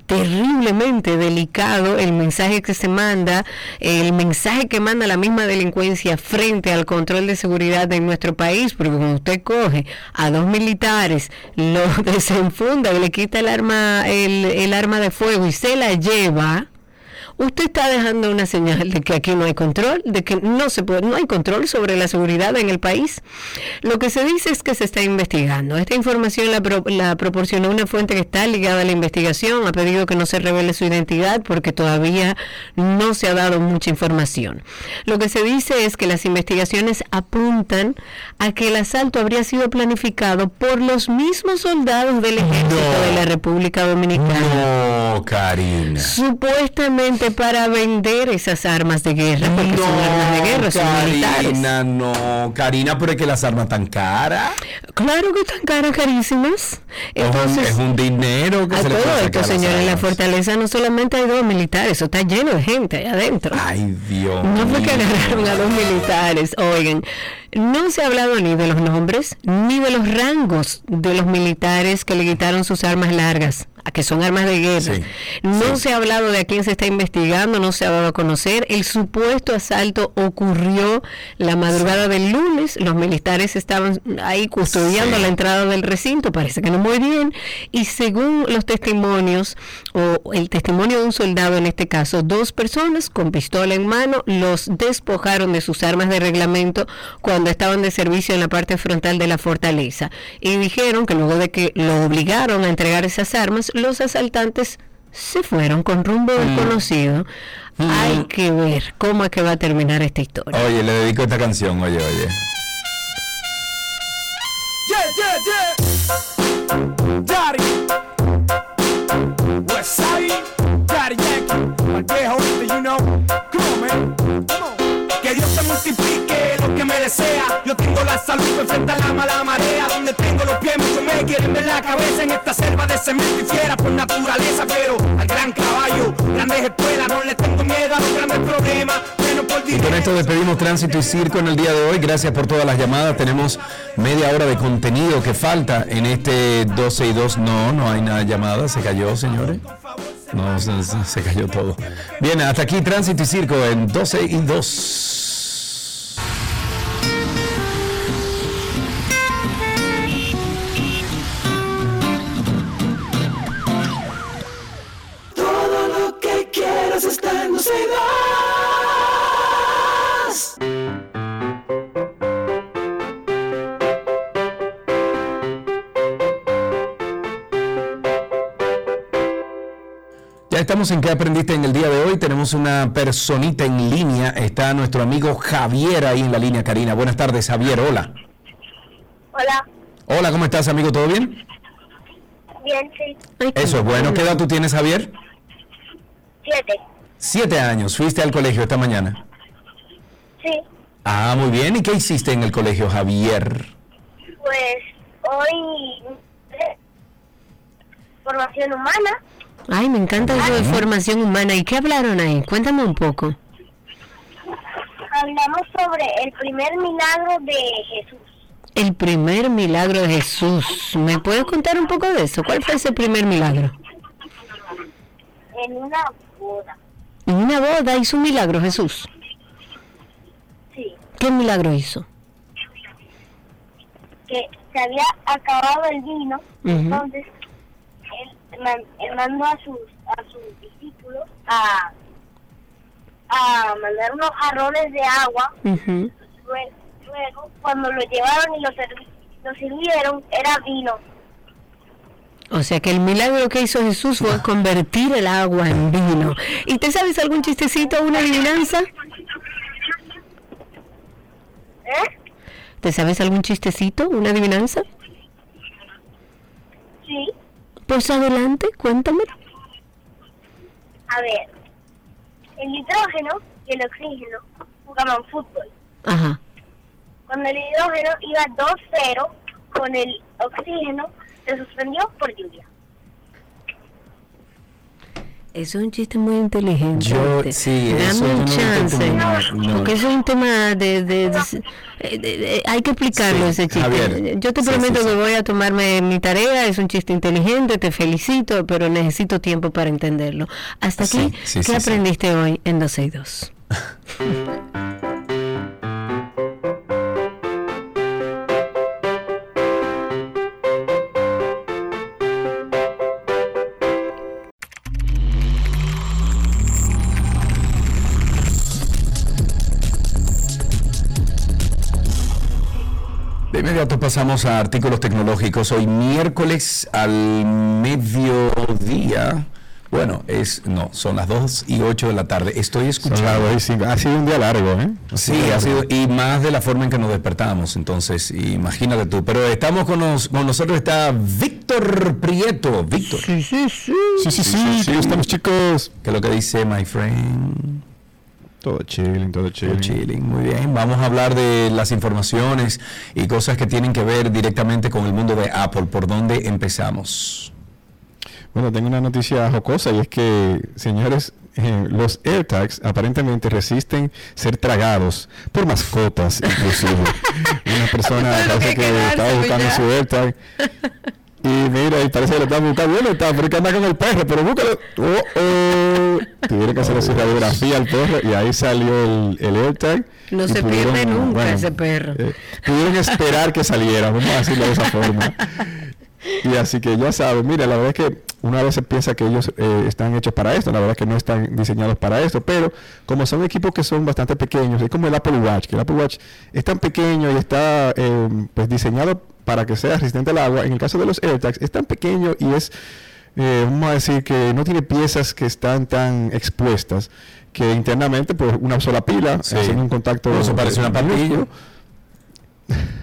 terriblemente delicado el mensaje que se manda, el mensaje que manda la misma delincuencia frente al control de seguridad de nuestro país, porque cuando usted coge a dos militares, lo *laughs* desenfunda y le quita el arma, el, el arma de fuego y se la lleva, usted está dejando una señal de que aquí no hay control, de que no se puede, no hay control sobre la seguridad en el país. Lo que se dice es que se está investigando. Esta información la, pro- la proporcionó una fuente que está ligada a la investigación. Ha pedido que no se revele su identidad porque todavía no se ha dado mucha información. Lo que se dice es que las investigaciones apuntan a que el asalto habría sido planificado por los mismos soldados del ejército de la República Dominicana. No, Karina. Supuestamente para vender esas armas de guerra, porque son armas de guerra, son militares. Karina, no. Karina, pero es que las armas tan caras. Claro que están caras, carísimas. Es un- Entonces, es un dinero que a se le todo puede esto, sacar señores, en la fortaleza no solamente hay dos militares, eso está lleno de gente ahí adentro. Ay, Dios. No fue que agarraron a dos militares. Oigan, no se ha hablado ni de los nombres ni de los rangos de los militares que le quitaron sus armas largas, a que son armas de guerra. No se ha hablado de a quién se está investigando, no se ha dado a conocer. El supuesto asalto ocurrió la madrugada del lunes. Los militares estaban ahí custodiando la entrada del recinto, parece que no muy bien. Y según los testimonios, o el testimonio de un soldado en este caso, dos personas con pistola en mano los despojaron de sus armas de reglamento cuando estaban de servicio en la parte frontal de la fortaleza. Y dijeron que luego de que lo obligaron a entregar esas armas, los asaltantes se fueron con rumbo desconocido. Hay que ver cómo es que va a terminar esta historia. Oye, le dedico esta canción, oye, oye. Yeah, yeah, yeah. Daddy. West Side. Daddy Yankee. My viejo, you know. Come on, man. Come on. Que Dios te multiplique lo que desea. Yo tengo la salud la mala marea. Donde tengo los pies, muchos me quieren ver la cabeza en esta selva de cemento y fiera por naturaleza. Pero al gran caballo, grandes escuelas, no le tengo miedo a los grandes problemas. Y con esto despedimos Tránsito y Circo en el día de hoy. Gracias por todas las llamadas. Tenemos media hora de contenido que falta en este 12 y 2. No, no hay nada de llamada. Se cayó, señores. No, se- se cayó todo. Bien, hasta aquí Tránsito y Circo en 12 y 2. Dos. Ya estamos en qué aprendiste en el día de hoy. Tenemos una personita en línea. Está nuestro amigo Javier ahí en la línea, Karina. Buenas tardes, Javier. Hola. Hola, Hola, ¿cómo estás, amigo? ¿Todo bien? bien, sí. Eso es bueno. ¿Qué edad tú tienes, Javier? Siete. Siete años. ¿Fuiste al colegio esta mañana? Sí, Ah, muy bien. ¿Y qué hiciste en el colegio, Javier? pues hoy formación humana. Ay, me encanta eso de formación humana. ¿Y qué hablaron ahí? Cuéntame un poco. Hablamos sobre el primer milagro de Jesús. El primer milagro de Jesús. ¿Me puedes contar un poco de eso? ¿Cuál fue ese primer milagro? En una boda. En una boda hizo un milagro Jesús. Sí, ¿Qué milagro hizo? que se había acabado el vino. Entonces, él, man- él mandó a sus, a sus discípulos a, a mandar unos jarrones de agua. Luego, cuando lo llevaron y lo, lo sirvieron, era vino. O sea que el milagro que hizo Jesús fue convertir el agua en vino. ¿Y te sabes algún chistecito, una adivinanza? ¿Eh? ¿Te sabes algún chistecito, una adivinanza? Sí. Pues adelante, cuéntame. A ver, el hidrógeno y el oxígeno jugaban fútbol. Ajá. Cuando el hidrógeno iba 2-0, con el oxígeno se suspendió por lluvia. Eso es un chiste muy inteligente. Yo, sí, Dame eso un chance. no. Porque eso es un tema de... de- de- eh, de- de- hay que explicarlo Sí, ese chiste. Javier. Yo te Sí, prometo sí, que sí. voy a tomarme mi tarea. Es un chiste inteligente, te felicito, pero necesito tiempo para entenderlo. Hasta aquí, Sí, sí, ¿qué sí, sí. aprendiste hoy en 12 *laughs* inmediato pasamos a artículos tecnológicos. Hoy miércoles al mediodía. Bueno, es no, son las 2 y 8 de la tarde. Estoy escuchando. Ha sido un día largo, ¿eh? Sí, ha sido, y más de la forma en que nos despertamos, entonces, imagínate tú. Pero estamos con, nos- con nosotros, está Víctor Prieto. Víctor. Sí, sí, sí. Sí, sí, sí, sí, estamos chicos. ¿Qué es lo que dice my friend? Todo chilling, todo chilling. Todo chilling, muy bien. Vamos a hablar de las informaciones y cosas que tienen que ver directamente con el mundo de Apple. ¿Por dónde empezamos? Bueno, tengo una noticia jocosa y es que, señores, eh, los AirTags aparentemente resisten ser tragados por mascotas, inclusive. *laughs* una persona parece que estaba buscando su AirTag *laughs* y mira, y parece que lo estaba buscando. Bueno, está, que anda con el perro, pero búscalo. Oh, oh. Tuvieron que hacerle su radiografía al perro y ahí salió el, el AirTag. No se pudieron, pierde nunca bueno, ese perro. eh, pudieron esperar que saliera, vamos a decirlo de esa forma. Y así que ya saben, mira, la verdad es que una vez se piensa que ellos eh, están hechos para esto, la verdad es que no están diseñados para esto, pero como son equipos que son bastante pequeños, es como el Apple Watch, que el Apple Watch es tan pequeño y está eh, pues diseñado para que sea resistente al agua, en el caso de los AirTags es tan pequeño y es, eh, vamos a decir que no tiene piezas que están tan expuestas, que internamente pues una sola pila, Sí. haciendo un contacto... Eso parece una minúsculo. *laughs*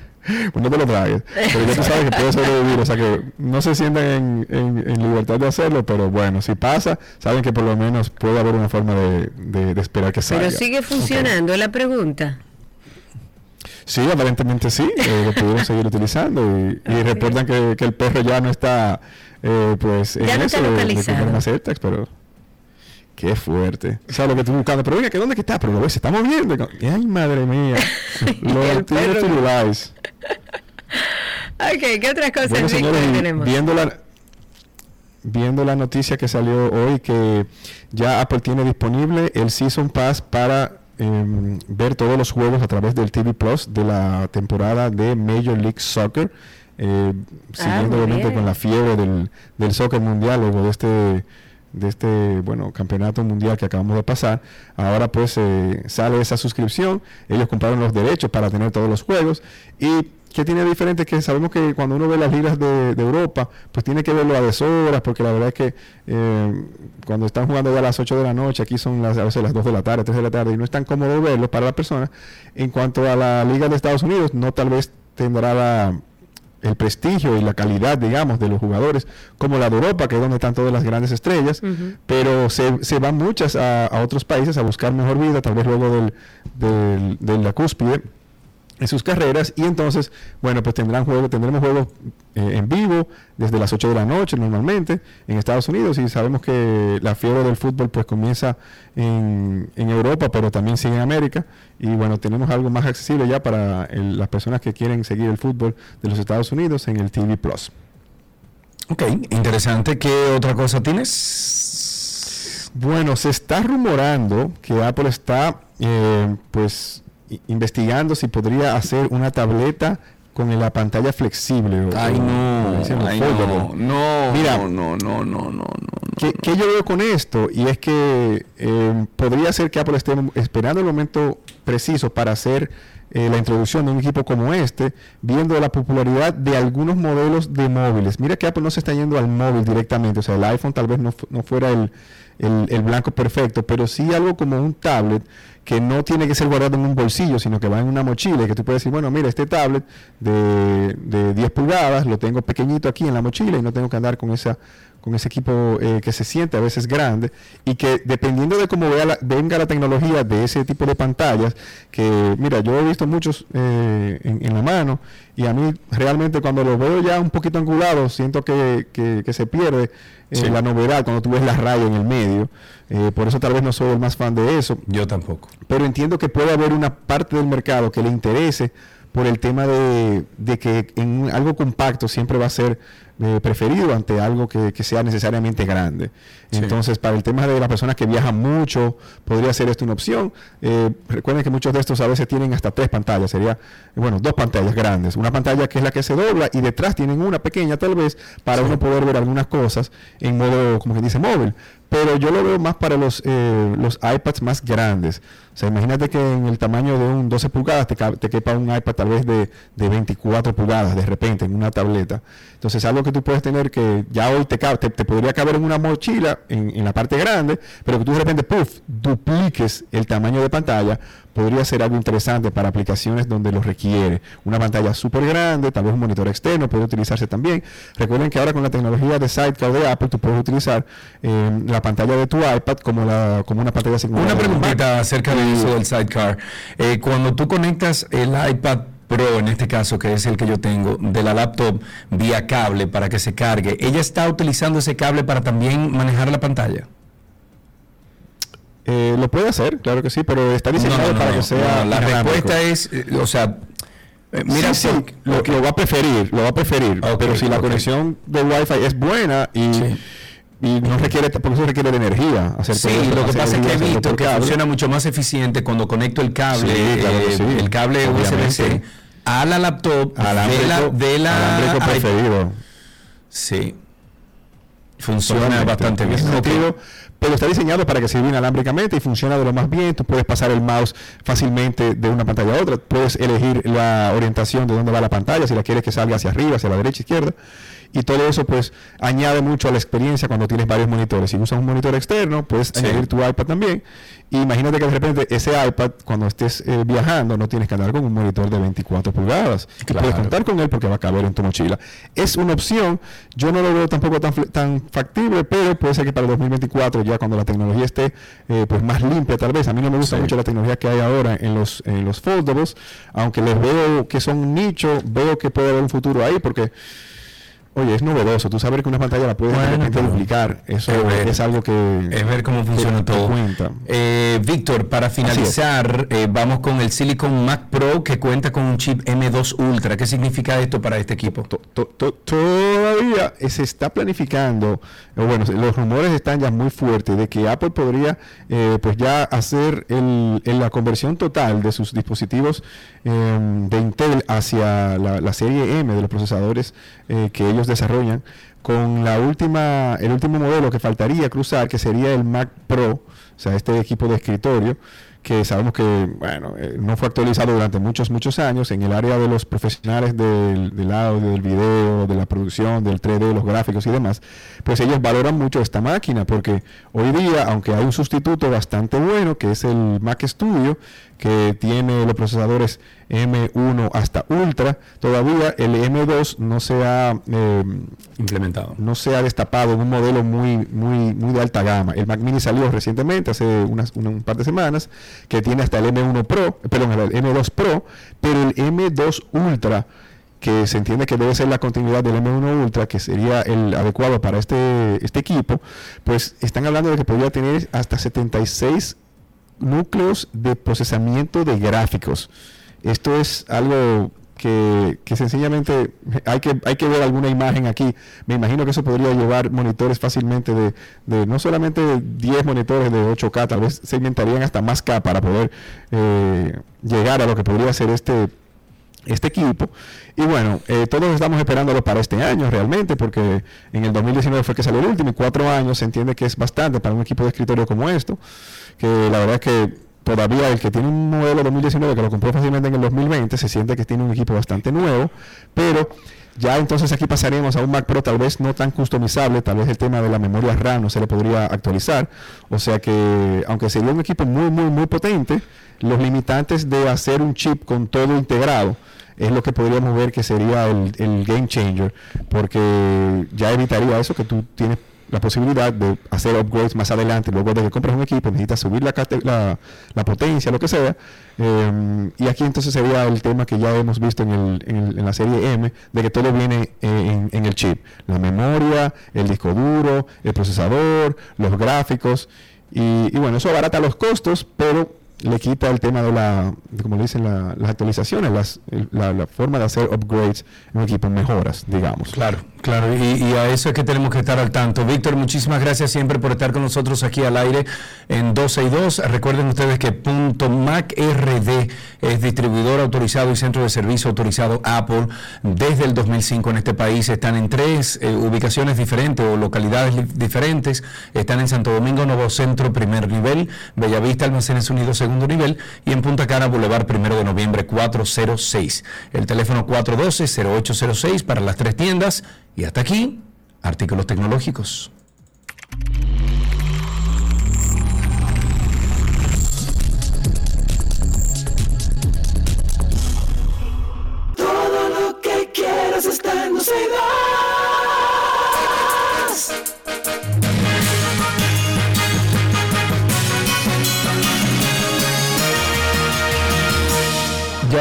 Pues no te lo tragues. Pero ya tú sabes que puede sobrevivir. O sea que no se sientan en, en- en libertad de hacerlo, pero bueno, si pasa, saben que por lo menos puede haber una forma de, de- de esperar que salga. Pero sigue funcionando la pregunta. Sí, aparentemente sí, eh, lo pudieron seguir utilizando y, y reportan que, que el perro ya no está eh, pues en Ya no eso está de, de localizado. AirTags, pero qué fuerte. O sea, lo que estoy buscando, pero venga, ¿que dónde que está? Pero lo ves, se está moviendo. Ay, madre mía. *laughs* lo tiene. Firulais. Ok, ¿qué otras cosas Bueno, señores, tenemos? viendo la, viendo la noticia que salió hoy que ya Apple tiene disponible el Season Pass para em, ver todos los juegos a través del TV Plus de la temporada de Major League Soccer, eh, siguiendo muy obviamente con la fiebre del, del soccer mundial luego de este de este bueno campeonato mundial que acabamos de pasar ahora pues eh, sale esa suscripción ellos compraron los derechos para tener todos los juegos y ¿Qué tiene diferente? Que sabemos que cuando uno ve las ligas de, de Europa, pues tiene que verlo a deshoras, porque la verdad es que eh, cuando están jugando ya a las 8 de la noche, aquí son las, a veces las 2 de la tarde, 3 de la tarde, y no es tan cómodo verlo para la persona. En cuanto a la liga de Estados Unidos, no tal vez tendrá la- el prestigio y la calidad, digamos, de los jugadores, como la de Europa, que es donde están todas las grandes estrellas, pero se, se van muchas a, a otros países a buscar mejor vida, tal vez luego del, del- de la cúspide en sus carreras y entonces, bueno, pues tendrán juegos, tendremos juegos eh, en vivo desde las 8 de la noche normalmente en Estados Unidos y sabemos que la fiebre del fútbol pues comienza en, en Europa, pero también sigue en América y bueno, tenemos algo más accesible ya para el- las personas que quieren seguir el fútbol de los Estados Unidos en el TV Plus. Ok, interesante. ¿Qué otra cosa tienes? Bueno, se está rumorando que Apple está eh, pues investigando si podría hacer una tableta con la pantalla flexible. o- Ay, no, ay, no, no, Mira, no, no, no, no, no, ¿Qué, qué yo veo con esto? Y es que eh, podría ser que Apple esté esperando el momento preciso para hacer eh, la introducción de un equipo como este, viendo la popularidad de algunos modelos de móviles. Mira que Apple no se está yendo al móvil directamente, o sea, el iPhone tal vez no, no fuera el, el- el blanco perfecto, pero sí algo como un tablet que no tiene que ser guardado en un bolsillo, sino que va en una mochila y que tú puedes decir, bueno, mira, este tablet de, de 10 pulgadas lo tengo pequeñito aquí en la mochila y no tengo que andar con esa con ese equipo eh, que se siente a veces grande y que dependiendo de cómo vea la- venga la tecnología de ese tipo de pantallas, que mira, yo he visto muchos eh, en, en la mano y a mí realmente cuando lo veo ya un poquito angulado siento que, que- que se pierde eh, Sí. la novedad cuando tú ves la raya en el medio. Eh, por eso tal vez no soy el más fan de eso. Yo tampoco. Pero entiendo que puede haber una parte del mercado que le interese por el tema de, de que en algo compacto siempre va a ser eh, preferido ante algo que, que sea necesariamente grande. Sí. Entonces, para el tema de las personas que viajan mucho, podría ser esto una opción. Eh, recuerden que muchos de estos a veces tienen hasta tres pantallas, sería, bueno, dos pantallas grandes. Una pantalla que es la que se dobla y detrás tienen una pequeña tal vez para uno poder ver algunas cosas en modo, como que dice, móvil. Pero yo lo veo más para los, eh, los iPads más grandes. O sea, imagínate que en el tamaño de un 12 pulgadas te, te quepa un iPad tal vez de, de 24 pulgadas de repente en una tableta. Entonces, algo que tú puedes tener que ya hoy te, te, te podría caber en una mochila en, en la parte grande, pero que tú de repente, puff, dupliques el tamaño de pantalla, podría ser algo interesante para aplicaciones donde lo requiere. Una pantalla súper grande, tal vez un monitor externo puede utilizarse también. Recuerden que ahora con la tecnología de Sidecar de Apple, tú puedes utilizar eh, la pantalla de tu iPad como, la, como una pantalla secundaria. Una preguntita acerca de eso del sidecar. Eh, cuando tú conectas el iPad Pro, en este caso, que es el que yo tengo, de la laptop vía cable para que se cargue, ¿ella está utilizando ese cable para también manejar la pantalla? Eh, lo puede hacer, claro que sí, pero está diseñado No, no, no, para que sea. la respuesta es, eh, o sea, eh, mira, Sí, sí, lo, lo va a preferir, lo va a preferir. pero si la conexión de Wi-Fi es buena y, y no requiere, porque eso requiere de energía. hacer Sí, lo que pasa es que he visto hacerlo que funciona mucho más eficiente cuando conecto el cable, Sí, claro que eh, sí, el cable USB-C a la laptop de la, de la preferido. Sí. Funciona bastante En bien. ese pero está diseñado para que sirva inalámbricamente y funciona de lo más bien. Tú puedes pasar el mouse fácilmente de una pantalla a otra. Puedes elegir la orientación de dónde va la pantalla, si la quieres que salga hacia arriba, hacia la derecha, izquierda. Y todo eso pues añade mucho a la experiencia cuando tienes varios monitores. Si usas un monitor externo, puedes Sí. añadir tu iPad también. Y imagínate que de repente ese iPad, cuando estés eh, viajando, no tienes que andar con un monitor de 24 pulgadas. Claro. puedes contar con él porque va a caber en tu mochila. Es una opción. Yo no lo veo tampoco tan, tan factible, pero puede ser que para el 2024, ya cuando la tecnología esté eh, pues más limpia tal vez. A mí no me gusta mucho la tecnología que hay ahora en los, en los foldables, aunque les veo que son nicho, veo que puede haber un futuro ahí porque... Oye, es novedoso. Tú saber que una pantalla la puedes de Bueno, repente duplicar. Eso es ver- es algo que... Es ver cómo funciona todo. Eh, Víctor, para finalizar, eh, vamos con el Silicon Mac Pro que cuenta con un chip M2 Ultra. ¿Qué significa esto para este equipo? To- to- todavía se está planificando, bueno, los rumores están ya muy fuertes de que Apple podría eh, pues ya hacer el, el- la conversión total de sus dispositivos eh, de Intel hacia la, la serie M de los procesadores que ellos desarrollan con la última, el último modelo que faltaría cruzar, que sería el Mac Pro, o sea, este equipo de escritorio, que sabemos que bueno eh, no fue actualizado durante muchos muchos años en el área de los profesionales del, del audio, del video, de la producción, del 3D, los gráficos y demás, pues ellos valoran mucho esta máquina porque hoy día, aunque hay un sustituto bastante bueno que es el Mac Studio, que tiene los procesadores M1 hasta Ultra, todavía el M2 no se ha eh, implementado, no se ha destapado en un modelo muy muy muy de alta gama. El Mac Mini salió recientemente, hace unas una- un par de semanas, que tiene hasta el M1 Pro, perdón, el M2 Pro, pero el M2 Ultra que se entiende que debe ser la continuidad del M1 Ultra, que sería el adecuado para este, este equipo, pues están hablando de que podría tener hasta 76 núcleos de procesamiento de gráficos. Esto es algo que, que sencillamente hay que, hay que ver alguna imagen aquí. Me imagino que eso podría llevar monitores fácilmente de, de no solamente 10 monitores de 8K, tal vez se inventarían hasta más K para poder eh, llegar a lo que podría ser este este equipo. Y bueno, eh, todos estamos esperándolo para este año realmente, porque en el 2019 fue que salió el último y cuatro años se entiende que es bastante para un equipo de escritorio como esto, que la verdad es que todavía el que tiene un modelo 2019 que lo compró fácilmente en el 2020 se siente que tiene un equipo bastante nuevo, pero ya entonces aquí pasaremos a un Mac Pro tal vez no tan customizable, tal vez el tema de la memoria RAM no se le podría actualizar, o sea que aunque sería un equipo muy muy muy potente, los limitantes de hacer un chip con todo integrado es lo que podríamos ver que sería el, el game changer, porque ya evitaría eso que tú tienes la posibilidad de hacer upgrades más adelante, luego de que compras un equipo, necesitas subir la, la, la potencia, lo que sea. Eh, y aquí entonces sería el tema que ya hemos visto en, el, en, la serie M, de que todo viene eh, en, en el chip. La memoria, el disco duro, el procesador, los gráficos. Y, y bueno, eso abarata los costos, pero le quita el tema de la, como dicen, la- las actualizaciones, las, la, forma de hacer upgrades en un equipo, mejoras, digamos. Claro, claro, y, a eso es que tenemos que estar al tanto. Víctor, muchísimas gracias siempre por estar con nosotros aquí al aire en 12 y 2. Recuerden ustedes que punto MacRD es distribuidor autorizado y centro de servicio autorizado Apple desde el 2005 en este país. Están en tres eh, ubicaciones diferentes o localidades li- diferentes. Están en Santo Domingo, Nuevo Centro, primer nivel, Bellavista, Almacenes Unidos, segundo nivel, y en Punta Cana, Boulevard, primero de noviembre, 406. El teléfono 412-0806 para las tres tiendas. Y hasta aquí, artículos tecnológicos. Todo lo que quieras está en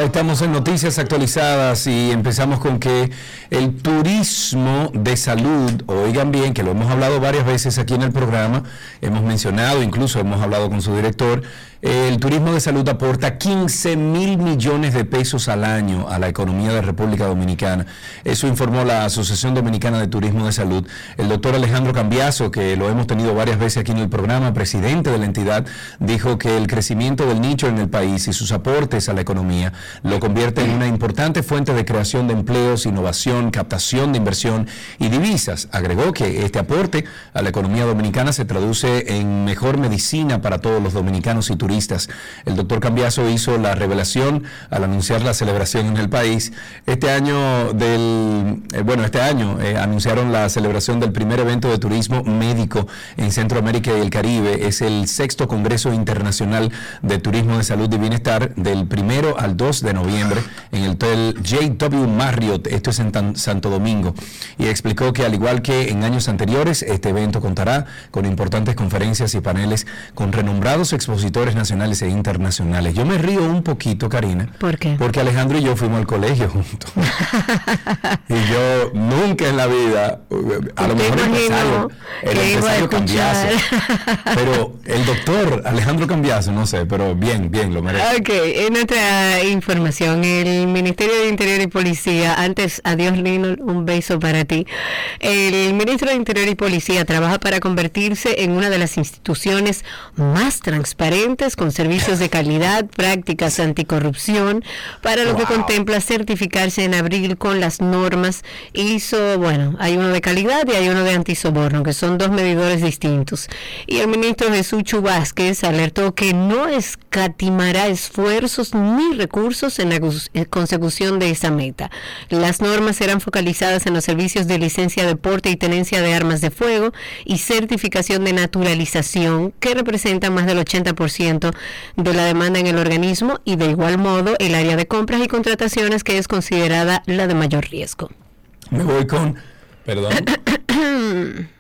Estamos en noticias actualizadas y empezamos con que el turismo de salud, oigan bien, que lo hemos hablado varias veces aquí en el programa, hemos mencionado, incluso hemos hablado con su director, el turismo de salud aporta 15 mil millones de pesos al año a la economía de República Dominicana. Eso informó la Asociación Dominicana de Turismo de Salud. El doctor Alejandro Cambiaso, que lo hemos tenido varias veces aquí en el programa, presidente de la entidad, dijo que el crecimiento del nicho en el país y sus aportes a la economía lo convierte en una importante fuente de creación de empleos, innovación, captación de inversión y divisas. Agregó que este aporte a la economía dominicana se traduce en mejor medicina para todos los dominicanos y turistas. El doctor Cambiaso hizo la revelación al anunciar la celebración en el país. Este año del, eh, bueno, este año eh, anunciaron la celebración del primer evento de turismo médico en Centroamérica y el Caribe. Es el sexto Congreso Internacional de Turismo de Salud y Bienestar del primero al 2 de noviembre en el Hotel JW Marriott, esto es en Santo Domingo, y explicó que al igual que en años anteriores, este evento contará con importantes conferencias y paneles con renombrados expositores nacionales e internacionales. Yo me río un poquito, Karina, ¿Por qué? porque Alejandro y yo fuimos al colegio juntos. *laughs* y yo nunca en la vida, a lo mejor empresario, el empresario escuchar. pero el doctor Alejandro Cambiaso, no sé, pero bien, bien, lo merece. Ok, en nuestra información, el Ministerio de Interior y Policía, antes, adiós Lino, un beso para ti. El Ministro de Interior y Policía trabaja para convertirse en una de las instituciones más transparentes con servicios de calidad, prácticas anticorrupción, para lo que contempla certificarse en abril con las normas ISO, bueno, hay uno de calidad y hay uno de antisoborno, que son dos medidores distintos. Y el ministro Jesús Chu Vázquez alertó que no escatimará esfuerzos ni recursos en la consecución de esa meta. Las normas serán focalizadas en los servicios de licencia de porte y tenencia de armas de fuego y certificación de naturalización, que representan más del 80% de la demanda en el organismo, y de igual modo el área de compras y contrataciones, que es considerada la de mayor riesgo. Me voy con, perdón. *clears throat*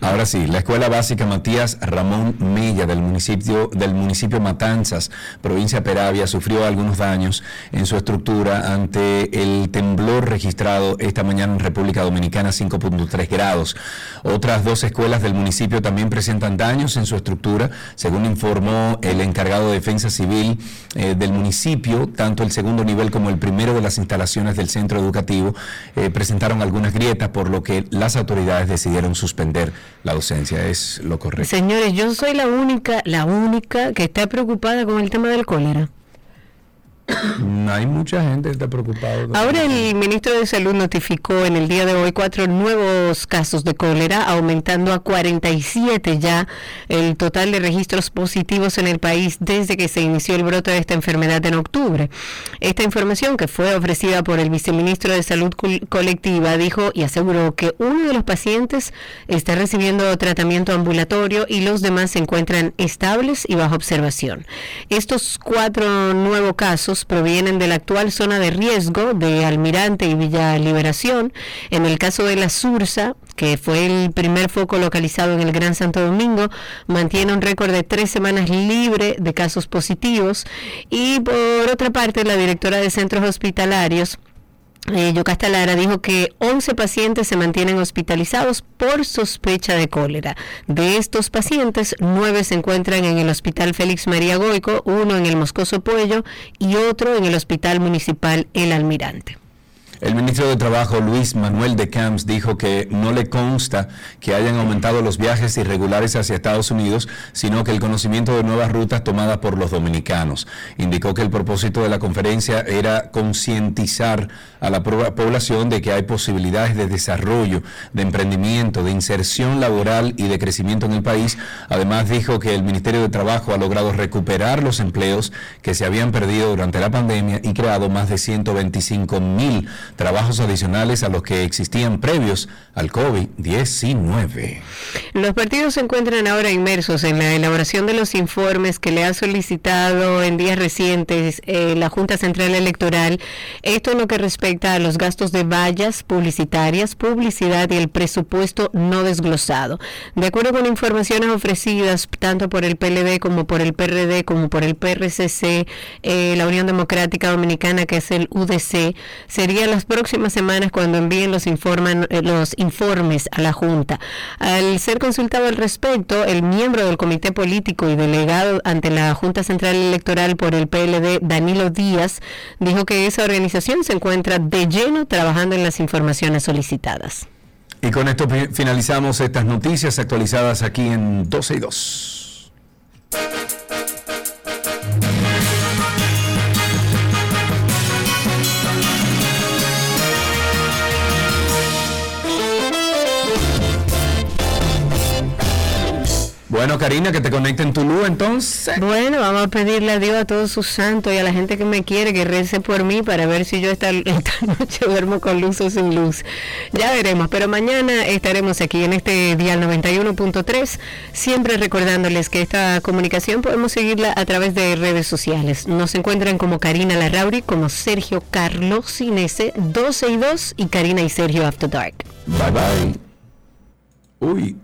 Ahora sí, la Escuela Básica Matías Ramón Mella del municipio del municipio Matanzas, provincia Peravia, sufrió algunos daños en su estructura ante el temblor registrado esta mañana en República Dominicana 5.3 grados. Otras dos escuelas del municipio también presentan daños en su estructura, según informó el encargado de Defensa Civil eh, del municipio, tanto el segundo nivel como el primero de las instalaciones del centro educativo eh, presentaron algunas grietas, por lo que las autoridades decidieron suspender la docencia. Es lo correcto. Señores, yo soy la única, la única que está preocupada con el tema del cólera. *coughs* Hay mucha gente que está preocupada. Ahora el ministro de Salud notificó en el día de hoy cuatro nuevos casos de cólera, aumentando a 47 ya el total de registros positivos en el país desde que se inició el brote de esta enfermedad en octubre. Esta información que fue ofrecida por el viceministro de Salud Col- Colectiva dijo y aseguró que uno de los pacientes está recibiendo tratamiento ambulatorio y los demás se encuentran estables y bajo observación. Estos cuatro nuevos casos provienen de la actual zona de riesgo de Almirante y Villa Liberación. En el caso de la Sursa, que fue el primer foco localizado en el Gran Santo Domingo, mantiene un récord de tres semanas libre de casos positivos. Y por otra parte, la directora de centros hospitalarios, eh, Yocasta Lara dijo que 11 pacientes se mantienen hospitalizados por sospecha de cólera. De estos pacientes, 9 se encuentran en el Hospital Félix María Goico, uno en el Moscoso Puello y otro en el Hospital Municipal El Almirante. El ministro de Trabajo, Luis Manuel de Camps, dijo que no le consta que hayan aumentado los viajes irregulares hacia Estados Unidos, sino que el conocimiento de nuevas rutas tomadas por los dominicanos. Indicó que el propósito de la conferencia era concientizar a la población de que hay posibilidades de desarrollo, de emprendimiento, de inserción laboral y de crecimiento en el país. Además, dijo que el Ministerio de Trabajo ha logrado recuperar los empleos que se habían perdido durante la pandemia y creado más de 125 mil trabajos adicionales a los que existían previos al COVID-19. Los partidos se encuentran ahora inmersos en la elaboración de los informes que le ha solicitado en días recientes eh, la Junta Central Electoral. Esto en lo que respecta a los gastos de vallas publicitarias, publicidad y el presupuesto no desglosado. De acuerdo con informaciones ofrecidas tanto por el PLD como por el PRD como por el PRCC, eh, la Unión Democrática Dominicana, que es el UDC, serían las próximas semanas cuando envíen los, informan, eh, los informes a la Junta. Al ser consultado al respecto, el miembro del Comité Político y delegado ante la Junta Central Electoral por el PLD, Danilo Díaz, dijo que esa organización se encuentra de lleno trabajando en las informaciones solicitadas. Y con esto fi- finalizamos estas noticias actualizadas aquí en 12 y 2. Bueno, Karina, que te conecte en Tulú entonces. Bueno, vamos a pedirle a Dios a todos sus santos y a la gente que me quiere que rece por mí para ver si yo esta, *laughs* esta noche duermo con luz o sin luz. Ya veremos, pero mañana estaremos aquí en este dial 91.3, siempre recordándoles que esta comunicación podemos seguirla a través de redes sociales. Nos encuentran como Karina Larrauri, como Sergio Carlos Inese, 12 y 2 y Karina y Sergio After Dark. Bye bye. Uy.